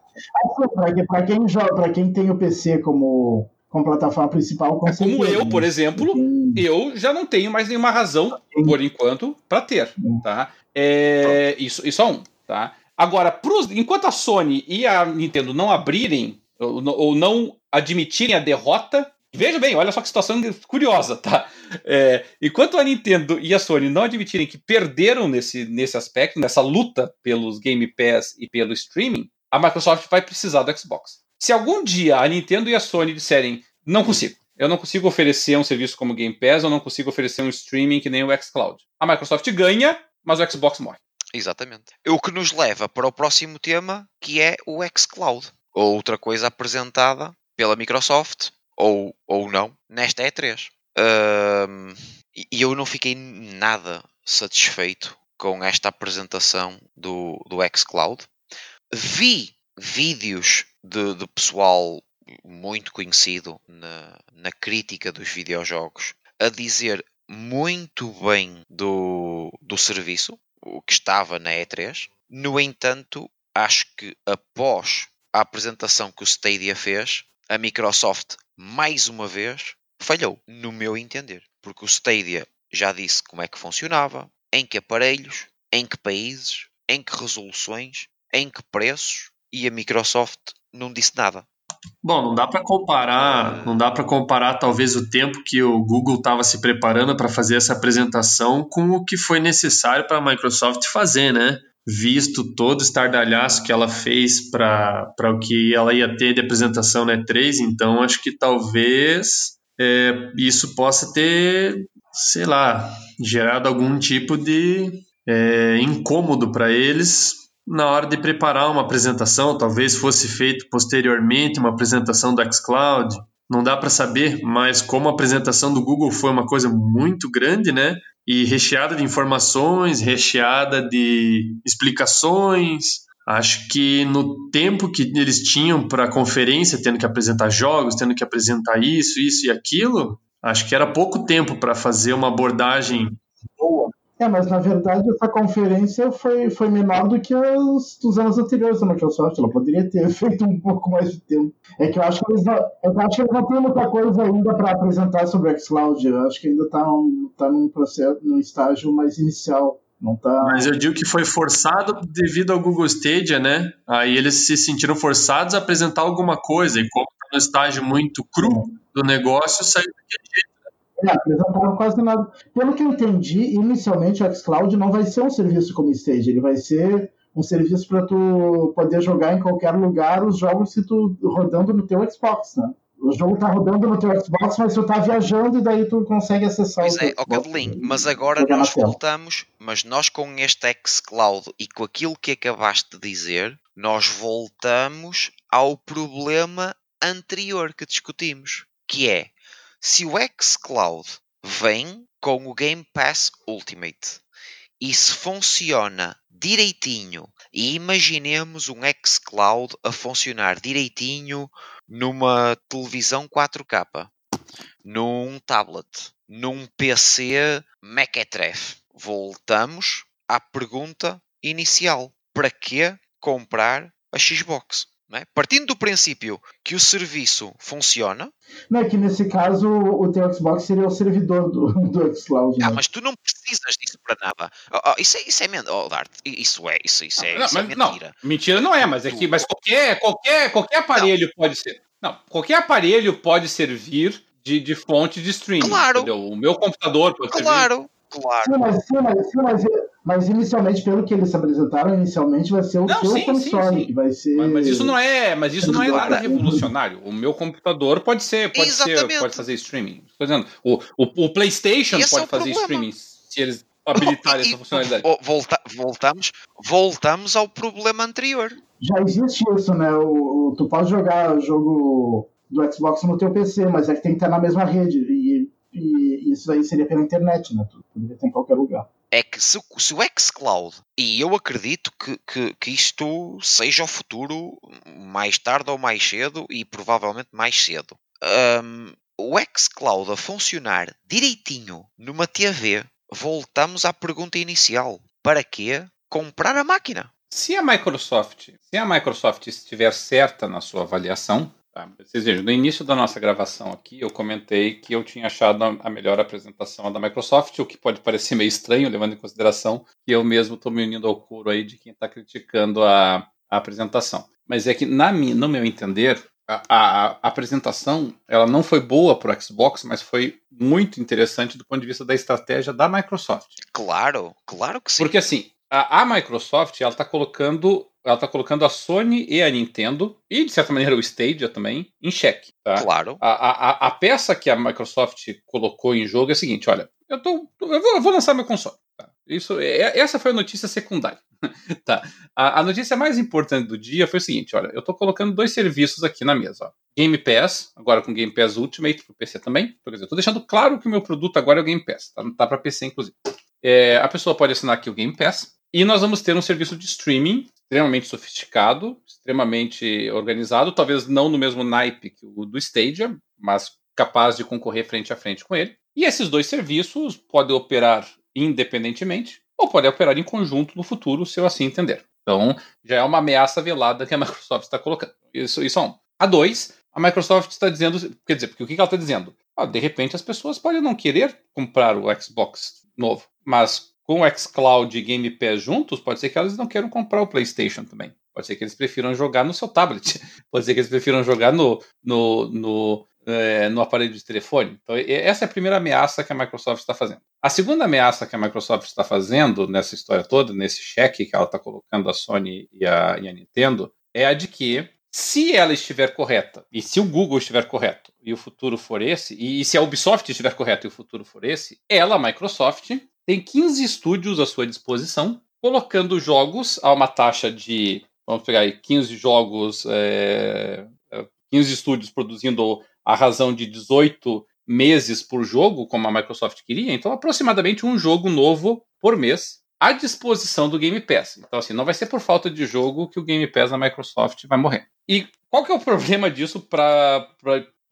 Para quem joga, para quem tem o PC como, como plataforma principal, é como eu, por exemplo, eu já não tenho mais nenhuma razão, por enquanto, para ter, tá? É... Isso, isso é um, tá? Agora, pros... enquanto a Sony e a Nintendo não abrirem ou não admitirem a derrota Veja bem, olha só que situação curiosa, tá? É, enquanto a Nintendo e a Sony não admitirem que perderam nesse, nesse aspecto, nessa luta pelos Game Pass e pelo streaming, a Microsoft vai precisar do Xbox. Se algum dia a Nintendo e a Sony disserem, não consigo, eu não consigo oferecer um serviço como Game Pass, eu não consigo oferecer um streaming que nem o xCloud. A Microsoft ganha, mas o Xbox morre. Exatamente. O que nos leva para o próximo tema, que é o xCloud. Outra coisa apresentada pela Microsoft ou, ou não, nesta E3. Um, e eu não fiquei nada satisfeito com esta apresentação do, do xCloud. Vi vídeos de, de pessoal muito conhecido na, na crítica dos videojogos a dizer muito bem do, do serviço, o que estava na E3. No entanto, acho que após a apresentação que o Stadia fez, a Microsoft mais uma vez, falhou, no meu entender. Porque o Stadia já disse como é que funcionava, em que aparelhos, em que países, em que resoluções, em que preços, e a Microsoft não disse nada. Bom, não dá para comparar, não dá para comparar talvez o tempo que o Google estava se preparando para fazer essa apresentação com o que foi necessário para a Microsoft fazer, né? Visto todo o estardalhaço que ela fez para o que ela ia ter de apresentação na E3, então acho que talvez é, isso possa ter, sei lá, gerado algum tipo de é, incômodo para eles na hora de preparar uma apresentação, talvez fosse feito posteriormente uma apresentação do xCloud, não dá para saber, mas como a apresentação do Google foi uma coisa muito grande, né? E recheada de informações, recheada de explicações. Acho que no tempo que eles tinham para a conferência, tendo que apresentar jogos, tendo que apresentar isso, isso e aquilo, acho que era pouco tempo para fazer uma abordagem é, mas na verdade essa conferência foi, foi menor do que os dos anos anteriores da Microsoft. Ela poderia ter feito um pouco mais de tempo. É que eu acho que eles não, eu acho que eles não têm muita coisa ainda para apresentar sobre o xCloud. Eu acho que ainda está um, tá num processo, num estágio mais inicial. Não tá... Mas eu digo que foi forçado devido ao Google Stadia, né? Aí eles se sentiram forçados a apresentar alguma coisa. E como está no estágio muito cru do negócio, saiu daquele jeito. É, apresentaram quase nada. Pelo que eu entendi, inicialmente o xCloud não vai ser um serviço como Stage, ele vai ser um serviço para tu poder jogar em qualquer lugar os jogos que tu rodando no teu Xbox, né? O jogo tá rodando no teu Xbox, mas tu tá viajando e daí tu consegue acessar pois o é, mas agora nós voltamos, mas nós com este xCloud e com aquilo que acabaste de dizer, nós voltamos ao problema anterior que discutimos, que é se o xCloud vem com o Game Pass Ultimate e se funciona direitinho e imaginemos um xCloud a funcionar direitinho numa televisão 4K, num tablet, num PC Mequetrefe. Voltamos à pergunta inicial: para que comprar a Xbox? É? Partindo do princípio que o serviço funciona. Não é que nesse caso o teu Xbox seria o servidor do, do Xcloud. Ah, mas tu não precisas disso para nada. Oh, oh, isso é, isso é oh, Dart, isso é, isso, isso é, não, isso é mentira. Não, mentira não é, mas é que mas qualquer, qualquer, qualquer aparelho não. pode ser. Não, qualquer aparelho pode servir de, de fonte de streaming. Claro. Entendeu? O meu computador pode claro. Servir. Claro. Sim, mas, sim, mas, sim, mas Mas inicialmente, pelo que eles apresentaram, inicialmente vai ser o não, seu sim, console, sim, sim. vai ser. Mas, mas, isso não é, mas isso não é nada revolucionário. O meu computador pode ser, pode Exatamente. ser, pode fazer streaming. Estou dizendo, o, o, o PlayStation pode é fazer problema. streaming se eles habilitarem essa funcionalidade. Volta, voltamos, voltamos ao problema anterior. Já existe isso, né? O, o, tu pode jogar o jogo do Xbox no teu PC, mas é que tem que estar na mesma rede. E, e isso aí seria pela internet, né? Tu poderia ter em qualquer lugar é que se, se o xCloud, e eu acredito que, que, que, isto seja o futuro mais tarde ou mais cedo, e provavelmente mais cedo, um, o xCloud a funcionar direitinho numa TV, voltamos à pergunta inicial: para que comprar a máquina? Se a Microsoft, se a Microsoft estiver certa na sua avaliação, Tá? Vocês vejam, no início da nossa gravação aqui, eu comentei que eu tinha achado a melhor apresentação da Microsoft, o que pode parecer meio estranho, levando em consideração que eu mesmo estou me unindo ao coro aí de quem está criticando a, a, apresentação. Mas é que, na minha, no meu entender, a, a, a apresentação ela não foi boa para o Xbox, mas foi muito interessante do ponto de vista da estratégia da Microsoft. Claro, claro que sim. Porque assim, a, a Microsoft ela está colocando ela está colocando a Sony e a Nintendo, e de certa maneira o Stadia também, em xeque. Tá? Claro. A, a, a, peça que a Microsoft colocou em jogo é a seguinte: olha, eu, tô, eu, vou, eu vou lançar meu console. Tá? Isso, é, essa foi a notícia secundária. tá. A, a, notícia mais importante do dia foi o seguinte: olha, eu estou colocando dois serviços aqui na mesa. Ó. Game Pass, agora com Game Pass Ultimate para o PC também. Quer dizer, estou deixando claro que o meu produto agora é o Game Pass. Tá, tá para PC, inclusive. É, a pessoa pode assinar aqui o Game Pass. E nós vamos ter um serviço de streaming extremamente sofisticado, extremamente organizado, talvez não no mesmo naipe que o do Stadia, mas capaz de concorrer frente a frente com ele. E esses dois serviços podem operar independentemente ou podem operar em conjunto no futuro, se eu assim entender. Então, já é uma ameaça velada que a Microsoft está colocando. Isso, isso é um. A dois, a Microsoft está dizendo, quer dizer, porque o que ela está dizendo? Ah, de repente as pessoas podem não querer comprar o Xbox novo, mas com o xCloud e Game Pass juntos, pode ser que elas não queiram comprar o PlayStation também. Pode ser que eles prefiram jogar no seu tablet. Pode ser que eles prefiram jogar no, no, no, é, no aparelho de telefone. Então, essa é a primeira ameaça que a Microsoft está fazendo. A segunda ameaça que a Microsoft está fazendo nessa história toda, nesse cheque que ela está colocando a Sony e a, e a Nintendo, é a de que se ela estiver correta, e se o Google estiver correto, e o futuro for esse, e se a Ubisoft estiver correta e o futuro for esse, ela, Microsoft, tem 15 estúdios à sua disposição, colocando jogos a uma taxa de, vamos pegar aí, 15 jogos, é, 15 é, estúdios produzindo a razão de 18 meses por jogo, como a Microsoft queria, então aproximadamente um jogo novo por mês à disposição do Game Pass. Então, assim, não vai ser por falta de jogo que o Game Pass da Microsoft vai morrer. E qual que é o problema disso para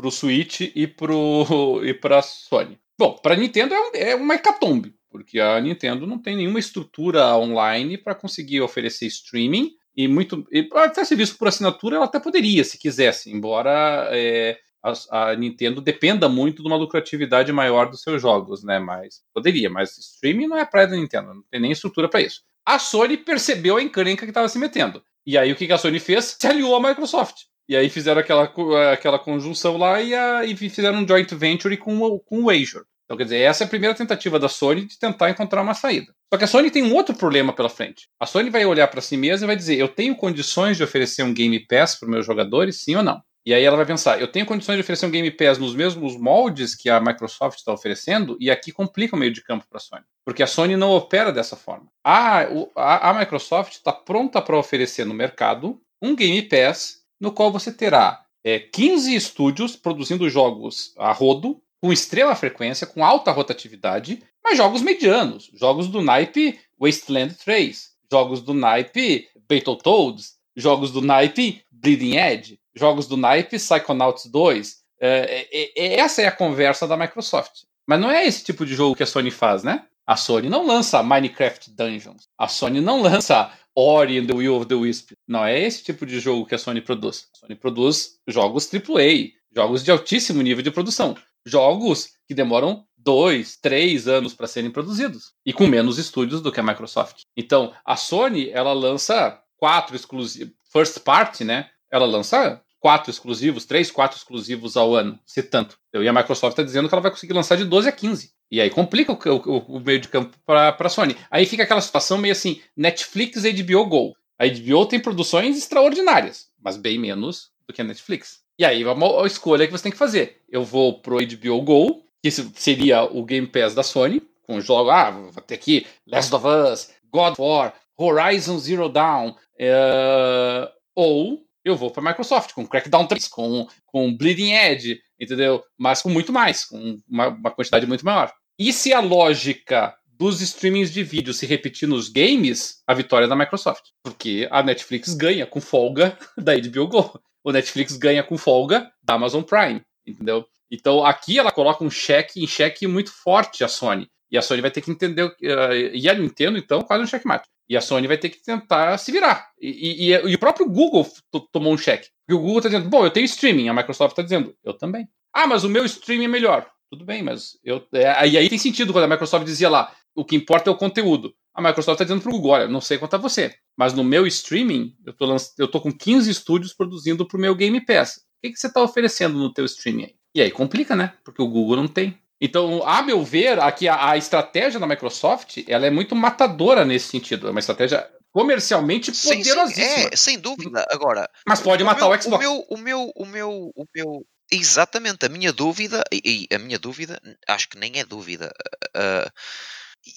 o Switch e para a Sony? Bom, para Nintendo é, um, é uma hecatombe porque a Nintendo não tem nenhuma estrutura online para conseguir oferecer streaming e muito e até serviço por assinatura ela até poderia se quisesse, embora é, a, a, Nintendo dependa muito de uma lucratividade maior dos seus jogos, né? Mas poderia, mas streaming não é praia da Nintendo, não tem nem estrutura para isso. A Sony percebeu a encrenca que estava se metendo. E aí o que a Sony fez? Se aliou à Microsoft. E aí fizeram aquela, aquela conjunção lá e, a, e fizeram um joint venture com, com o Azure. Então, quer dizer, essa é a primeira tentativa da Sony de tentar encontrar uma saída. Só que a Sony tem um outro problema pela frente. A Sony vai olhar para si mesma e vai dizer: eu tenho condições de oferecer um Game Pass para meus jogadores, sim ou não? E aí ela vai pensar: eu tenho condições de oferecer um Game Pass nos mesmos moldes que a Microsoft está oferecendo, e aqui complica o meio de campo para a Sony. Porque a Sony não opera dessa forma. A, a, a Microsoft está pronta para oferecer no mercado um Game Pass no qual você terá é, 15 estúdios produzindo jogos a rodo com extrema frequência, com alta rotatividade, mas jogos medianos, jogos do naipe Wasteland 3, jogos do naipe Battletoads, jogos do naipe Bleeding Edge, jogos do naipe Psychonauts 2. É, é, é, essa é a conversa da Microsoft. Mas não é esse tipo de jogo que a Sony faz, né? A Sony não lança Minecraft Dungeons. A Sony não lança Ori and the Will of the Wisp. Não é esse tipo de jogo que a Sony produz. A Sony produz jogos AAA, jogos de altíssimo nível de produção jogos que demoram dois, três anos para serem produzidos e com menos estúdios do que a Microsoft. Então, a Sony ela lança quatro exclusivos, first party, né? Ela lança quatro exclusivos, três, quatro exclusivos ao ano, se tanto. E a Microsoft está dizendo que ela vai conseguir lançar de 12 a 15. E aí complica o, o, o meio de campo para a Sony. Aí fica aquela situação meio assim: Netflix e HBO Go. A HBO tem produções extraordinárias, mas bem menos do que a Netflix. E aí é uma escolha que você tem que fazer. Eu vou pro HBO Go, que seria o Game Pass da Sony, com jogos. Ah, vou ter aqui Last of Us, God of War, Horizon Zero Dawn. É... Ou eu vou para Microsoft com Crackdown 3, com, com Bleeding Edge, entendeu? Mas com muito mais, com uma, uma quantidade muito maior. E se a lógica dos streamings de vídeo se repetir nos games, a vitória é da Microsoft. Porque a Netflix ganha com folga da HBO Go. O Netflix ganha com folga da Amazon Prime, entendeu? Então aqui ela coloca um cheque em cheque muito forte a Sony. E a Sony vai ter que entender. Uh, e a Nintendo, então, quase um checkmate. E a Sony vai ter que tentar se virar. E, e, e o próprio Google tomou um cheque. Porque o Google está dizendo, bom, eu tenho streaming. A Microsoft está dizendo, eu também. Ah, mas o meu streaming é melhor. Tudo bem, mas eu. É, e aí tem sentido quando a Microsoft dizia lá, o que importa é o conteúdo. A Microsoft está dizendo para o Google, olha, não sei quanto a você, mas no meu streaming, eu tô, lanç... eu tô com 15 estúdios produzindo para o meu Game Pass. O que, que você está oferecendo no teu streaming aí? E aí complica, né? Porque o Google não tem. Então, a meu ver, aqui a, a, estratégia da Microsoft ela é muito matadora nesse sentido. É uma estratégia comercialmente poderosíssima. Sim, sim, é, sem dúvida. Agora, mas pode o matar meu, o Xbox. O meu, o meu, o meu, o meu, exatamente. A minha dúvida e, e a minha dúvida, acho que nem é dúvida. Uh,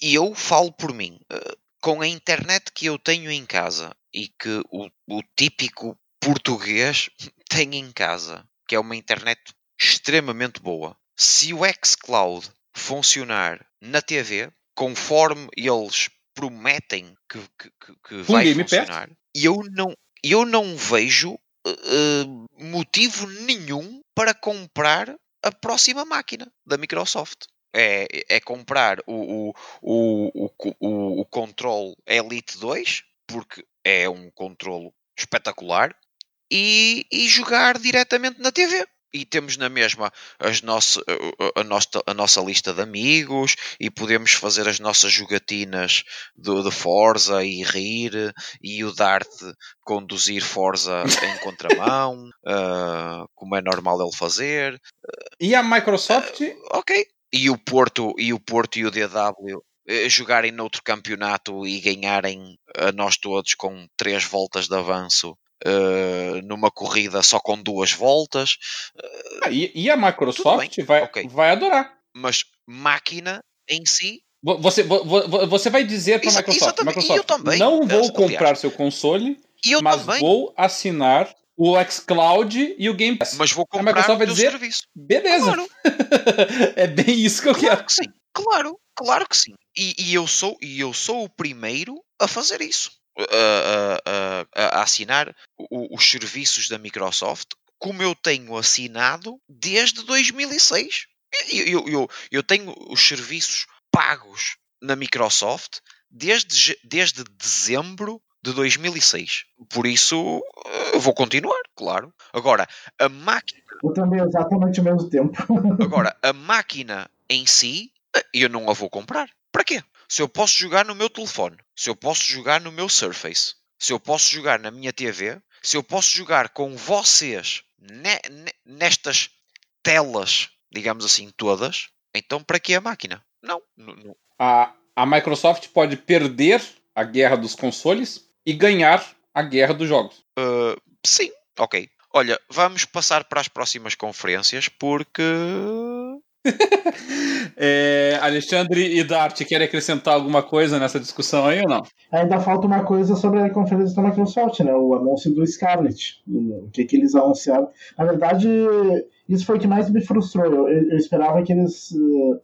e eu falo por mim. Uh, com a internet que eu tenho em casa e que o, o típico português tem em casa, que é uma internet extremamente boa se o xCloud funcionar na TV, conforme eles prometem que, que, que vai funcionar, eu não, eu não vejo uh, motivo nenhum para comprar a próxima máquina da Microsoft. É, é comprar o, o, o, o, o Control Elite 2, porque é um controle espetacular, e, e jogar diretamente na TV e temos na mesma as nosso, a, nossa, a nossa lista de amigos e podemos fazer as nossas jogatinas de, de Forza e rir e o Dart conduzir Forza em contramão, uh, como é normal ele fazer. E a Microsoft? Uh, ok. E o Porto e o Porto e o DW eh, jogarem noutro campeonato e ganharem a nós todos com três voltas de avanço Uh, numa corrida só com duas voltas. Uh, ah, e, e, a Microsoft vai, okay. vai adorar. Mas máquina em si. Você, você vai dizer para a Microsoft, Microsoft também, não vou comprar aliás. seu console, mas também. vou assinar o xCloud e o Game Pass. Mas vou comprar a Microsoft vai dizer, serviço. Beleza. Claro. é bem isso que eu claro quero. Que sim. Claro, claro que sim. E, e, eu sou, e eu sou o primeiro a fazer isso a, a, a assinar o, os serviços da Microsoft como eu tenho assinado desde 2006. Eu, eu, eu, eu tenho os serviços pagos na Microsoft desde, desde dezembro de 2006. Por isso, eu vou continuar, claro. Agora, a máquina. Eu também, exatamente ao mesmo tempo. agora, a máquina em si, eu não a vou comprar. Para quê? Se eu posso jogar no meu telefone, se eu posso jogar no meu Surface, se eu posso jogar na minha TV, se eu posso jogar com vocês ne ne nestas telas, digamos assim, todas, então para que a máquina? Não. não. A, a Microsoft pode perder a guerra dos consoles e ganhar a guerra dos jogos. Uh, sim, ok. Olha, vamos passar para as próximas conferências porque é, Alexandre e Dart, querem acrescentar alguma coisa nessa discussão aí ou não? Ainda falta uma coisa sobre a conferência da Microsoft, né? O anúncio do Scarlet. O que, que eles anunciaram. Na verdade, isso foi o que mais me frustrou. Eu, eu esperava que eles. Uh,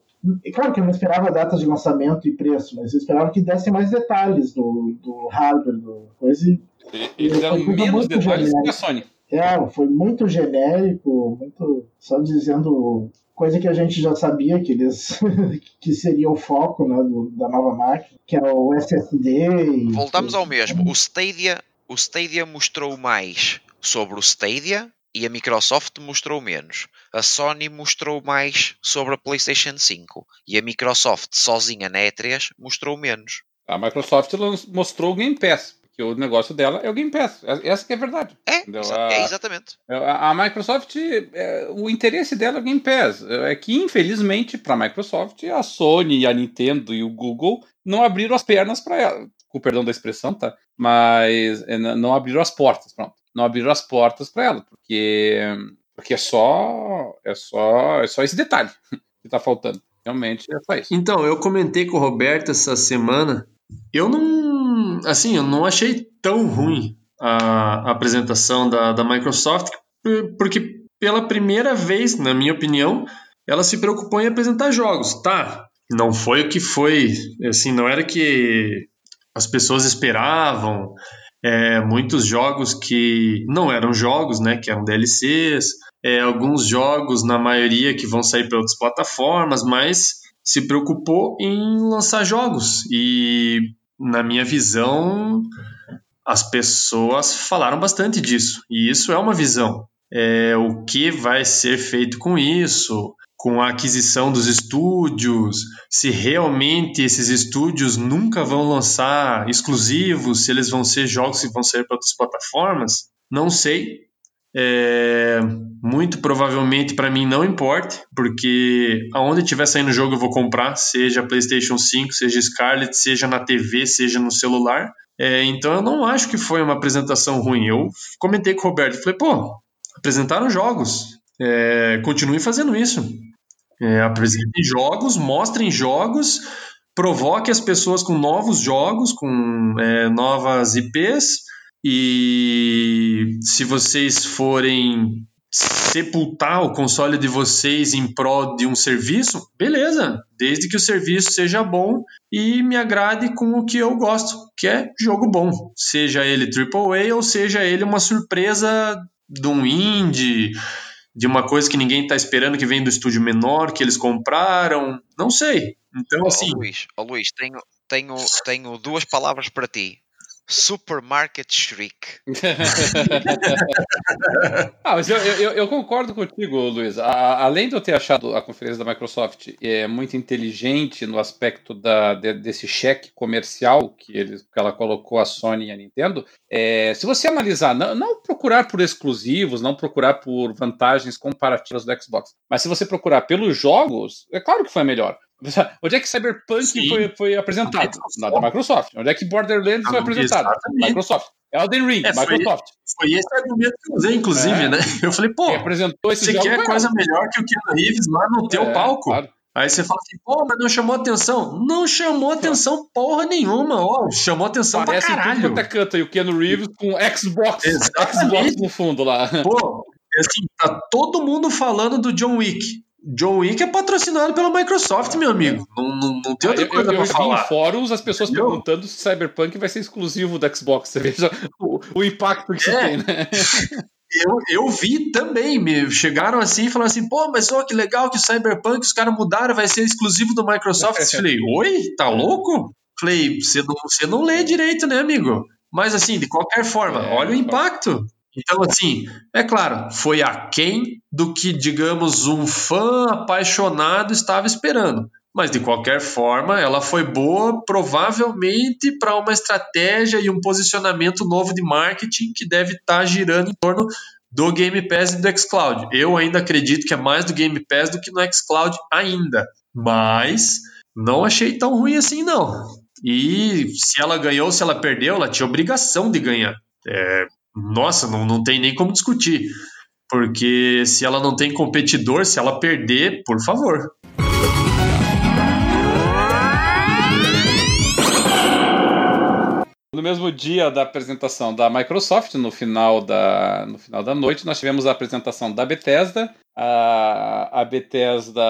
claro que eu não esperava datas de lançamento e preço, mas eu esperava que dessem mais detalhes do, do hardware, do coisa. E, eles deram menos detalhes que a Sony. É, foi muito genérico, muito só dizendo coisa que a gente já sabia que eles que seria o foco né, do, da nova máquina, que é o SSD. Voltamos ao mesmo. O Stadia, o Stadia mostrou mais sobre o Stadia e a Microsoft mostrou menos. A Sony mostrou mais sobre a PlayStation 5 e a Microsoft sozinha na E3 mostrou menos. A Microsoft mostrou o Game Pass que o negócio dela é o Game Pass. É, essa que é a verdade. É, a, é exatamente. A, a Microsoft, é, o interesse dela é o Game Pass. É que, infelizmente, para a Microsoft, a Sony, a Nintendo e o Google não abriram as pernas para ela. Com perdão da expressão, tá? Mas é, não abriram as portas, pronto. Não abriram as portas para ela, porque porque é só é só é só esse detalhe que tá faltando. Realmente é só isso. Então, eu comentei com o Roberto essa semana. Eu não. Assim, eu não achei tão ruim a, a apresentação da, da Microsoft, porque pela primeira vez, na minha opinião, ela se preocupou em apresentar jogos. Tá, não foi o que foi. Assim, não era que as pessoas esperavam. É, muitos jogos que não eram jogos, né, que eram DLCs, é, alguns jogos, na maioria, que vão sair para outras plataformas, mas se preocupou em lançar jogos. E, na minha visão, as pessoas falaram bastante disso. E isso é uma visão. É, o que vai ser feito com isso? Com a aquisição dos estúdios, se realmente esses estúdios nunca vão lançar exclusivos, se eles vão ser jogos que vão sair para outras plataformas, não sei. É, muito provavelmente para mim não importa, porque aonde tiver saindo o jogo eu vou comprar, seja PlayStation 5, seja Scarlet, seja na TV, seja no celular. É, então eu não acho que foi uma apresentação ruim. Eu comentei com o Roberto, falei, pô, apresentaram jogos, é, continuem fazendo isso. É, apresentem jogos, mostrem jogos, provoque as pessoas com novos jogos, com é, novas IPs e se vocês forem sepultar o console de vocês em prol de um serviço, beleza, desde que o serviço seja bom e me agrade com o que eu gosto, que é jogo bom, seja ele AAA ou seja ele uma surpresa de um indie, de uma coisa que ninguém está esperando que vem do estúdio menor, que eles compraram, não sei. Então, assim. Ô, Luís, ô, Luís tenho, tenho, tenho duas palavras para ti. Supermarket Shriek. ah, mas eu, eu, eu, concordo contigo, Luiz. A, além de eu ter achado a conferência da Microsoft é, muito inteligente no aspecto da, de, desse cheque comercial que, eles, que ela colocou a Sony e a Nintendo, é, se você analisar, não, não, procurar por exclusivos, não procurar por vantagens comparativas do Xbox, mas se você procurar pelos jogos, é claro que foi melhor. Onde é que Cyberpunk foi, foi apresentado? Na da Microsoft. Onde é que Borderlands foi apresentado? Exatamente. Microsoft. Elden Ring, é, Microsoft. Foi, foi esse argumento que eu usei, inclusive, é. né? Eu falei, pô, você quer coisa melhor que o Keanu Reeves lá no teu é, palco? Claro. Aí você fala assim, pô, mas não chamou atenção. Não chamou atenção porra nenhuma, ó. Chamou atenção Parece pra caralho. Parece canta e o Keanu Reeves com Xbox, Xbox no fundo lá. Pô, assim, tá todo mundo falando do John Wick. John Wick é patrocinado pela Microsoft, meu amigo. Não, não, não tem outra coisa eu, eu, pra eu falar. em fóruns as pessoas perguntando se Cyberpunk vai ser exclusivo do Xbox. Você veja o, o impacto que é. isso tem, né? Eu, eu vi também, me chegaram assim e falaram assim, pô, mas ó, que legal que o Cyberpunk, os caras mudaram, vai ser exclusivo do Microsoft. Eu falei, oi? Tá louco? Falei, você não, você não lê direito, né, amigo? Mas assim, de qualquer forma, é, olha o impacto. Então, assim, é claro, foi aquém do que, digamos, um fã apaixonado estava esperando. Mas, de qualquer forma, ela foi boa, provavelmente, para uma estratégia e um posicionamento novo de marketing que deve estar tá girando em torno do Game Pass e do xCloud. Eu ainda acredito que é mais do Game Pass do que no xCloud ainda. Mas não achei tão ruim assim, não. E se ela ganhou, se ela perdeu, ela tinha obrigação de ganhar. É, nossa, não, não tem nem como discutir. Porque se ela não tem competidor, se ela perder, por favor. No mesmo dia da apresentação da Microsoft, no final da, no final da noite, nós tivemos a apresentação da Bethesda. A, a Bethesda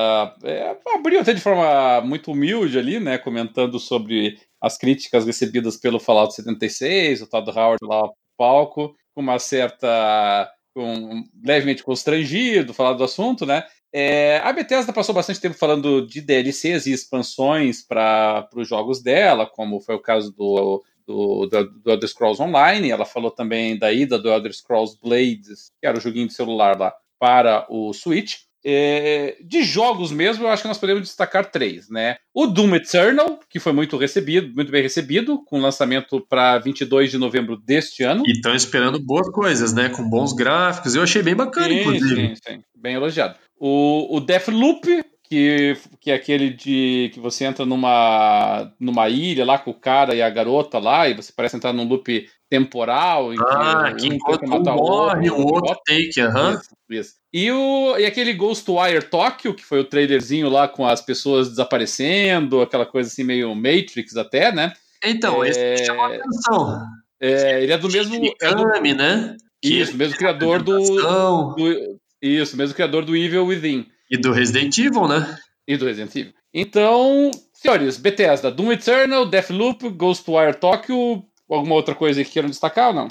é, abriu até de forma muito humilde ali, né, comentando sobre as críticas recebidas pelo Fallout 76, o tal do Howard lá palco, com uma certa. Com, levemente constrangido, falar do assunto, né? É, a Bethesda passou bastante tempo falando de DLCs e expansões para os jogos dela, como foi o caso do, do, do, do Elder Scrolls Online. Ela falou também da ida do Elder Scrolls Blades, que era o joguinho de celular lá, para o Switch. É, de jogos mesmo, eu acho que nós podemos destacar três, né? O Doom Eternal, que foi muito recebido, muito bem recebido, com lançamento para 22 de novembro deste ano. E estão esperando boas coisas, né? Com bons gráficos. Eu achei bem bacana, sim, inclusive. Sim, sim, bem elogiado. O, o Deathloop, que, que é aquele de que você entra numa, numa ilha lá com o cara e a garota lá, e você parece entrar num loop temporal. Em ah, que, um que matar morre, o outro, outro take, aham. Isso, isso. E, o, e aquele Ghostwire Tokyo, que foi o trailerzinho lá com as pessoas desaparecendo, aquela coisa assim meio Matrix até, né? Então, é... esse chamou a atenção. É, ele é do mesmo. Mikami, é do, né? Isso, mesmo criador do, do, Isso, mesmo criador do Evil Within. E do Resident Evil, né? E do Resident Evil. Então, senhores, Bethesda, Doom Eternal, Deathloop, Ghostwire Tokyo, alguma outra coisa que queiram destacar ou não?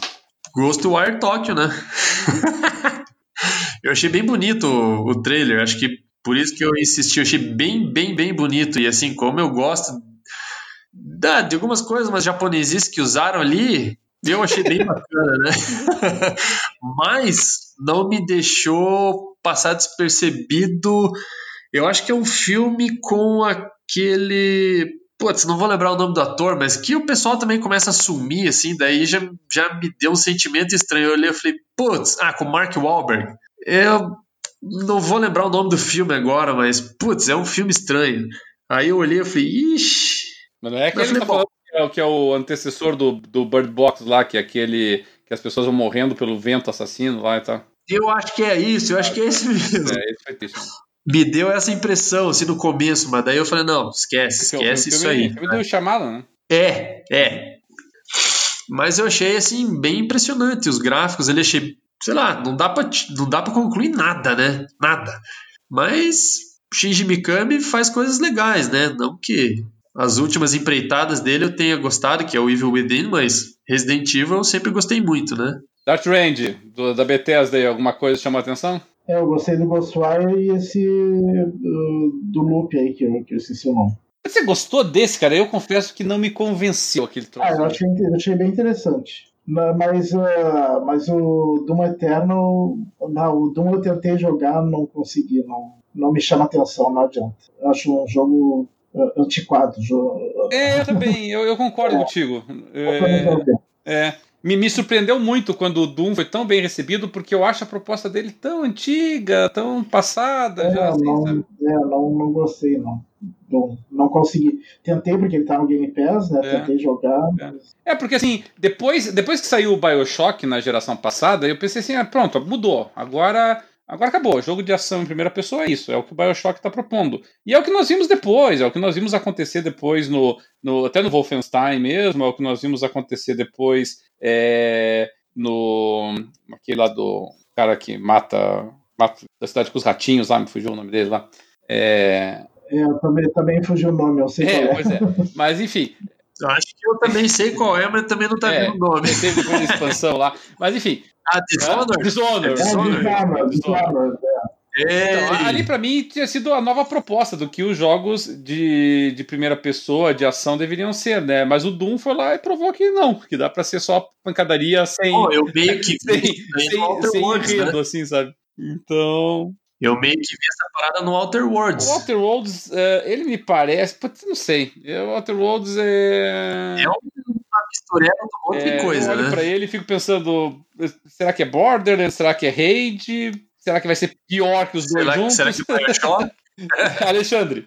Ghostwire Tokyo, né? eu achei bem bonito o, o trailer, acho que por isso que eu insisti, eu achei bem, bem, bem bonito. E assim, como eu gosto da, de algumas coisas, mas japoneses que usaram ali, eu achei bem bacana, né? mas não me deixou passar despercebido. Eu acho que é um filme com aquele. Putz, não vou lembrar o nome do ator, mas que o pessoal também começa a sumir, assim, daí já, já me deu um sentimento estranho. Eu olhei e falei, putz, ah, com Mark Wahlberg. Eu não vou lembrar o nome do filme agora, mas, putz, é um filme estranho. Aí eu olhei e falei, ixi. Mas não é aquele falei, que, tá falando que, é, que é o antecessor do, do Bird Box lá, que é aquele que as pessoas vão morrendo pelo vento assassino lá e tal. Eu acho que é isso, eu acho que é esse mesmo. É, esse foi isso. Me deu essa impressão, assim, no começo, mas daí eu falei, não, esquece, esquece isso aí. Me deu chamada, né? É, é. Mas eu achei, assim, bem impressionante os gráficos, ele achei, sei lá, não dá pra, não dá pra concluir nada, né? Nada. Mas Shinji Mikami faz coisas legais, né? Não que as últimas empreitadas dele eu tenha gostado, que é o Evil Within, mas Resident Evil eu sempre gostei muito, né? Dark Range, do, da Bethesda aí, alguma coisa chamou a atenção? É, eu gostei do Ghostwire e esse uh, do Loop aí, que eu, que eu esqueci o nome. Você gostou desse, cara? Eu confesso que não me convenceu aquele troço. Ah, eu achei, eu achei bem interessante. Mas, uh, mas o Doom Eternal, não, o Doom eu tentei jogar, não consegui, não, não me chama atenção, não adianta. Eu acho um jogo uh, antiquado. Jogo, é, eu também, eu, eu concordo é, contigo. É, é, me, me surpreendeu muito quando o Doom foi tão bem recebido, porque eu acho a proposta dele tão antiga, tão passada. É, já, assim, não, é, não, não gostei, não. Doom. Não consegui. Tentei porque ele tá no Game Pass, né? É. Tentei jogar. É. Mas... é. porque assim, depois, depois que saiu o Bioshock na geração passada, eu pensei assim, ah, pronto, mudou. Agora Agora acabou. Jogo de ação em primeira pessoa é isso. É o que o Bioshock está propondo. E é o que nós vimos depois. É o que nós vimos acontecer depois no, no até no Wolfenstein mesmo. É o que nós vimos acontecer depois é, no aquele lá do cara que mata, mata da cidade com os ratinhos lá. Me fugiu o nome dele lá. É, é, também, também fugiu o nome, eu sei é, é. Pois é. Mas enfim, eu acho que eu também sei qual é, mas também não tá é, vendo o nome. Teve da expansão lá. Mas enfim. Ah, Dishonored? É, Dishonored. É, Dishonored. Dishonored. Então, ali para mim tinha sido a nova proposta do que os jogos de, de primeira pessoa, de ação, deveriam ser, né? Mas o Doom foi lá e provou que não, que dá para ser só pancadaria sem. Oh, eu meio que sem, sem, sem enredo, né? assim, sabe? Então. Eu meio que vi essa parada no Outer Worlds. O Outer Worlds, uh, ele me parece. Putz, não sei. O Outer Worlds é. É uma mistureba de um monte é, de coisa, eu olho né? pra ele e fico pensando: será que é Borderlands? Será que é Raid? Será que vai ser pior que os dois será, juntos? Será que é só? Alexandre.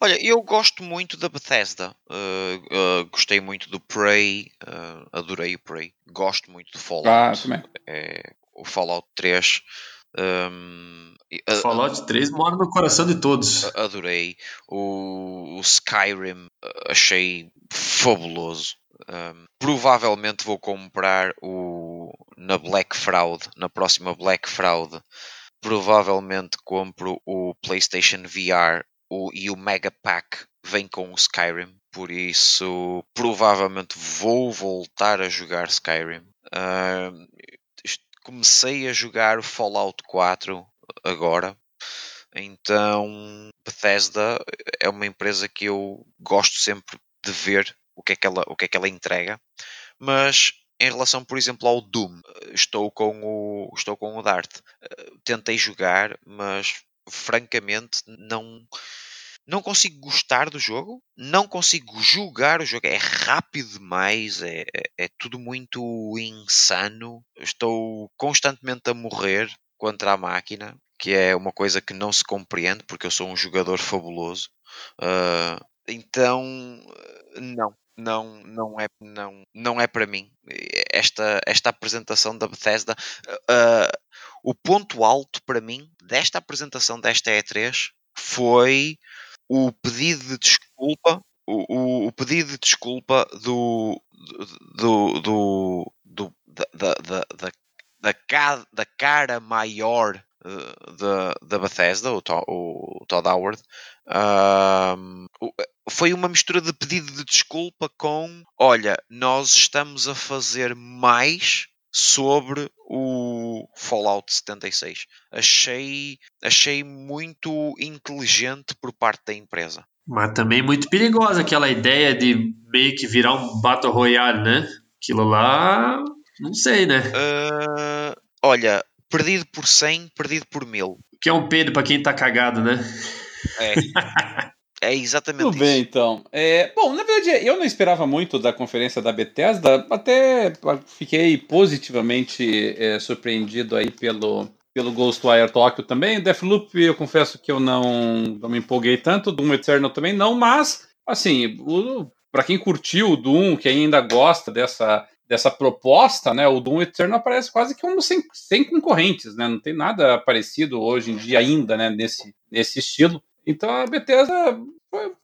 Olha, eu gosto muito da Bethesda. Uh, uh, gostei muito do Prey. Uh, adorei o Prey. Gosto muito do Fallout. Ah, também. É, o Fallout 3. Um, Fallout 3 mora no coração de todos. Adorei. O, o Skyrim achei fabuloso. Um, provavelmente vou comprar o na Black Fraud, na próxima Black Fraud. Provavelmente compro o PlayStation VR o, e o Mega Pack vem com o Skyrim. Por isso, provavelmente vou voltar a jogar Skyrim. Uh, comecei a jogar Fallout 4 agora. Então, Bethesda é uma empresa que eu gosto sempre de ver o que é que ela, o que é que ela entrega. Mas em relação, por exemplo, ao Doom, estou com o, estou com o Dart. Tentei jogar, mas francamente, não não consigo gostar do jogo, não consigo julgar o jogo, é rápido demais, é, é, é tudo muito insano. Estou constantemente a morrer contra a máquina, que é uma coisa que não se compreende, porque eu sou um jogador fabuloso. Uh, então, não, não, não é, não, não é para mim. Esta, esta apresentação da Bethesda, uh, o ponto alto para mim desta apresentação desta E3 foi o pedido de desculpa, o, o, o pedido de desculpa do, do, do, do da, da, da, da, cara, da cara maior uh, da, da Bethesda, o, o, o Todd Howard, uh, foi uma mistura de pedido de desculpa com: olha, nós estamos a fazer mais sobre o Fallout 76. Achei, achei muito inteligente por parte da empresa. Mas também muito perigosa aquela ideia de meio que virar um Battle Royale, né? Aquilo lá, não sei, né? Uh, olha, perdido por 100, perdido por 1000. Que é um Pedro para quem tá cagado, né? É. É exatamente Tudo isso. bem, então. É, bom, na verdade, eu não esperava muito da conferência da Bethesda, até fiquei positivamente é, surpreendido aí pelo, pelo Ghostwire Tokyo também. Deathloop, eu confesso que eu não, não me empolguei tanto, Doom Eternal também não, mas, assim, para quem curtiu o Doom, que ainda gosta dessa, dessa proposta, né, o Doom Eternal parece quase que um sem, sem concorrentes, né, não tem nada parecido hoje em dia ainda, né, nesse, nesse estilo. Então a Bethesda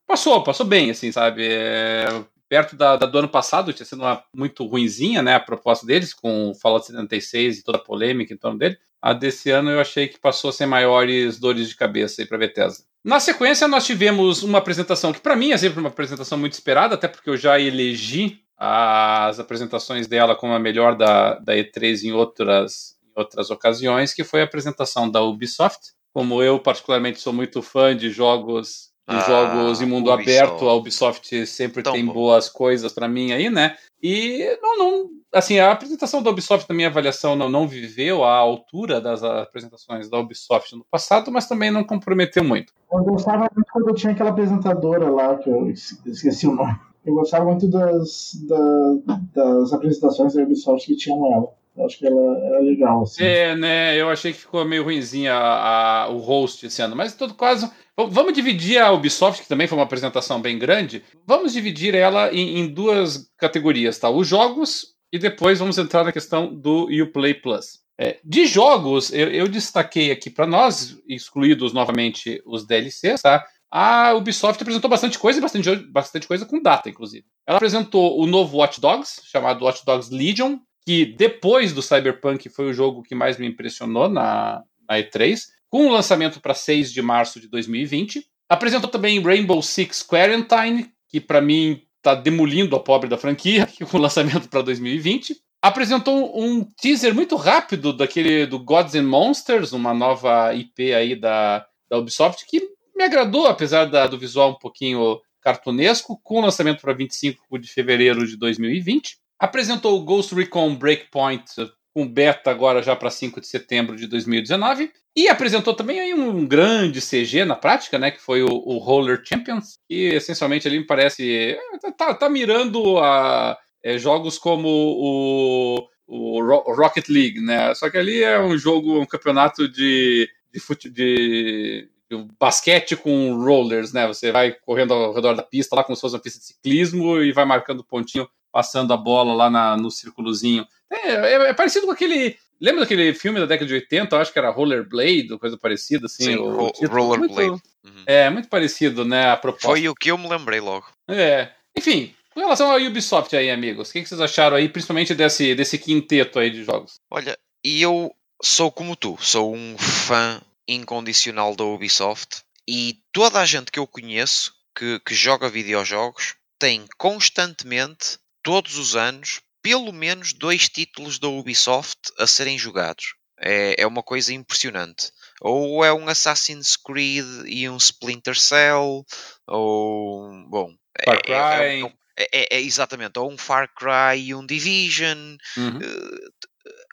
passou, passou bem, assim, sabe? É, perto da, da, do ano passado, tinha sido uma muito ruinzinha, né, a proposta deles, com o Fallout 76 e toda a polêmica em torno dele. A desse ano eu achei que passou sem maiores dores de cabeça aí para Bethesda. Na sequência, nós tivemos uma apresentação que, para mim, é sempre uma apresentação muito esperada, até porque eu já elegi as apresentações dela como a melhor da, da E3 em outras, em outras ocasiões, que foi a apresentação da Ubisoft, como eu particularmente sou muito fã de jogos de ah, jogos em mundo Ubisoft. aberto, a Ubisoft sempre Tão tem bom. boas coisas para mim aí, né? E não, não, assim, a apresentação da Ubisoft, na minha avaliação, não, não viveu à altura das apresentações da Ubisoft no passado, mas também não comprometeu muito. Eu gostava muito quando tinha aquela apresentadora lá, que eu esqueci o nome. Eu gostava muito das, da, das apresentações da Ubisoft que tinham ela. Acho que ela era legal. Assim. É, né? Eu achei que ficou meio ruimzinha a, o host esse ano. Mas, todo caso, vamos dividir a Ubisoft, que também foi uma apresentação bem grande. Vamos dividir ela em, em duas categorias, tá? Os jogos e depois vamos entrar na questão do Uplay Plus. É, de jogos, eu, eu destaquei aqui para nós, excluídos novamente os DLCs, tá? A Ubisoft apresentou bastante coisa bastante, bastante coisa com data, inclusive. Ela apresentou o novo Watch Dogs, chamado Watch Dogs Legion, que depois do Cyberpunk foi o jogo que mais me impressionou na, na E3, com o lançamento para 6 de março de 2020. Apresentou também Rainbow Six Quarantine, que para mim está demolindo a pobre da franquia, com o lançamento para 2020. Apresentou um teaser muito rápido daquele do Gods and Monsters, uma nova IP aí da, da Ubisoft, que me agradou, apesar da, do visual um pouquinho cartunesco, com o lançamento para 25 de fevereiro de 2020. Apresentou o Ghost Recon Breakpoint com beta agora já para 5 de setembro de 2019. E apresentou também aí um grande CG na prática, né? Que foi o, o Roller Champions, que essencialmente ali me parece. É, tá, tá mirando a, é, jogos como o, o Rocket League, né? Só que ali é um jogo, um campeonato de, de, fute, de, de basquete com rollers, né? Você vai correndo ao redor da pista, lá como se fosse uma pista de ciclismo, e vai marcando pontinho passando a bola lá na, no círculozinho. É, é, é, parecido com aquele. Lembra daquele filme da década de 80? Eu acho que era Rollerblade, coisa parecida, assim. Sim, o, o Rollerblade. Muito, uhum. É, muito parecido, né? A proposta. Foi o que eu me lembrei logo. É. Enfim, com relação ao Ubisoft aí, amigos, o que, que vocês acharam aí, principalmente desse, desse quinteto aí de jogos? Olha, e eu sou como tu, sou um fã incondicional da Ubisoft e toda a gente que eu conheço que, que joga videojogos tem constantemente todos os anos pelo menos dois títulos da Ubisoft a serem jogados. É, é uma coisa impressionante. Ou é um Assassin's Creed e um Splinter Cell, ou. Bom. Far é, é, Cry. É, é, é, exatamente, ou um Far Cry e um Division. Uhum. Uh,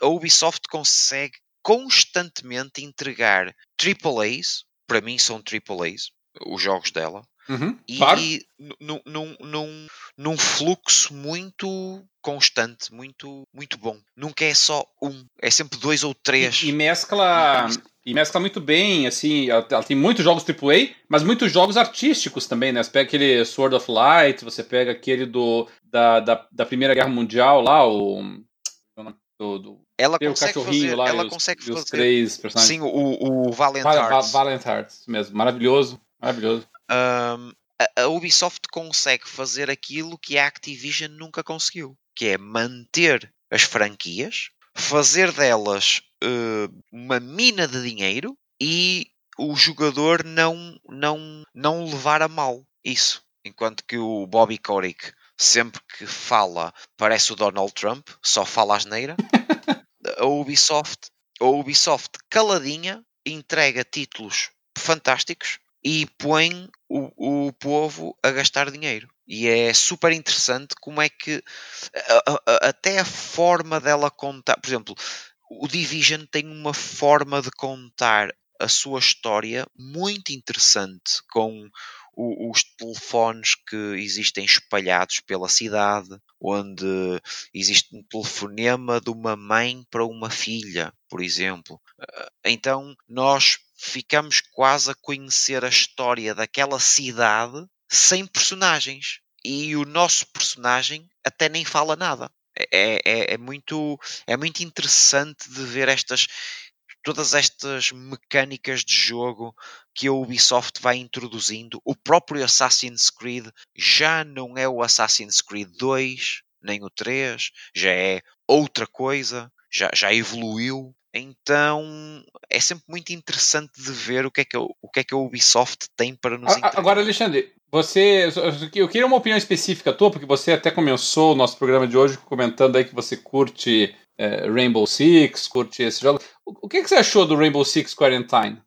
a Ubisoft consegue constantemente entregar AAAs para mim são AAAs, os jogos dela. Uhum, e claro. num, num, num, num fluxo muito constante, muito, muito bom. Nunca é só um, é sempre dois ou três. E, e mescla. E mescla muito bem, assim, ela, ela, tem muitos jogos AAA, mas muitos jogos artísticos também, né? Você pega aquele Sword of Light, você pega aquele do da, da, da Primeira Guerra Mundial lá, o. Do, do, ela consegue fazer, lá, ela os, consegue fazer. Os três personagens. Sim, o, o Valiant Hearts. Valiant Hearts, mesmo. Maravilhoso, maravilhoso. Um, a, a Ubisoft consegue fazer aquilo que a Activision nunca conseguiu, que é manter as franquias, fazer delas uh, uma mina de dinheiro e o jogador não, não, não levar a mal isso. Enquanto que o Bobby Kotick, sempre que fala, parece o Donald Trump, só fala asneira. a Ubisoft, a Ubisoft caladinha entrega títulos fantásticos e põe o, o povo a gastar dinheiro. E é super interessante como é que a, a, até a forma dela contar, por exemplo, o Division tem uma forma de contar a sua história muito interessante com os telefones que existem espalhados pela cidade, onde existe um telefonema de uma mãe para uma filha, por exemplo. Ah, então nós ficamos quase a conhecer a história daquela cidade sem personagens. E o nosso personagem até nem fala nada. É, é, é, muito, é muito interessante de ver estas todas estas mecânicas de jogo que a Ubisoft vai introduzindo. O próprio Assassin's Creed já não é o Assassin's Creed 2, nem o 3, já é outra coisa, já, já evoluiu. Então é sempre muito interessante de ver o que é que, o que, é que a Ubisoft tem para nos entregar. Agora, Alexandre, você. Eu queria uma opinião específica tua, porque você até começou o nosso programa de hoje comentando aí que você curte é, Rainbow Six, curte esse jogo. O, o que, é que você achou do Rainbow Six Quarantine?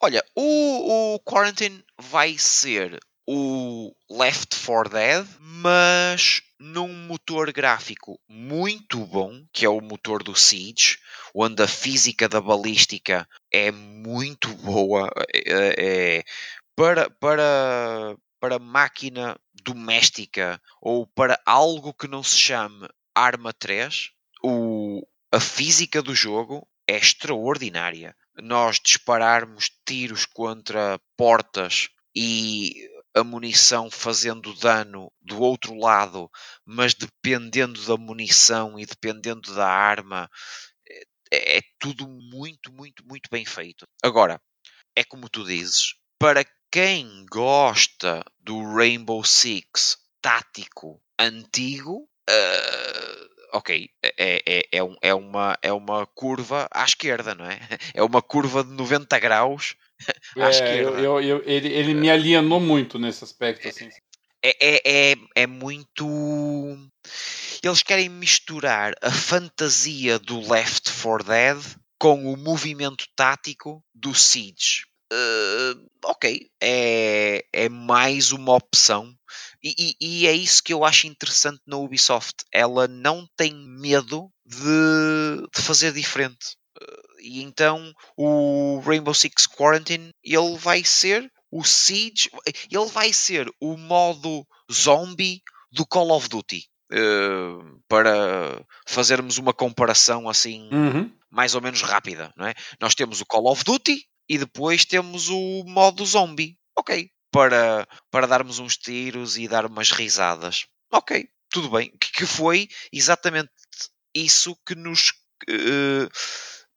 Olha, o, o Quarantine vai ser o Left 4 Dead, mas num motor gráfico muito bom, que é o motor do Siege, onde a física da balística é muito boa. É, é, para, para, para máquina doméstica ou para algo que não se chame Arma 3, o, a física do jogo é extraordinária. Nós dispararmos tiros contra portas e a munição fazendo dano do outro lado, mas dependendo da munição e dependendo da arma, é, é tudo muito, muito, muito bem feito. Agora, é como tu dizes, para quem gosta do Rainbow Six tático antigo, uh, ok, é, é, é, um, é, uma, é uma curva à esquerda, não é? É uma curva de 90 graus à é, esquerda. Eu, eu, eu, ele, ele me alienou muito nesse aspecto. Assim. É, é, é, é muito. Eles querem misturar a fantasia do Left 4 Dead com o movimento tático do Siege. Uh, ok, é, é mais uma opção. E, e, e, é isso que eu acho interessante na Ubisoft. Ela não tem medo de, de fazer diferente. Uh, e então o Rainbow Six Quarantine ele vai ser o Siege, ele vai ser o modo zombie do Call of Duty. Uh, para fazermos uma comparação assim uhum. mais ou menos rápida, não é? Nós temos o Call of Duty e depois temos o modo zombie. Ok. Para, para darmos uns tiros e dar umas risadas. Ok, tudo bem. Que, que foi exatamente isso que nos uh,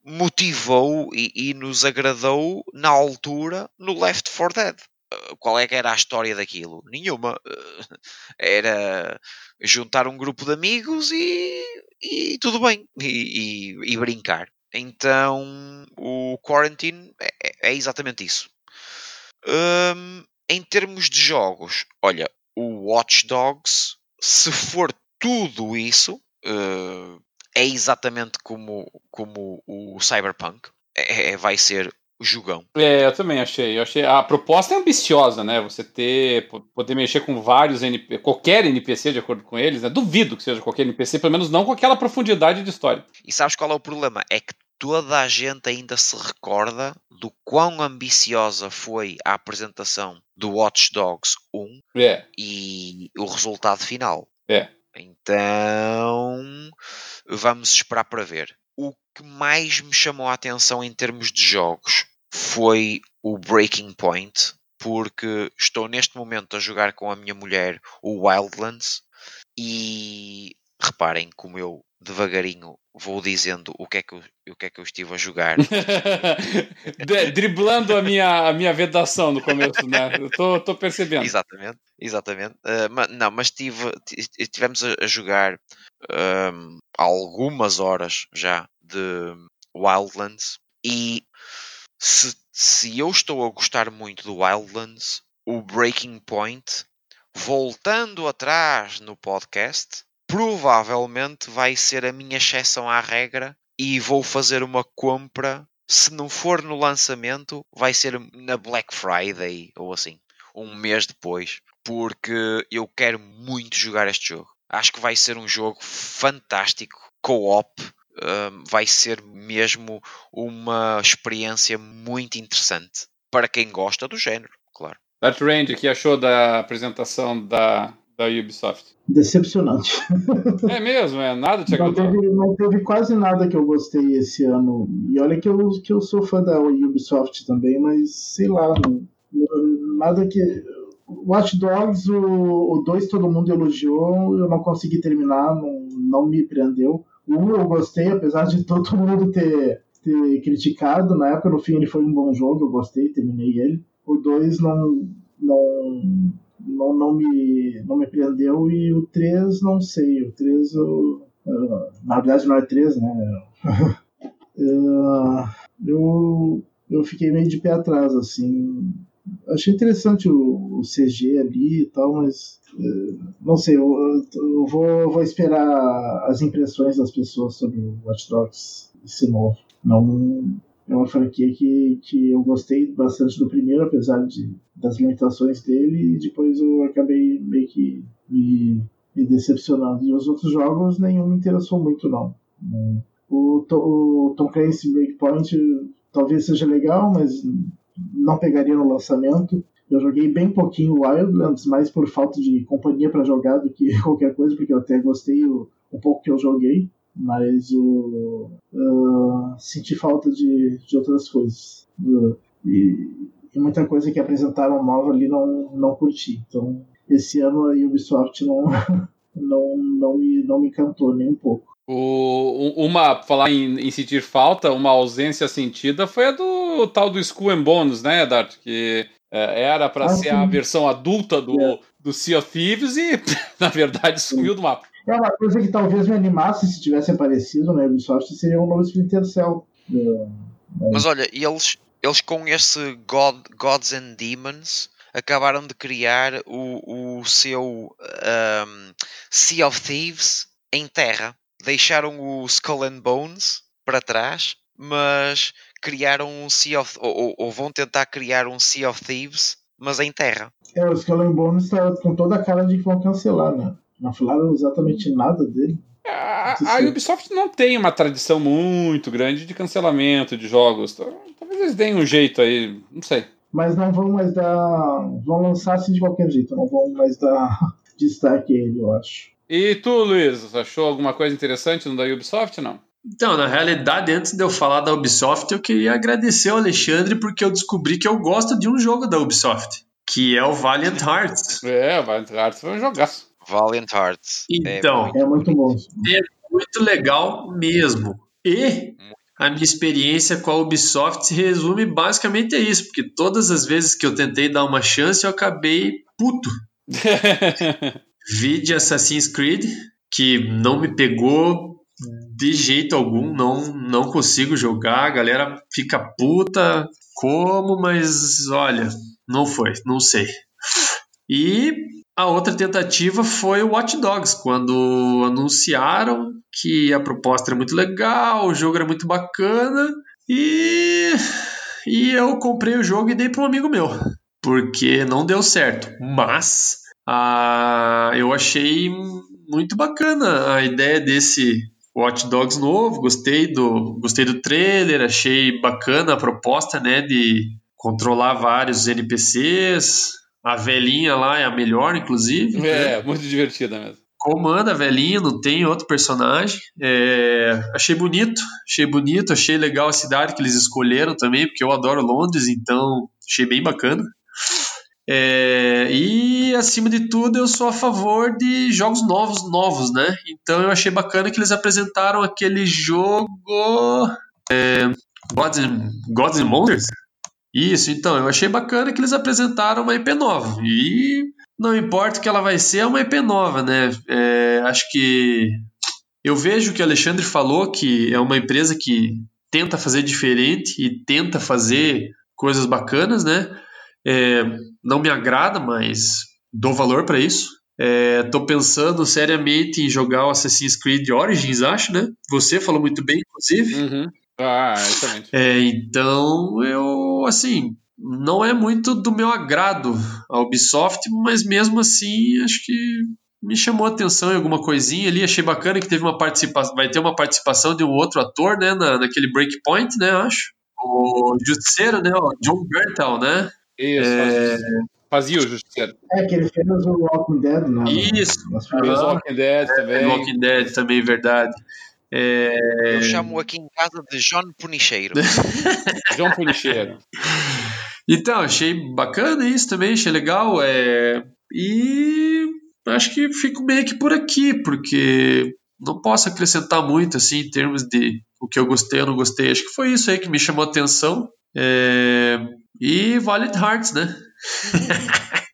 motivou e, e, nos agradou na altura no Left 4 Dead. Uh, qual é que era a história daquilo? Nenhuma. Uh, era juntar um grupo de amigos e, e tudo bem. E, e, e brincar. Então, o Quarantine é, é, é exatamente isso. Um, em termos de jogos, olha, o Watch Dogs, se for tudo isso, uh, é exatamente como, como o Cyberpunk. É, é, vai ser jogão. É, eu também achei. Eu achei. A proposta é ambiciosa, né? Você ter poder mexer com vários NPC, qualquer NPC de acordo com eles, né? Duvido que seja qualquer NPC, pelo menos não com aquela profundidade de história. E sabes qual é o problema? É que toda a gente ainda se recorda do quão ambiciosa foi a apresentação do Watch Dogs 1 é. e o resultado final. É. Então vamos esperar para ver. O que mais me chamou a atenção em termos de jogos foi o Breaking Point, porque estou neste momento a jogar com a minha mulher o Wildlands e reparem como eu devagarinho vou dizendo o que é que eu, o que é que eu estive a jogar. Driblando a minha, a minha vedação no começo, né? Eu tô, percebendo. Exatamente, exatamente. Uh, mas, não, mas tive, tivemos a, a jogar um, algumas horas já de Wildlands e se, se eu estou a gostar muito do Wildlands, o Breaking Point, voltando atrás no podcast, provavelmente vai ser a minha exceção à regra e vou fazer uma compra. Se não for no lançamento, vai ser na Black Friday ou assim, um mês depois, porque eu quero muito jogar este jogo. Acho que vai ser um jogo fantástico, co-op. Um, vai ser mesmo uma experiência muito interessante para quem gosta do género, claro. That Range, que achou da apresentação da da Ubisoft? Decepcionante. É mesmo, é nada te não teve, não teve quase nada que eu gostei esse ano. E olha que eu, que eu sou fã da Ubisoft também, mas sei lá, nada que. Watch Dogs, o 2 todo mundo elogiou, eu não consegui terminar, não, não me prendeu. O 1 um eu gostei, apesar de todo mundo ter, ter criticado, na época no fim ele foi um bom jogo, eu gostei, terminei ele. O 2 não, não, não, não, me, não me prendeu e o 3 não sei. O 3 eu, na verdade não é 3, né? eu, eu fiquei meio de pé atrás, assim. Achei interessante o, o CG ali e tal, mas não sei, eu, eu vou, vou esperar as impressões das pessoas sobre o Watch Dogs esse novo. Não, é uma franquia que, que eu gostei bastante do primeiro, apesar de, das limitações dele, e depois eu acabei meio que me, me decepcionando. E os outros jogos, nenhum me interessou muito, não. O, o Tom Clancy Breakpoint talvez seja legal, mas não pegaria no lançamento. Eu joguei bem pouquinho Wildlands, mais por falta de companhia para jogar do que qualquer coisa, porque eu até gostei o, o pouco que eu joguei mas o uh, senti falta de, de outras coisas uh, e, e, muita coisa que apresentaram nova ali não não curti então esse ano a Ubisoft não não não me não me encantou nem um pouco o, uma, falar em, em, sentir falta, uma ausência sentida foi a do tal do School and Bones, né, Dart? Que é, era para ah, ser sim. a versão adulta do, é. do Sea of Thieves e, na verdade, sumiu do mapa. É uma coisa que talvez me animasse se tivesse aparecido na Ubisoft, seria um novo Splinter Cell. É, mas... mas olha, eles, eles com esse God, Gods and Demons acabaram de criar o, o seu um, Sea of Thieves em terra. Deixaram o Skull and Bones para trás, mas criaram um Sea of ou, ou, vão tentar criar um Sea of Thieves, mas em terra. É, o Skull and Bones está com toda a cara de que vão cancelar, né? Não falaram exatamente nada dele. A, a Ubisoft não tem uma tradição muito grande de cancelamento de jogos. Então, talvez eles deem um jeito aí, não sei. Mas não vão mais dar. Vão lançar assim de qualquer jeito, não vão mais dar destaque a ele, eu acho. E tu, Luiz, achou alguma coisa interessante no da Ubisoft, não? Então, na realidade, antes de eu falar da Ubisoft, eu queria agradecer ao Alexandre porque eu descobri que eu gosto de um jogo da Ubisoft, que é o Valiant Hearts. É, o Valiant Hearts foi um jogaço. Valiant Hearts. É então, é muito, é muito bom. É muito legal mesmo. E a minha experiência com a Ubisoft se resume basicamente a isso, porque todas as vezes que eu tentei dar uma chance, eu acabei puto. Vi de Assassin's Creed, que não me pegou de jeito algum, não, não consigo jogar, a galera fica puta, como, mas olha, não foi, não sei. E a outra tentativa foi o Watch Dogs, quando anunciaram que a proposta era muito legal, o jogo era muito bacana e, e eu comprei o jogo e dei para um amigo meu, porque não deu certo. Mas ah, eu achei muito bacana a ideia desse Watch Dogs novo, gostei do, gostei do trailer, achei bacana a proposta, né, de controlar vários NPCs. A velhinha lá é a melhor, inclusive. É, né? muito divertida mesmo. Comanda a velhinha, não tem outro personagem. É, achei bonito, achei bonito, achei legal a cidade que eles escolheram também, porque eu adoro Londres, então achei bem bacana. É, e acima de tudo, eu sou a favor de jogos novos, novos, né? Então eu achei bacana que eles apresentaram aquele jogo é, Gods, and, Gods and Monsters. Isso, então eu achei bacana que eles apresentaram uma IP nova e não importa o que ela vai ser, é uma IP nova, né? É, acho que eu vejo que o Alexandre falou que é uma empresa que tenta fazer diferente e tenta fazer coisas bacanas, né? É, não me agrada, mas dou valor para isso. Estou é, pensando seriamente em jogar o Assassin's Creed Origins, acho, né? Você falou muito bem, inclusive. Uhum. Ah, exatamente. É, então, eu, assim, não é muito do meu agrado a Ubisoft, mas mesmo assim acho que me chamou a atenção em alguma coisinha ali, achei bacana que teve uma participação, vai ter uma participação de um outro ator, né, na, naquele Breakpoint, né, acho. O Justiceiro, né, o John Bertal, né. Isso, é... fazia o Justiceiro. É, que ele fez o Walking Dead, né. Isso. O Walking Dead também. Walking Dead também, verdade. É... Eu chamo aqui em casa de John Punicheiro. John Punicheiro. Então, achei bacana isso também, achei legal. É... E acho que fico meio que por aqui, porque não posso acrescentar muito assim em termos de o que eu gostei ou não gostei. Acho que foi isso aí que me chamou a atenção. É... E Valiant Hearts, né?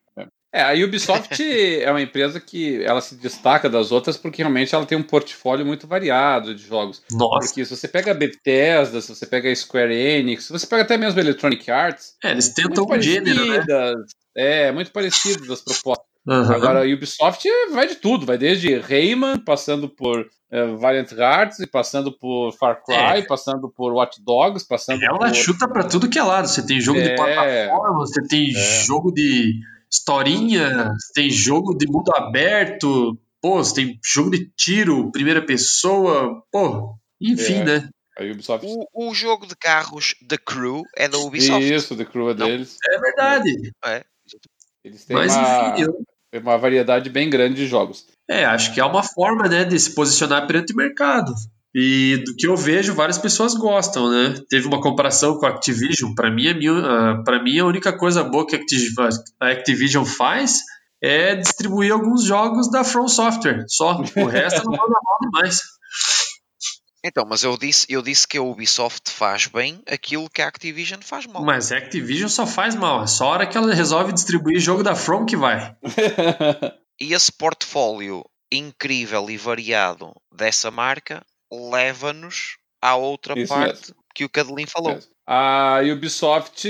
É, a Ubisoft é uma empresa que ela se destaca das outras porque realmente ela tem um portfólio muito variado de jogos. Nossa. Porque se você pega a Bethesda, se você pega a Square Enix, se você pega até mesmo a Electronic Arts... É, eles tentam um gênero, né? É, muito parecidas as propostas. Uhum. Agora a Ubisoft vai de tudo, vai desde Rayman, passando por uh, Valiant Hearts, e passando por Far Cry, é. passando por Watch Dogs, passando Ela por... chuta para tudo que é lado. Você tem jogo é. de plataforma, você tem é. jogo de historinha, tem jogo de mundo aberto, pô, tem jogo de tiro, primeira pessoa, pô, enfim, é. né? A Ubisoft... O, o, jogo de carros The Crew é da Ubisoft. Isso, The Crew é deles. É verdade. É. Eles têm Mas, uma, enfim, eu... uma variedade bem grande de jogos. É, acho que é uma forma né, de se posicionar perante o mercado. E do que eu vejo, várias pessoas gostam, né? Teve uma comparação com a Activision. Para mim, para mim, a única coisa boa que a Activision faz é distribuir alguns jogos da From Software. Só. O resto não manda mal demais. Então, mas eu disse, eu disse que a Ubisoft faz bem aquilo que a Activision faz mal. Mas a Activision só faz mal. É só a hora que ela resolve distribuir jogo da From que vai. e esse portfólio incrível e variado dessa marca leva-nos à outra Isso parte mesmo. que o Cadelin falou. A Ubisoft,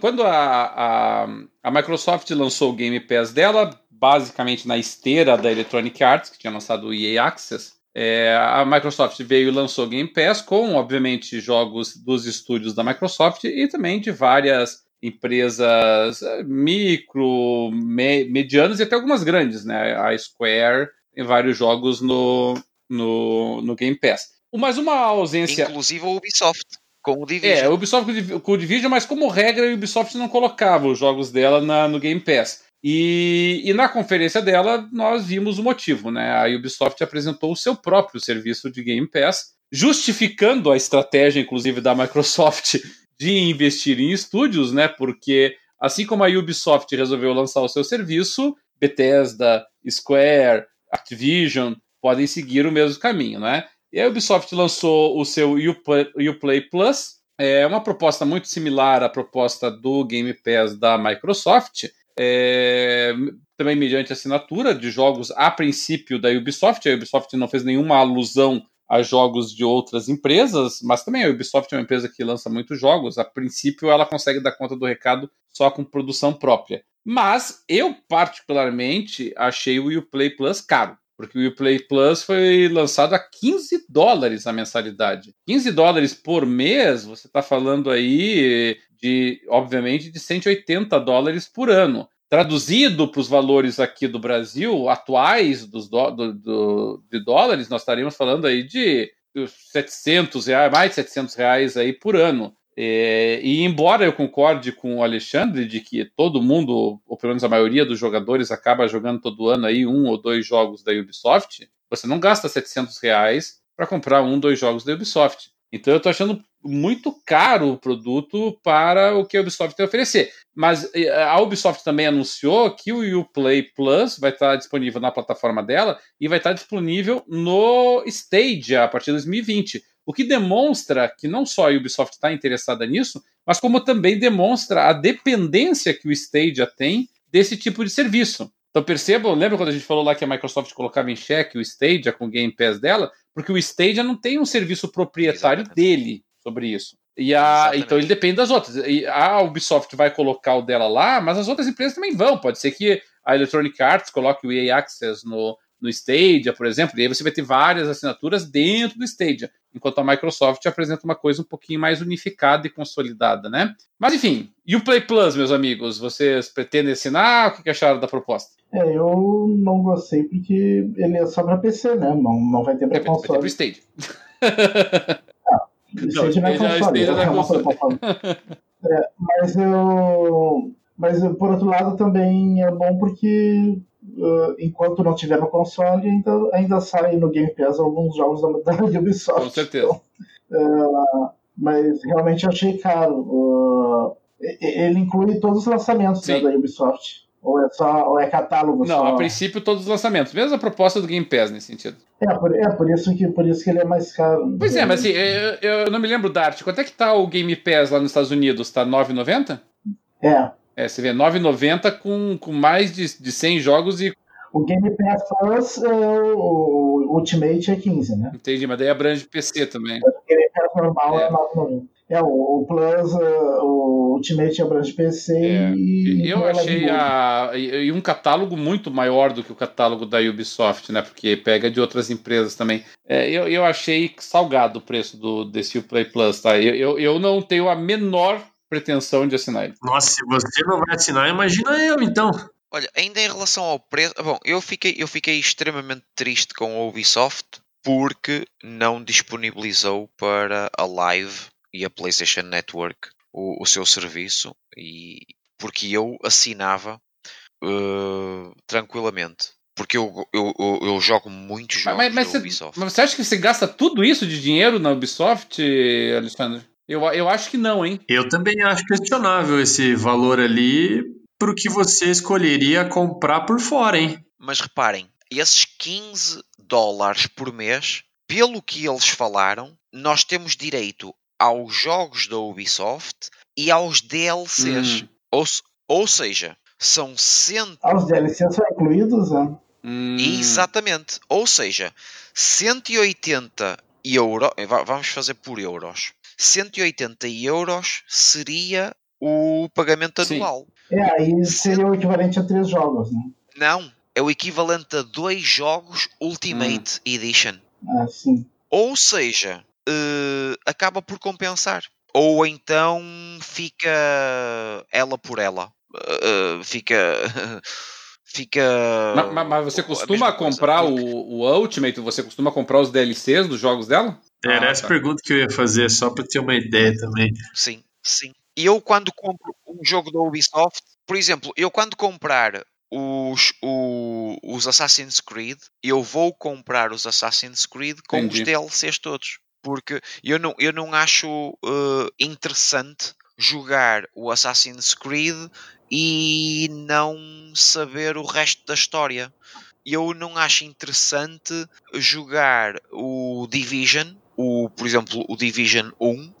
quando a, a, a Microsoft lançou o Game Pass dela, basicamente na esteira da Electronic Arts, que tinha lançado o EA Access, é, a Microsoft veio e lançou o Game Pass com, obviamente, jogos dos estúdios da Microsoft e também de várias empresas eh, micro, me, medianas e até algumas grandes, né? A Square tem vários jogos no, no, no Game Pass. Mas uma ausência. Inclusive a Ubisoft. Com o Division. É, a Ubisoft com o Division, mas como regra, a Ubisoft não colocava os jogos dela na, no Game Pass. E, e, na conferência dela, nós vimos o motivo, né? A Ubisoft apresentou o seu próprio serviço de Game Pass, justificando a estratégia, inclusive, da Microsoft de investir em estúdios, né? Porque assim como a Ubisoft resolveu lançar o seu serviço, Bethesda, Square, Activision podem seguir o mesmo caminho, né? E a Ubisoft lançou o seu Uplay, Plus, é uma proposta muito similar à proposta do Game Pass da Microsoft, é, também mediante assinatura de jogos a princípio da Ubisoft. A Ubisoft não fez nenhuma alusão a jogos de outras empresas, mas também a Ubisoft é uma empresa que lança muitos jogos. A princípio, ela consegue dar conta do recado só com produção própria. Mas eu, particularmente, achei o Uplay Plus caro. Porque o Uplay Plus foi lançado a 15 dólares a mensalidade. 15 dólares por mês, você está falando aí de, obviamente, de 180 dólares por ano. traduzido para os valores aqui do Brasil, atuais dos do, do, do, de dólares, nós estaríamos falando aí de 700 reais, mais de 700 reais aí por ano. É, e embora eu concorde com o Alexandre de que todo mundo, ou pelo menos a maioria dos jogadores, acaba jogando todo ano aí um ou dois jogos da Ubisoft, você não gasta 700 reais para comprar um, dois jogos da Ubisoft. Então eu estou achando muito caro o produto para o que a Ubisoft tem a oferecer. Mas a Ubisoft também anunciou que o Uplay Plus vai estar disponível na plataforma dela e vai estar disponível no Stadia a partir de 2020. O que demonstra que não só a Ubisoft está interessada nisso, mas como também demonstra a dependência que o Stadia tem desse tipo de serviço. Então percebam, lembra quando a gente falou lá que a Microsoft colocava em xeque o Stadia com o Game Pass dela? Porque o Stadia não tem um serviço proprietário Exatamente. dele sobre isso. E a, então ele depende das outras. E a Ubisoft vai colocar o dela lá, mas as outras empresas também vão. Pode ser que a Electronic Arts coloque o EA Access no, no Stadia, por exemplo, e aí você vai ter várias assinaturas dentro do Stadia, enquanto a Microsoft apresenta uma coisa um pouquinho mais unificada e consolidada, né? Mas enfim, e o Play Plus, meus amigos, vocês pretendem assinar? O que acharam da proposta? É, eu não gostei porque ele é só para PC, né? Não, não vai ter para console. Vai ter pro Stadia. ah, o Stadia não é console. Stadia é console. É, mas eu... Mas, por outro lado, também é bom porque uh, enquanto não tiver no console, ainda, ainda sai no Game Pass alguns jogos da, da Ubisoft. Com certeza. Então, uh, mas realmente achei caro. Uh, ele inclui todos os lançamentos né, da Ubisoft. Ou é, só, ou é catálogo Não, só? a princípio todos os lançamentos. Mesma proposta do Game Pass nesse sentido. É, por, é por, isso, que, por isso que ele é mais caro. Pois é, mas assim, eu, eu não me lembro, Dart. Quanto é que tá o Game Pass lá nos Estados Unidos? Tá 9,90? É. É, você vê 9,90 com, com mais de, de 100 jogos e. O Game Pass Plus, é, o Ultimate é 15, né? Entendi, mas daí abrange PC também. O Game Pass normal é, é 9,90. É, o, Plus, é, o Ultimate abrange PC é. e. Eu achei a, e um catálogo muito maior do que o catálogo da Ubisoft, né? Porque pega de outras empresas também. É, eu, eu achei salgado o preço do, desse Play Plus, tá? Eu, eu, eu não tenho a menor pretensão de assinar ele. Nossa, se você não vai assinar, imagina eu então. Olha, ainda em relação ao preço, bom, eu fiquei, eu fiquei extremamente triste com a Ubisoft porque não disponibilizou para a Live e a PlayStation Network o, o seu serviço e porque eu assinava uh, tranquilamente. Porque eu, eu, eu, eu, jogo muitos jogos mas, mas, da Ubisoft. Mas você acha que você gasta tudo isso de dinheiro na Ubisoft, Alexandre? Eu, eu acho que não, hein? Eu também acho questionável esse valor ali pro que você escolheria comprar por fora, hein? Mas reparem, esses 15 dólares por mês, pelo que eles falaram, nós temos direito aos jogos da Ubisoft e aos DLCs. Hum. Ou, ou seja, são cento... Ah, os DLCs são incluídos, né? Hum. Exatamente. Ou seja, 180 euros. Vamos fazer por euros. 180 euros seria o pagamento anual. Sim. É, aí seria o equivalente a três jogos, né? Não, é o equivalente a dois jogos Ultimate hum. Edition. Ah, sim. Ou seja, uh, acaba por compensar. Ou então fica ela por ela. Uh, fica. fica. Mas, mas, você costuma comprar o, o Ultimate? Você costuma comprar os DLCs dos jogos dela? Era ah, essa tá. pergunta que eu ia fazer, só para ter uma ideia também. Sim, sim. E eu, quando compro um jogo da Ubisoft, por exemplo, eu quando comprar os, o, os Assassin's Creed, eu vou comprar os Assassin's Creed com Entendi. os DLCs todos. Porque eu não, eu não acho uh, interessante jogar o Assassin's Creed e não saber o resto da história. Eu não acho interessante jogar o Division o, por exemplo, o Division 1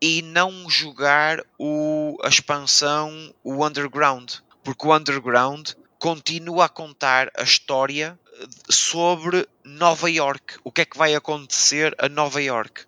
e não jogar o, a expansão, o Underground, porque o Underground continua a contar a história sobre Nova York, o que é que vai acontecer a Nova York.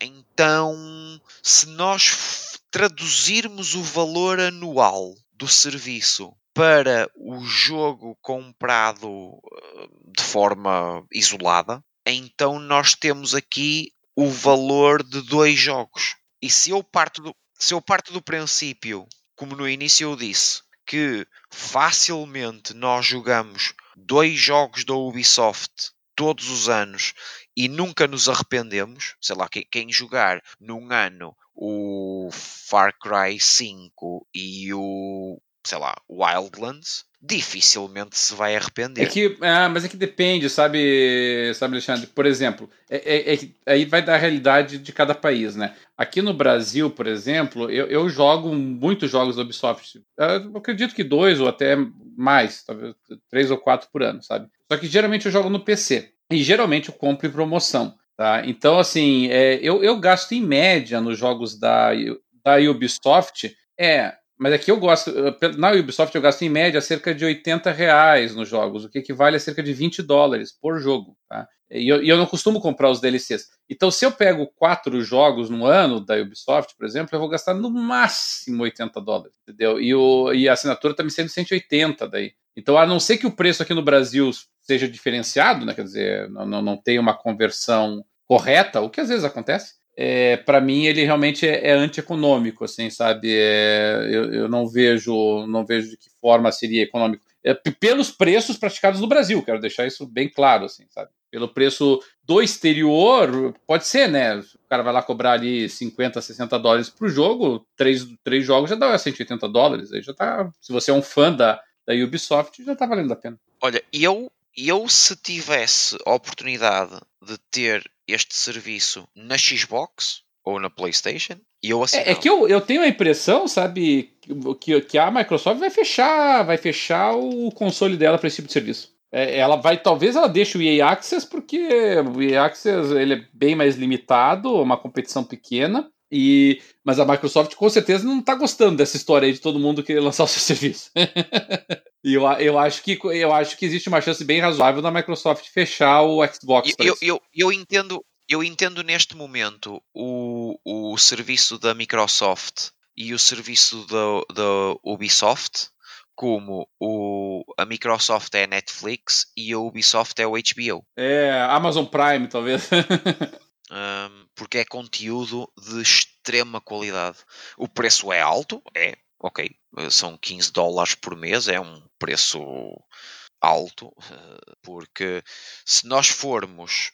então, se nós traduzirmos o valor anual do serviço para o jogo comprado eh, de forma isolada, então nós temos aqui o valor de dois jogos. E se eu parto do, se eu parto do princípio, como no início eu disse, que facilmente nós jogamos dois jogos da Ubisoft todos os anos e nunca nos arrependemos, sei lá, quem, quem jogar num ano o Far Cry 5 e o, sei lá, Wildlands, dificilmente se vai arrepender. É que, ah, mas é que depende, sabe, sabe Alexandre? Por exemplo, é, é, é, aí vai da realidade de cada país, né? Aqui no Brasil, por exemplo, eu, eu jogo muitos jogos da Ubisoft. Eu acredito que dois ou até mais, talvez três ou quatro por ano, sabe? Só que geralmente eu jogo no PC. E geralmente eu compro em promoção. Tá? Então, assim, é, eu, eu gasto em média nos jogos da, da Ubisoft. É, mas aqui eu gosto. Na Ubisoft eu gasto em média cerca de 80 reais nos jogos, o que equivale a cerca de 20 dólares por jogo. Tá? E eu, e eu não costumo comprar os DLCs. Então, se eu pego quatro jogos no ano da Ubisoft, por exemplo, eu vou gastar no máximo 80 dólares. Entendeu? E, o, e a assinatura está me sendo 180 daí. Então, a não ser que o preço aqui no Brasil seja diferenciado, né? quer dizer, não, não, não tem uma conversão correta, o que às vezes acontece, é, para mim ele realmente é, é antieconômico, assim, sabe? É, eu, eu, não vejo, não vejo de que forma seria econômico. É, pelos preços praticados no Brasil, quero deixar isso bem claro, assim, sabe? Pelo preço do exterior, pode ser, né? O cara vai lá cobrar ali 50, 60 dólares pro jogo, três, três jogos já dá 180 dólares, aí já tá. Se você é um fã da, da Ubisoft, já tá valendo a pena. Olha, eu eu se tivesse a oportunidade de ter este serviço na Xbox ou na PlayStation, e eu É, é, que eu, eu tenho a impressão, sabe, que, que a Microsoft vai fechar, vai fechar o console dela para esse tipo de serviço. É, ela vai, talvez ela deixe o EA Access, porque o EA Access ele é bem mais limitado, uma competição pequena. E, mas a Microsoft com certeza não está gostando dessa história aí de todo mundo querer lançar o seu serviço. e eu, eu, acho que, eu acho que existe uma chance bem razoável da Microsoft fechar o Xbox. Eu, eu, eu, eu, entendo, eu entendo neste momento o, o serviço da Microsoft e o serviço da, da Ubisoft como o, a Microsoft é a Netflix e a Ubisoft é o HBO. É, Amazon Prime, talvez. um, porque é conteúdo de extrema qualidade. O preço é alto, é, ok, são 15 dólares por mês, é um preço alto, eh, porque se nós formos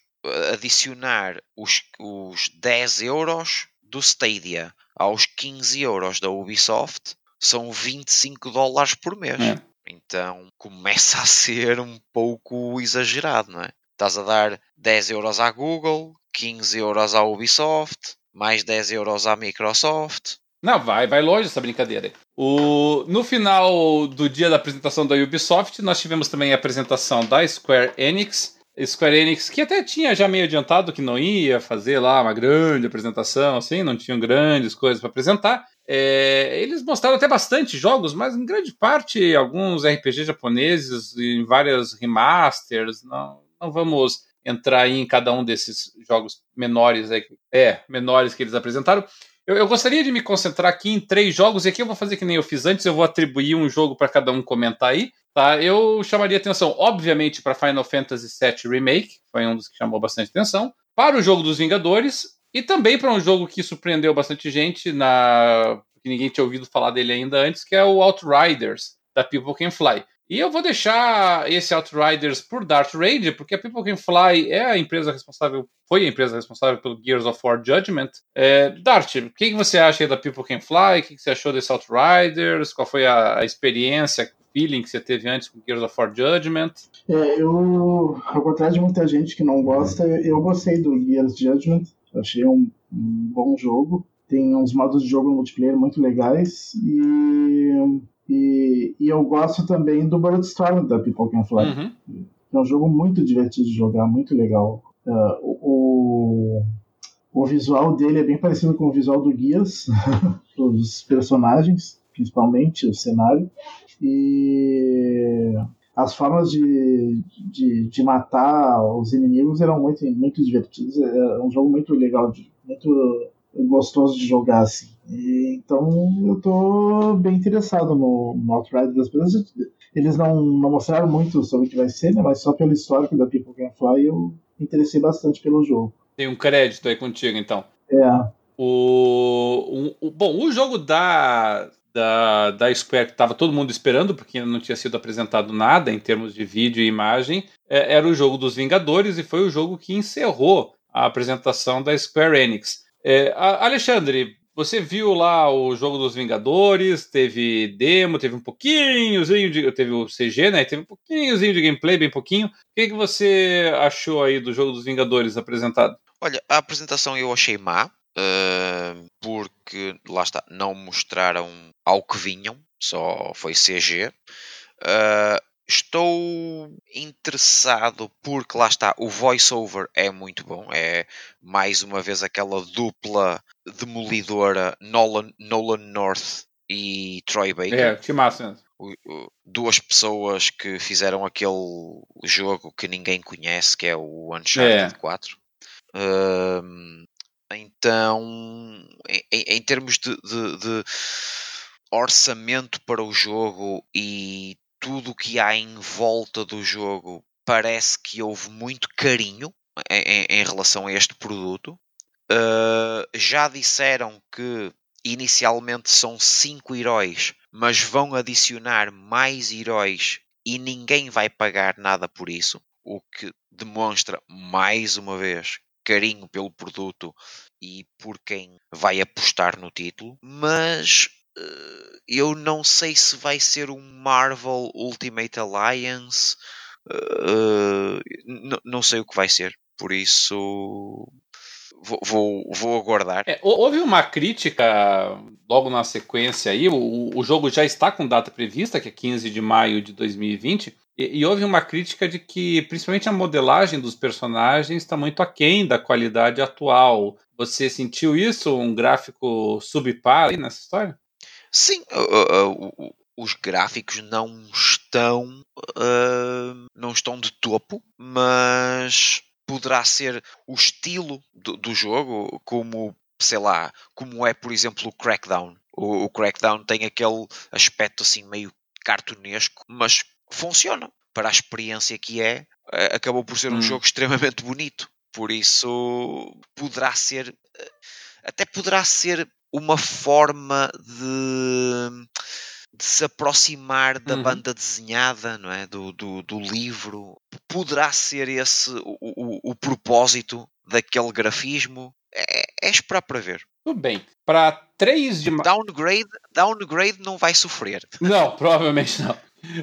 adicionar os, os 10 euros do Stadia aos 15 euros da Ubisoft, são 25 dólares por mês. É. Então começa a ser um pouco exagerado, não é? Estás a dar 10 euros à Google, 15 euros à Ubisoft, mais 10 euros à Microsoft. Não, vai, vai longe essa brincadeira. O, no final do dia da apresentação da Ubisoft, nós tivemos também a apresentação da Square Enix. Square Enix, que até tinha já meio adiantado que não ia fazer lá uma grande apresentação, assim, não tinham grandes coisas para apresentar. É, eles mostraram até bastante jogos, mas em grande parte alguns RPG japoneses, em várias remasters. Não, não vamos entrar aí em cada um desses jogos menores, é, menores que eles apresentaram. Eu, eu, gostaria de me concentrar aqui em três jogos, e aqui eu vou fazer que nem eu fiz antes, eu vou atribuir um jogo para cada um comentar aí. Tá? Eu chamaria atenção, obviamente, para Final Fantasy VII Remake, foi um dos que chamou bastante atenção, para o jogo dos Vingadores, e também para um jogo que surpreendeu bastante gente, na que ninguém tinha ouvido falar dele ainda antes, que é o Outriders, da People Can Fly. E eu vou deixar esse Outriders por Dart Ranger, porque a People Can Fly é a empresa responsável, foi a empresa responsável pelo Gears of War Judgment. É, Dart, o que você acha da People Can Fly? O que você achou desse Outriders? Qual foi a, a experiência, o feeling que você teve antes com Gears of War Judgment? É, eu, ao contrário de muita gente que não gosta, eu gostei do Gears Judgment. Achei um, um bom jogo. Tem uns modos de jogo multiplayer muito legais e e, e eu gosto também do Birdstorm da People Can Fly. Uhum. É um jogo muito divertido de jogar, muito legal. Uh, o, o visual dele é bem parecido com o visual do Guias, os personagens, principalmente o cenário. E as formas de, de, de, matar os inimigos eram muito, muito divertidas. É um jogo muito legal, muito gostoso de jogar assim. E, então eu tô bem interessado no, no Outrider das pessoas. Eles não, não mostraram muito sobre o que vai ser, né? Mas só pelo histórico da People Can Fly eu me interessei bastante pelo jogo. Tem um crédito aí contigo, então. É. O, o, o bom, o jogo da, da, da Square que estava todo mundo esperando, porque não tinha sido apresentado nada em termos de vídeo e imagem, é, era o jogo dos Vingadores e foi o jogo que encerrou a apresentação da Square Enix. É, Alexandre, você viu lá o jogo dos Vingadores, teve demo, teve um pouquinhozinho de. Teve o CG, né? Teve um pouquinhozinho de gameplay, bem pouquinho. O que, que você achou aí do jogo dos Vingadores apresentado? Olha, a apresentação eu achei má. Uh, porque lá está, não mostraram ao que vinham, só foi CG. Uh, estou interessado porque lá está, o voiceover é muito bom, é mais uma vez aquela dupla demolidora Nolan, Nolan North e Troy Baker. É, que massa. Duas pessoas que fizeram aquele jogo que ninguém conhece, que é o Uncharted é. 4. Uh, então, em, em termos de, de, de, orçamento para o jogo e tudo o que há em volta do jogo, parece que houve muito carinho em, em relação a este produto. Uh, já disseram que inicialmente são cinco heróis, mas vão adicionar mais heróis e ninguém vai pagar nada por isso, o que demonstra mais uma vez carinho pelo produto e por quem vai apostar no título, mas eu não sei se vai ser um Marvel Ultimate Alliance, uh, não sei o que vai ser, por isso vou, vou, vou aguardar. É, houve uma crítica logo na sequência aí, o, o jogo já está com data prevista, que é 15 de maio de 2020. E, e, houve uma crítica de que, principalmente, a modelagem dos personagens está muito aquém da qualidade atual. Você sentiu isso? Um gráfico subpar aí nessa história? Sim, uh, uh, os gráficos não estão não estão de topo, mas poderá ser o estilo do, do, jogo, como sei lá, como é por exemplo o Crackdown. O, o Crackdown tem aquele aspecto assim meio cartunesco, mas funciona. Para a experiência que é, acabou por ser um hum. jogo extremamente bonito. Por isso, poderá ser. Eh, até poderá ser uma forma de, de se aproximar da uhum. banda desenhada, não é? Do, do, do, livro. Poderá ser esse o, o, o propósito daquele grafismo. É, é esperar para ver. Tudo bem. Para 3 de Downgrade, downgrade não vai sofrer. Não, provavelmente não.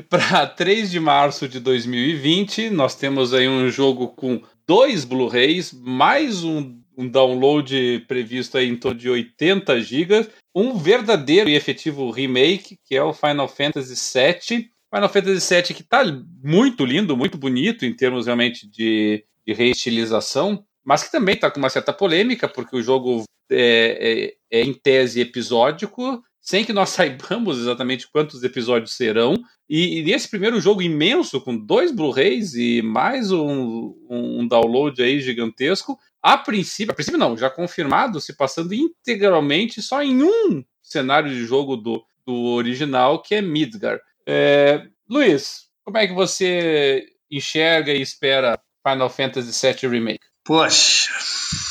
Para 3 de março de 2020, nós temos aí um jogo com dois Blu-rays, mais um, um, download previsto aí em torno de 80 GB, um verdadeiro e efetivo remake, que é o Final Fantasy VII. Final Fantasy VII que está muito lindo, muito bonito em termos realmente de, de reestilização, mas que também está com uma certa polêmica, porque o jogo é, é, é em tese episódico, sem que nós saibamos exatamente quantos episódios serão. E, e esse primeiro jogo imenso, com dois Blu-rays e mais um, um, download aí gigantesco, a princípio, a princípio não, já confirmado, se passando integralmente só em um cenário de jogo do, do original, que é Midgar. É, Luiz, como é que você enxerga e espera Final Fantasy VII Remake? Poxa,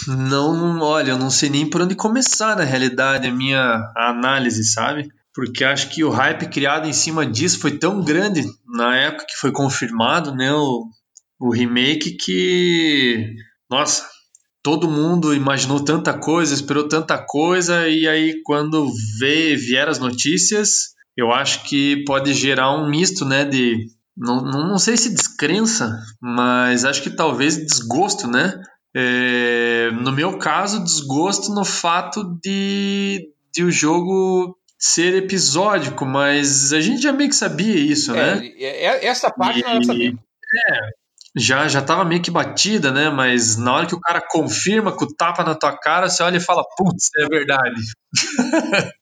não, olha, eu não sei nem por onde começar na realidade a minha análise, sabe? Porque acho que o hype criado em cima disso foi tão grande na época que foi confirmado, né, o, o remake que, nossa, todo mundo imaginou tanta coisa, esperou tanta coisa e aí quando vê, vieram as notícias, eu acho que pode gerar um misto, né, de não, não, sei se descrença, mas acho que talvez desgosto, né? É, no meu caso, desgosto no fato de, de o jogo ser episódico, mas a gente já meio que sabia isso, é, né? Essa parte e, não sabia. É, já, já tava meio que batida, né? Mas na hora que o cara confirma com o tapa na tua cara, você olha e fala, putz, é verdade.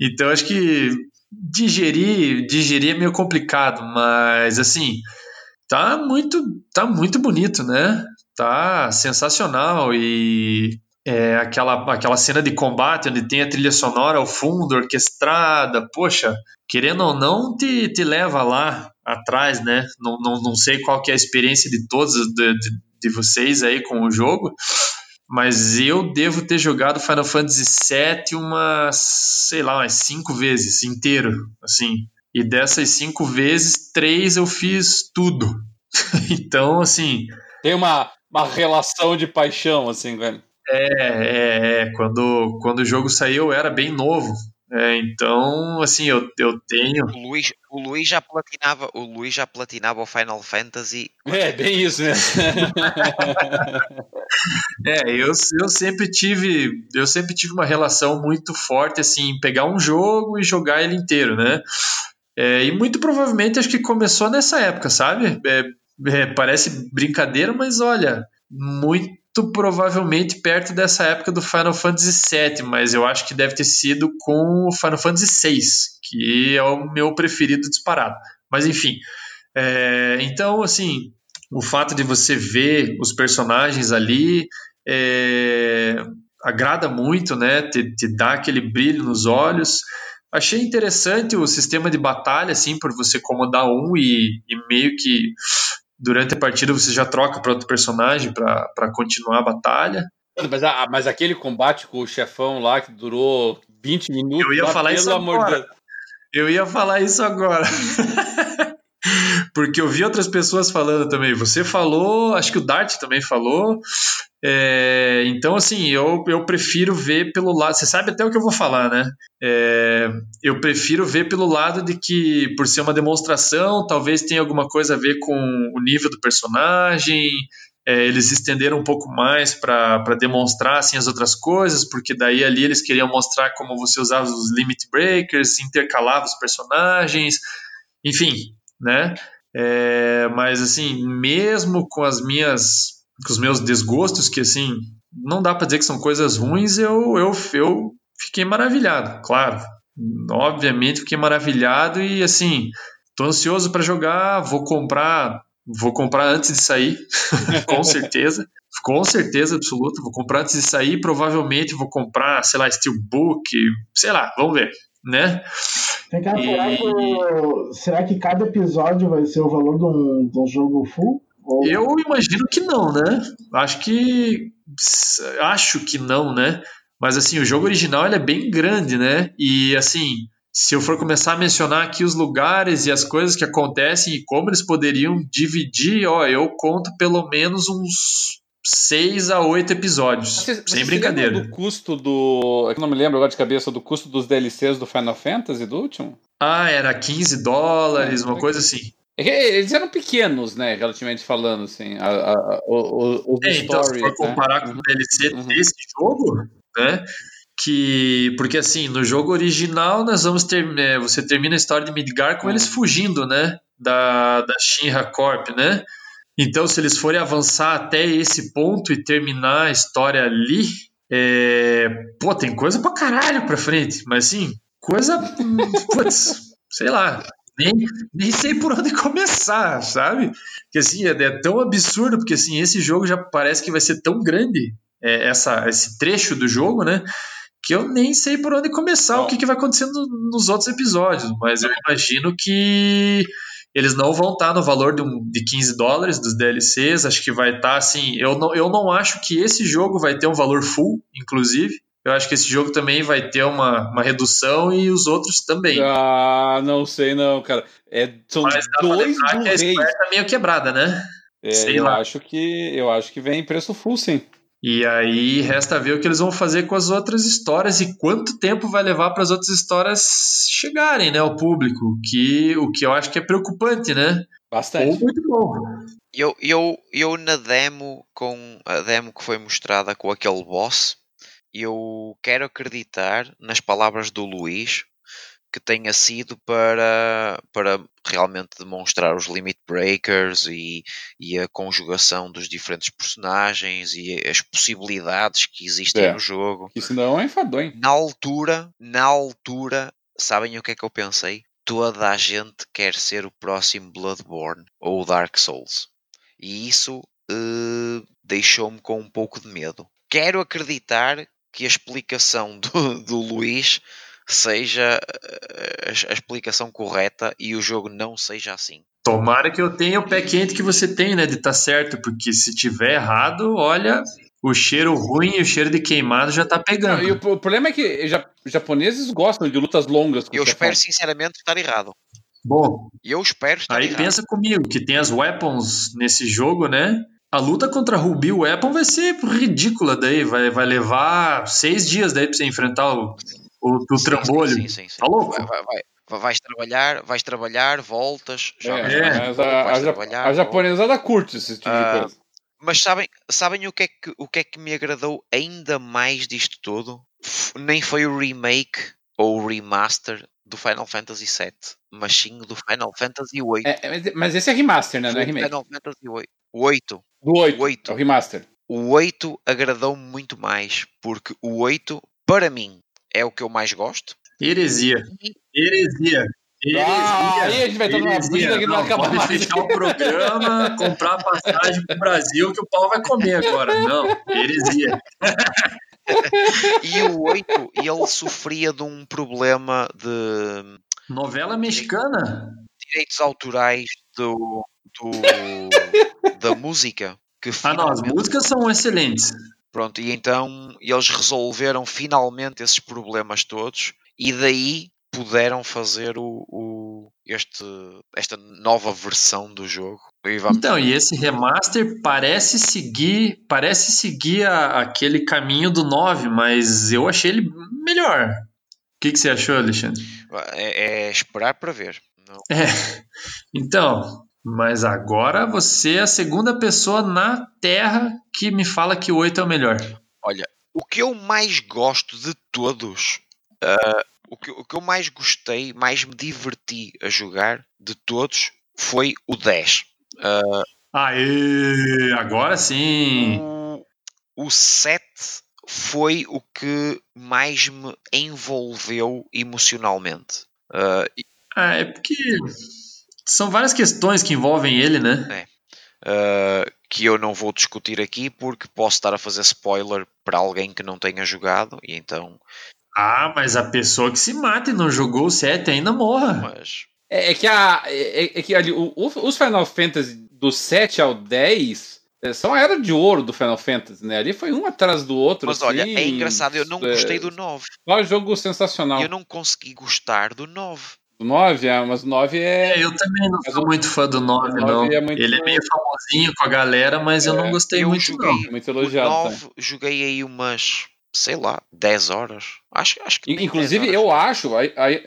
então acho que digerir, digerir é meio complicado, mas assim, tá muito, tá muito bonito, né? Tá sensacional e é, aquela, aquela cena de combate onde tem a trilha sonora ao fundo, orquestrada, poxa, querendo ou não, te, te leva lá atrás, né? Não, não, não sei qual que é a experiência de todos de, de, de vocês aí com o jogo, mas eu devo ter jogado Final Fantasy VII umas, sei lá, umas cinco vezes inteiro, assim. E dessas cinco vezes, três eu fiz tudo. então, assim. Tem uma, uma relação de paixão, assim, velho. É, é, é. Quando, quando o jogo saiu, eu era bem novo. É, então, assim, eu, eu tenho. O Luiz, o Luiz já platinava, o Luiz já platinava o Final Fantasy. É, bem isso, né? é, eu, eu sempre tive, eu sempre tive uma relação muito forte assim, em pegar um jogo e jogar ele inteiro, né? É, e muito provavelmente acho que começou nessa época, sabe? É, é, parece brincadeira, mas olha, muito provavelmente perto dessa época do Final Fantasy VII, mas eu acho que deve ter sido com o Final Fantasy VI, que é o meu preferido disparado. Mas enfim, é, então assim, o fato de você ver os personagens ali é, agrada muito, né? Te, te dá aquele brilho nos olhos. Achei interessante o sistema de batalha, assim, por você comandar um e, e meio que durante a partida você já troca para outro personagem para continuar a batalha. Mas, mas aquele combate com o chefão lá que durou 20 minutos. Eu ia falar isso agora. De... Eu ia falar isso agora. Porque eu vi outras pessoas falando também. Você falou, acho que o Dart também falou. É, então, assim, eu, eu prefiro ver pelo lado. Você sabe até o que eu vou falar, né? É, eu prefiro ver pelo lado de que, por ser uma demonstração, talvez tenha alguma coisa a ver com o nível do personagem. É, eles estenderam um pouco mais para demonstrar assim, as outras coisas, porque daí ali eles queriam mostrar como você usava os limit breakers, intercalava os personagens, enfim, né? É, mas assim, mesmo com as minhas, com os meus desgostos, que assim, não dá para dizer que são coisas ruins, eu, eu, eu fiquei maravilhado, claro. Obviamente fiquei maravilhado e assim, tô ansioso para jogar, vou comprar, vou comprar antes de sair, com certeza. Com certeza absoluta, vou comprar antes de sair, provavelmente vou comprar, sei lá, Steelbook, sei lá, vamos ver né? Cá, e... será, que, será que cada episódio vai ser o valor de um, de um jogo full? Ou... Eu imagino que não, né? Acho que. Acho que não, né? Mas assim, o jogo original ele é bem grande, né? E assim, se eu for começar a mencionar aqui os lugares e as coisas que acontecem e como eles poderiam dividir, ó, eu conto pelo menos uns seis a oito episódios. Você, sem você brincadeira. do custo do. Eu não me lembro agora de cabeça do custo dos DLCs do Final Fantasy do último? Ah, era 15 dólares, é, uma coisa assim. É eles eram pequenos, né? Relativamente falando, assim. A, a, a, o, o é, então, se for comparar né? com o DLC uhum. desse jogo, né? Que. Porque assim, no jogo original nós vamos ter. É, você termina a história de Midgar com uhum. eles fugindo, né? Da, da Shinra Corp, né? Então, se eles forem avançar até esse ponto e terminar a história ali, é... pô, tem coisa pra caralho pra frente. Mas assim, coisa. putz, sei lá. Nem, nem sei por onde começar, sabe? Que assim, é, é, tão absurdo, porque assim, esse jogo já parece que vai ser tão grande, é, essa, esse trecho do jogo, né? Que eu nem sei por onde começar, Não. o que, que vai acontecendo nos outros episódios. Mas eu imagino que eles não vão estar no valor de, um, de 15 dólares dos DLCs, acho que vai estar assim. Eu não, eu não acho que esse jogo vai ter um valor full, inclusive. Eu acho que esse jogo também vai ter uma, uma redução e os outros também. Ah, não sei não, cara. É, são Mas dois que a Square tá meio quebrada, né? É, sei eu lá. acho que eu acho que vem em preço full, sim. E aí resta ver o que eles vão fazer com as outras histórias e quanto tempo vai levar para as outras histórias chegarem, né, ao público, que o que eu acho que é preocupante, né? Bastante. Ou muito bom. Eu, eu, eu na demo com a demo que foi mostrada com aquele boss, eu quero acreditar nas palavras do Luís que tenha sido para, para realmente demonstrar os limit breakers e, e a conjugação dos diferentes personagens e as possibilidades que existem é. no jogo. Isso não é enfadonho. Na altura, na altura, sabem o que é que eu pensei? Toda a gente quer ser o próximo Bloodborne ou Dark Souls. E isso uh, deixou-me com um pouco de medo. Quero acreditar que a explicação do, do Luís seja eh, a, explicação correta e o jogo não seja assim. Tomara que eu tenha o pé quente que você tem, né? De estar tá certo, porque se tiver errado, olha, o cheiro ruim e o cheiro de queimado já tá pegando. E o, o, problema é que ja, japoneses gostam de lutas longas. Eu espero sinceramente estar errado. Bom, eu espero estar aí errado. pensa comigo que tem as weapons nesse jogo, né? A luta contra Ruby Weapon vai ser ridícula daí, vai, vai levar seis dias daí pra você enfrentar o, o, o sim, trambolho. Sim, sim, sim, Tá louco? Vai, vai, vai, vais trabalhar, vais trabalhar, voltas, jogas é, é. Mas a, a, trabalhar, a japonesada curte esse tipo uh, de ah, coisa. Mas sabem, sabem o, que é que, o que é que me agradou ainda mais disto tudo? Nem foi o remake ou o remaster do Final Fantasy VII, mas sim do Final Fantasy VIII. É, mas esse é remaster, né? Não é remake. Final Fantasy VIII. O 8. Do 8. O 8. É o remaster. O 8 agradou-me muito mais, porque o 8, para mim, é o que eu mais gosto. Heresia. Heresia. Heresia. Ah, aí a gente vai estar numa briga que não, não acaba mais. fechar o programa, comprar passagem pro Brasil que o pau vai comer agora. Não, heresia. e o 8, ele sofria de um problema de. Novela mexicana? Direitos autorais do, do da música. Que ah, não, as músicas são excelentes. Pronto, e então eles resolveram finalmente esses problemas todos e daí puderam fazer o, o, este, esta nova versão do jogo. E então, e esse remaster parece seguir parece seguir a, aquele caminho do 9, mas eu achei ele melhor. O que, que você achou, Alexandre? É, é esperar para ver. Não. É. Então, mas agora você é a segunda pessoa na Terra que me fala que o 8 é o melhor. Olha, o que eu mais gosto de todos uh, o que, o que eu mais gostei, mais me diverti a jogar de todos foi o 10. Uh, Aê, agora sim! O, o 7 foi o que mais me envolveu emocionalmente. Uh, ah, é porque são várias questões que envolvem ele, né? É. Uh, que eu não vou discutir aqui porque posso estar a fazer spoiler para alguém que não tenha jogado e então ah, mas a pessoa que se mata e não jogou o 7 ainda morra. Mas... É, é, que, a, é, é que ali, o, os Final Fantasy do 7 ao 10 é, são a era de ouro do Final Fantasy, né? Ali foi um atrás do outro. Mas assim, olha, é engraçado, eu não é, gostei do 9. Qual jogo sensacional? Eu não consegui gostar do 9. Do 9, é, mas o 9 é. é eu também não sou muito fã do 9, 9 não. É muito... Ele é meio famosinho com a galera, mas eu não gostei eu muito, joguei, não. Muito elogiado. O 9, joguei aí umas sei lá, 10 horas. Acho, acho que. Inclusive, eu acho, aí, aí,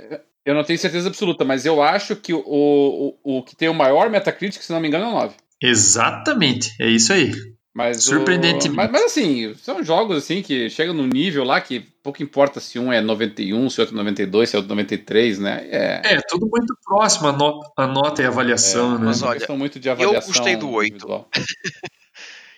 eu não tenho certeza absoluta, mas eu acho que o, o, o que tem o maior Metacritic, se não me engano, é o 9. Exatamente, é isso aí. Mas Surpreendente. Mas, mas, assim, são jogos assim que chegam no nível lá que pouco importa se um é 91, se outro é 92, se é outro 93, né? É, é tudo muito próximo a, no, a nota e a avaliação, é, né? Mas olha, muito de avaliação eu gostei do 8.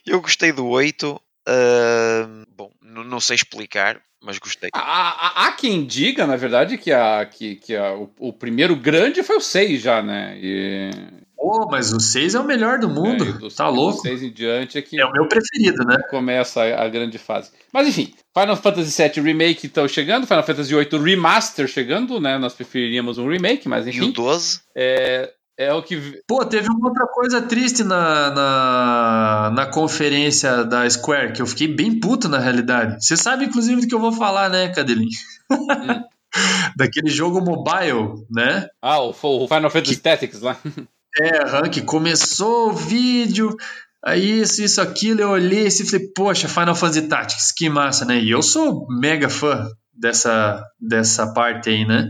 eu gostei do 8. Uh, bom, não sei explicar, mas gostei. Há, há, há, quem diga, na verdade, que, a, que, que a, o, o, primeiro grande foi o 6 já, né? E... Pô, mas o 6 é o melhor do mundo. É, do tá louco? 6 em diante é que. É o meu preferido, né? Começa a, a grande fase. Mas enfim, Final Fantasy VII Remake estão chegando, Final Fantasy VIII Remaster chegando, né? Nós preferiríamos um remake, mas enfim. E o 12? É, é o que. Pô, teve uma outra coisa triste na, na, na conferência da Square, que eu fiquei bem puto na realidade. Você sabe, inclusive, do que eu vou falar, né, Cadelinho? Hum. Daquele jogo mobile, né? Ah, o, o Final Fantasy que, Tactics lá. É, que começou o vídeo, aí isso, isso, aquilo, eu olhei e falei, poxa, Final Fantasy Tactics, que massa, né? E eu sou mega fã dessa, dessa parte aí, né?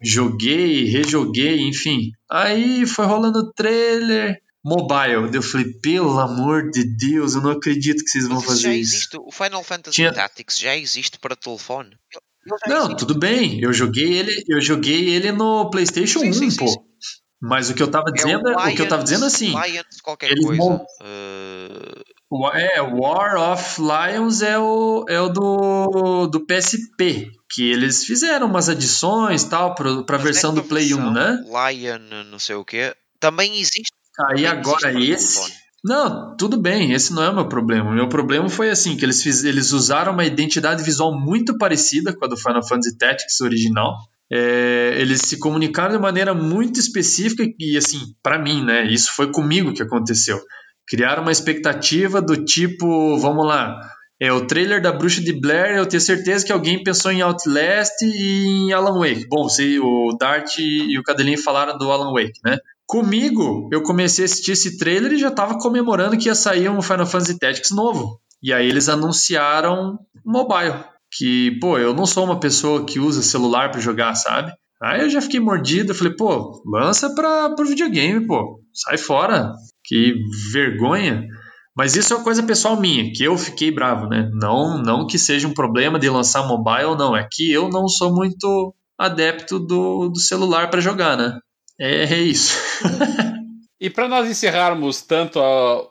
joguei, rejoguei, enfim. Aí foi rolando o trailer mobile. Eu falei, pelo amor de Deus, eu não acredito que vocês vão fazer isso. Existe, o Final Fantasy Tinha... Tactics já existe para telefone. Não, existe. tudo bem. Eu joguei ele, eu joguei ele no PlayStation sim, 1, sim, pô. Sim, Mas o que eu tava dizendo, é o, Lions, o que eu tava dizendo assim, Lions, qualquer eles coisa. Uh... É, War of Lions é o, é o do, do PSP, que eles fizeram umas adições tal para a versão do Play 1, né? Lion, não sei o que, também existe. Aí agora esse. Não, tudo bem, esse não é o meu problema. O meu problema foi assim, que eles, fiz, eles usaram uma identidade visual muito parecida com a do Final Fantasy Tactics original. É, eles se comunicaram de maneira muito específica e assim, para mim, né? Isso foi comigo que aconteceu criaram uma expectativa do tipo, vamos lá, É o trailer da Bruxa de Blair. Eu tenho certeza que alguém pensou em Outlast e em Alan Wake. Bom, você, o Dart e o Cadelinho falaram do Alan Wake, né? Comigo, eu comecei a assistir esse trailer e já tava comemorando que ia sair um Final Fantasy Tactics novo. E aí eles anunciaram mobile. Que, pô, eu não sou uma pessoa que usa celular para jogar, sabe? Aí eu já fiquei mordido, falei, pô, lança para pro videogame, pô. Sai fora. Que vergonha. Mas isso é uma coisa pessoal minha, que eu fiquei bravo, né? Não, não que seja um problema de lançar mobile, não. É que eu não sou muito adepto do, do celular para jogar, né? É, é isso. e para nós encerrarmos tanto a,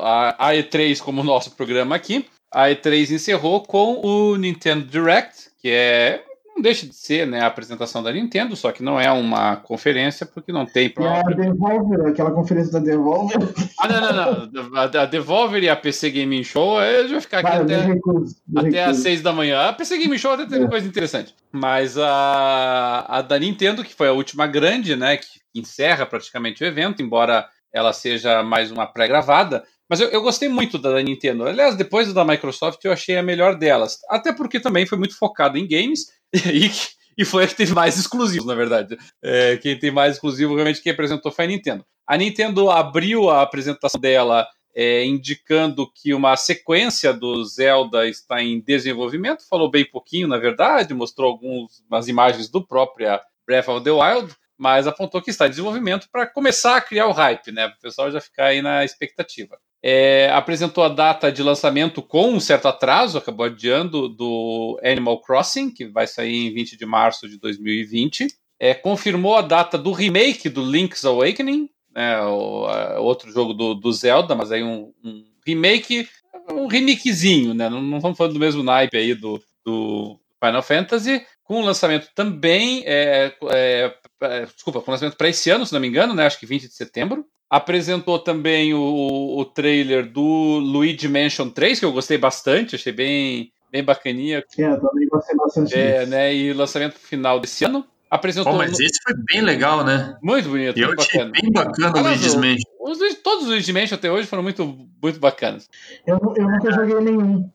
a, a E3 como o nosso programa aqui, a E3 encerrou com o Nintendo Direct, que é não deixa de ser né, a apresentação da Nintendo, só que não é uma conferência, porque não tem próprio. É a Devolver, aquela conferência da Devolver. Ah, não, não, não. A Devolver e a PC Gaming Show, eu já ficar aqui até, recuso, até às seis da manhã. A PC Gaming Show até teve é. coisa interessante. Mas a, a da Nintendo, que foi a última grande, né, que encerra praticamente o evento, embora ela seja mais uma pré-gravada, mas eu, eu, gostei muito da Nintendo. Aliás, depois da Microsoft, eu achei a melhor delas. Até porque também foi muito focado em games e, e foi a que teve mais exclusivos, na verdade. É, quem tem mais exclusivo, realmente, quem apresentou foi a Nintendo. A Nintendo abriu a apresentação dela é, indicando que uma sequência do Zelda está em desenvolvimento. Falou bem pouquinho, na verdade, mostrou algumas imagens do próprio Breath of the Wild mas apontou que está em desenvolvimento para começar a criar o hype, né? Para o pessoal já ficar aí na expectativa. É, apresentou a data de lançamento com um certo atraso, acabou adiando do Animal Crossing, que vai sair em 20 de março de 2020. É, confirmou a data do remake do Link's Awakening, né, o, a, outro jogo do, do, Zelda, mas aí um, um, remake, um remakezinho, né? Não, não estamos falando do mesmo naipe aí do, do Final Fantasy, com lançamento também, é, é, é, desculpa, com lançamento para esse ano, se não me engano, né? Acho que 20 de setembro. Apresentou também o, o trailer do Luigi Mansion 3, que eu gostei bastante, achei bem, bem bacaninha. É, eu também gostei bastante. É, né? E lançamento final desse ano. Apresentou. Oh, mas esse foi bem legal, né? Muito bonito. Eu muito achei bacana. bem bacana o Luigi's Mansion. Os, todos os Luigi's Mansion até hoje foram muito, muito bacanas. Eu, eu nunca joguei nenhum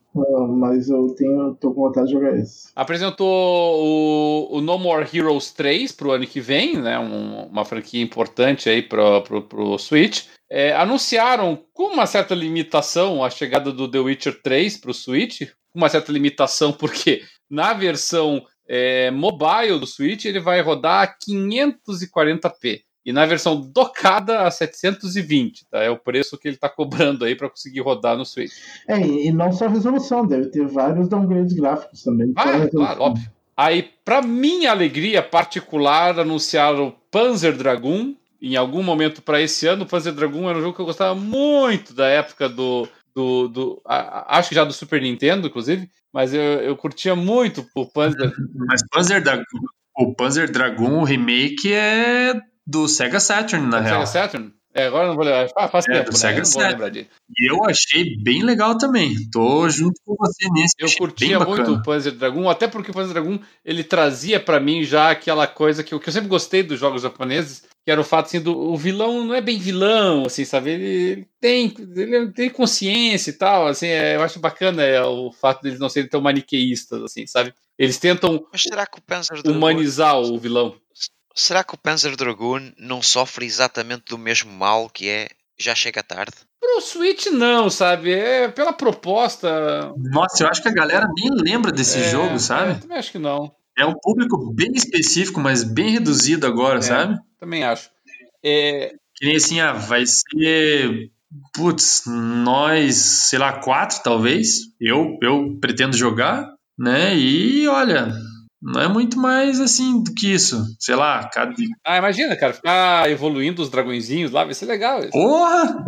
mas eu tenho, tô com vontade de jogar esse. Apresentou o, o No More Heroes 3 pro ano que vem, né? Um, uma franquia importante aí pro, pro, pro Switch. É, anunciaram com uma certa limitação a chegada do The Witcher 3 pro Switch, com uma certa limitação porque na versão é, mobile do Switch ele vai rodar a 540p. E na versão docada a 720, tá? É o preço que ele está cobrando aí para conseguir rodar no Switch. É, e não só a resolução, deve ter vários downgrades gráficos também. Ah, claro, óbvio. Aí, para minha alegria particular, anunciaram Panzer Dragoon em algum momento para esse ano. Panzer Dragoon era um jogo que eu gostava muito da época do. Do, do a, acho que já do Super Nintendo, inclusive, mas eu, eu curtia muito o Panzer. Mas Panzer Dragoon, o Panzer Dragoon, o remake é do Sega Saturn, na do real. Sega Saturn? É, agora não vou lembrar. Ah, faz é, tempo, né? Sega Saturn. E eu achei bem legal também. Tô junto com você nesse. Eu curtia muito o Panzer Dragoon, até porque o Panzer Dragoon ele trazia para mim já aquela coisa que eu, que eu sempre gostei dos jogos japoneses, que era o fato assim do o vilão não é bem vilão, assim, sabe? Ele, ele tem ele tem consciência e tal, assim, é, eu acho bacana é, o fato deles não serem tão maniqueístas, assim, sabe? Eles tentam humanizar o vilão. Será que o Panzer Dragoon não sofre exatamente do mesmo mal que é já chega tarde? Pro Switch não, sabe? É pela proposta. Nossa, eu acho que a galera nem lembra desse é, jogo, sabe? É, também acho que não. É um público bem específico, mas bem reduzido agora, é, sabe? Também acho. É... Que nem assim, ah, vai ser. Putz, nós, sei lá, quatro talvez. Eu, eu pretendo jogar, né? E olha, não é muito mais assim do que isso. Sei lá, cada. Ah, imagina, cara, ficar evoluindo os dragõezinhos lá, vai ser legal. Isso. Porra!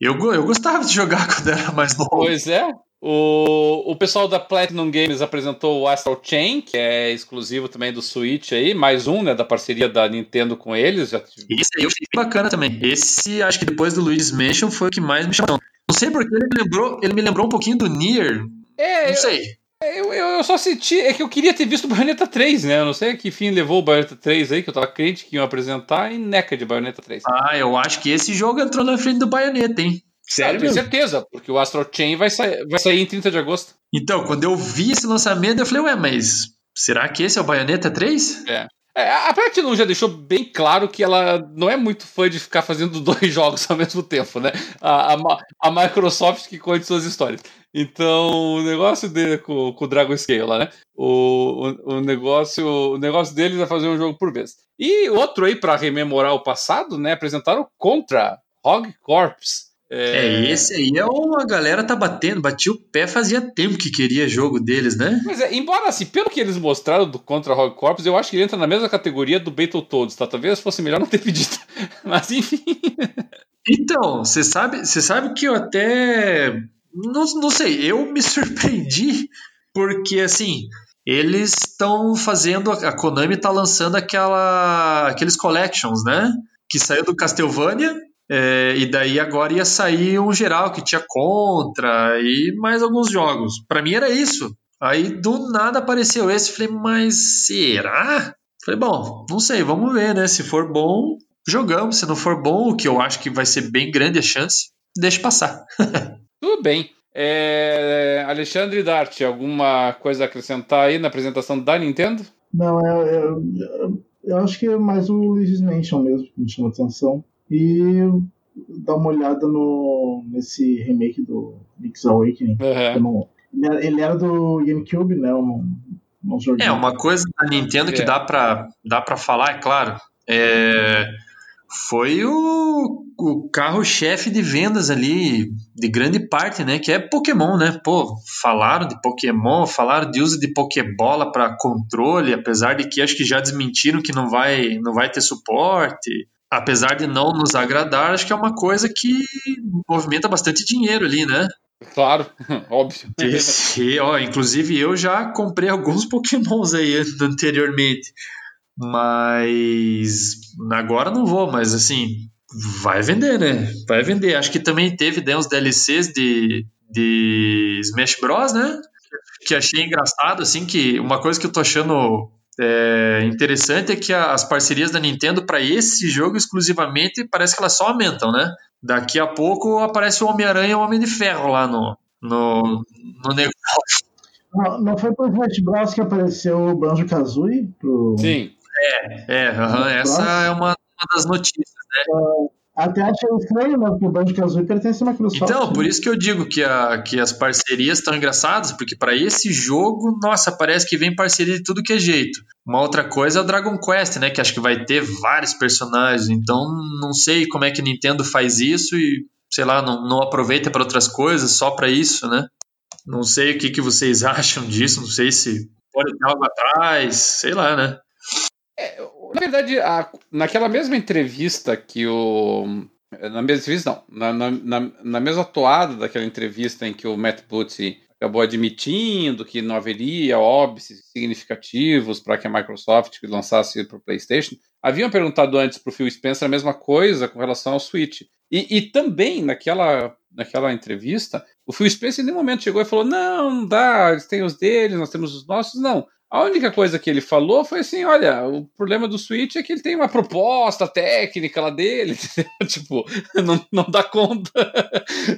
Eu, eu gostava de jogar quando era mais novo. Pois é. O, o pessoal da Platinum Games apresentou o Astral Chain, que é exclusivo também do Switch aí, mais um, né, da parceria da Nintendo com eles. Já... Esse aí eu achei bacana também. Esse, acho que depois do Luigi's Mansion, foi o que mais me chamou. Não sei porque ele me lembrou, ele me lembrou um pouquinho do Nier. É, não sei. Eu, eu, eu, só senti. É que eu queria ter visto o Bayonetta 3, né? Eu não sei que fim levou o Bayonetta 3 aí, que eu tava crente que iam apresentar, e neca de Bayonetta 3. Ah, eu acho que esse jogo entrou na frente do Bayonetta, hein? Sério? tenho certeza, porque o Astral Chain vai sair, vai sair em 30 de agosto. Então, quando eu vi esse lançamento, eu falei, ué, mas será que esse é o Bayonetta 3? É. É, a Platinum já deixou bem claro que ela não é muito fã de ficar fazendo dois jogos ao mesmo tempo, né? A, a, a Microsoft que conta suas histórias. Então, o negócio dele com, com o Dragon Scale lá, né? O, o, o, negócio, o negócio deles é fazer um jogo por vez. E outro aí, para rememorar o passado, né? Apresentaram Contra, Hog Corps. É... é... esse aí é uma galera tá batendo, batia o pé fazia tempo que queria jogo deles, né? Mas é, embora assim, pelo que eles mostraram do Contra Rogue Corps, eu acho que ele entra na mesma categoria do Battletoads, tá? Talvez fosse melhor não ter pedido. Mas enfim. Então, você sabe, você sabe que eu até não, não sei, eu me surpreendi porque assim, eles estão fazendo a Konami tá lançando aquela aqueles collections, né? Que saiu do Castlevania é, e daí agora ia sair um geral que tinha contra e mais alguns jogos. Para mim era isso. Aí do nada apareceu esse, falei, mas será? Falei, bom, não sei, vamos ver, né? Se for bom, jogamos. Se não for bom, o que eu acho que vai ser bem grande a chance, deixa passar. Tudo bem. É, Alexandre Dart, alguma coisa a acrescentar aí na apresentação da Nintendo? Não, eu, eu, eu acho que é mais o Luigi's Mansion mesmo que me chamou atenção e dar uma olhada no, nesse remake do Link's Awakening. Uhum. Não, ele era do GameCube, né? Um, um é, uma coisa da Nintendo que é. dá para dá pra falar, é claro. É, foi o, o carro-chefe de vendas ali, de grande parte, né? Que é Pokémon, né? Pô, falaram de Pokémon, falaram de uso de Pokébola para controle, apesar de que acho que já desmentiram que não vai, não vai ter suporte apesar de não nos agradar, acho que é uma coisa que movimenta bastante dinheiro ali, né? Claro, óbvio. Esse, ó, inclusive eu já comprei alguns pokémons aí anteriormente, mas agora não vou, mas assim, vai vender, né? Vai vender. Acho que também teve né, uns DLCs de, de Smash Bros, né? Que achei engraçado, assim, que uma coisa que eu tô achando é, interessante é que as parcerias da Nintendo para esse jogo exclusivamente parece que elas só aumentam, né? Daqui a pouco aparece o Homem-Aranha e o Homem de Ferro lá no, no, no negócio. Não, não foi pro Smash Bros que apareceu o Banjo Kazooie? Pro... Sim. É, é uhum, essa é uma, uma das notícias, né? Uh, até achei estranho, né? Porque o Banjo-Kazooie pertence à Microsoft. Então, por isso que eu digo que, a, que as parcerias estão engraçadas, porque para esse jogo, nossa, parece que vem parceria de tudo que é jeito. Uma outra coisa é o Dragon Quest, né? Que acho que vai ter vários personagens. Então, não sei como é que a Nintendo faz isso e, sei lá, não, não aproveita para outras coisas, só para isso, né? Não sei o que, que vocês acham disso, não sei se pode ter algo atrás, sei lá, né? Na verdade, a, naquela mesma entrevista que o. Na mesma entrevista, não. Na, na, na mesma toada daquela entrevista em que o Matt Booty acabou admitindo que não haveria óbices significativos para que a Microsoft lançasse para o PlayStation, haviam perguntado antes para o Phil Spencer a mesma coisa com relação ao Switch. E, e, também naquela, naquela entrevista, o Phil Spencer em nenhum momento chegou e falou: não, não dá, eles têm os deles, nós temos os nossos. Não. A única coisa que ele falou foi assim: olha, o problema do Switch é que ele tem uma proposta técnica lá dele, tipo, não, não dá conta.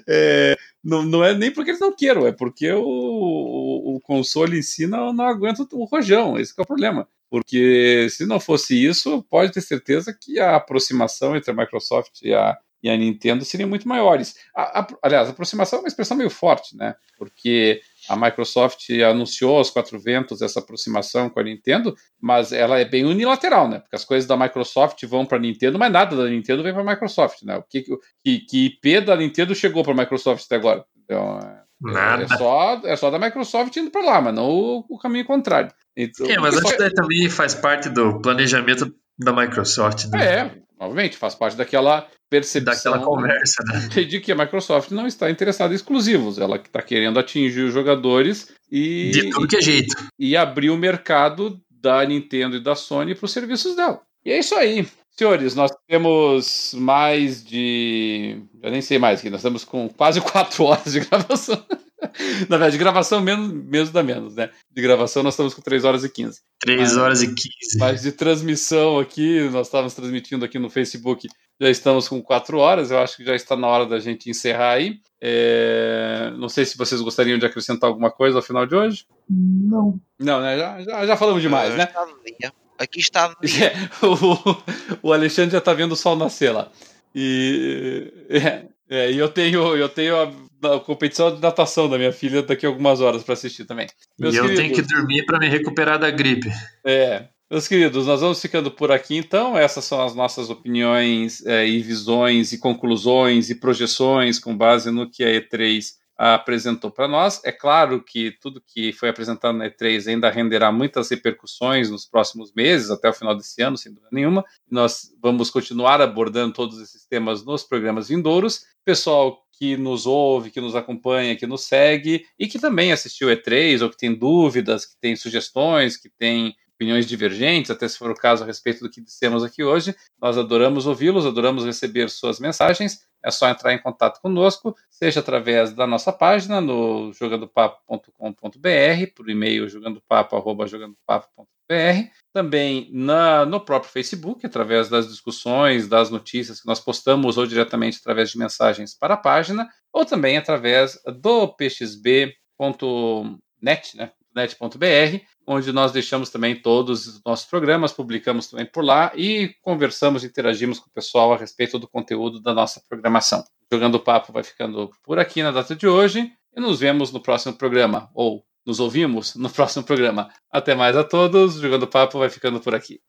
É, não, não é nem porque eles não queiram, é porque o, o, o console em si não, não aguenta o rojão, esse é o problema. Porque se não fosse isso, pode ter certeza que a aproximação entre a Microsoft e a, e a Nintendo seriam muito maiores. A, a, aliás, aproximação é uma expressão meio forte, né? Porque a Microsoft anunciou aos quatro ventos essa aproximação com a Nintendo, mas ela é bem unilateral, né? Porque as coisas da Microsoft vão para a Nintendo, mas nada da Nintendo vem para a Microsoft, né? O que, que, que IP da Nintendo chegou para a Microsoft até agora? Então, é, Nada. É só, é só da Microsoft indo para lá, mas não o, o caminho contrário. Então, é, mas acho que também faz parte do planejamento da Microsoft. Né? É, obviamente, faz parte daquela percepção daquela conversa, né? de que a Microsoft não está interessada em exclusivos, ela está querendo atingir os jogadores e de tudo que é jeito e abrir o mercado da Nintendo e da Sony para os serviços dela. E é isso aí. Senhores, nós temos mais de. Eu nem sei mais aqui, nós estamos com quase quatro horas de gravação. Na verdade, de gravação menos, menos dá menos, né? De gravação nós estamos com 3 horas e 15. 3 horas e 15. Mas de transmissão aqui, nós estávamos transmitindo aqui no Facebook, já estamos com 4 horas. Eu acho que já está na hora da gente encerrar aí. É... Não sei se vocês gostariam de acrescentar alguma coisa ao final de hoje. Não. Não, né? Já, já, já falamos demais, né? Aqui está. É, o, o Alexandre já está vendo o sol nascer lá. E, é, é, e eu tenho, eu tenho a, a, competição de natação da minha filha daqui a algumas horas para assistir também. Meus e eu queridos, tenho que dormir para me recuperar da gripe. É. Meus queridos, nós vamos ficando por aqui então. Essas são as nossas opiniões é, e visões e conclusões e projeções com base no que a E3 apresentou para nós. É claro que tudo que foi apresentado na E3 ainda renderá muitas repercussões nos próximos meses, até o final desse ano, sem dúvida nenhuma. Nós vamos continuar abordando todos esses temas nos programas vindouros. Pessoal que nos ouve, que nos acompanha, que nos segue e que também assistiu E3 ou que tem dúvidas, que tem sugestões, que tem opiniões divergentes, até se for o caso a respeito do que dissemos aqui hoje. Nós adoramos ouvi-los, adoramos receber suas mensagens. É só entrar em contato conosco, seja através da nossa página no jogandopapo.com.br, por e-mail jogandopapo@jogandopapo.br, também na, no próprio Facebook, através das discussões, das notícias que nós postamos ou diretamente através de mensagens para a página, ou também através do pxb.net, né? net.br, onde nós deixamos também todos os nossos programas, publicamos também por lá e conversamos, interagimos com o pessoal a respeito do conteúdo da nossa programação. Jogando Papo vai ficando por aqui na data de hoje e nos vemos no próximo programa, ou nos ouvimos no próximo programa. Até mais a todos, Jogando Papo vai ficando por aqui.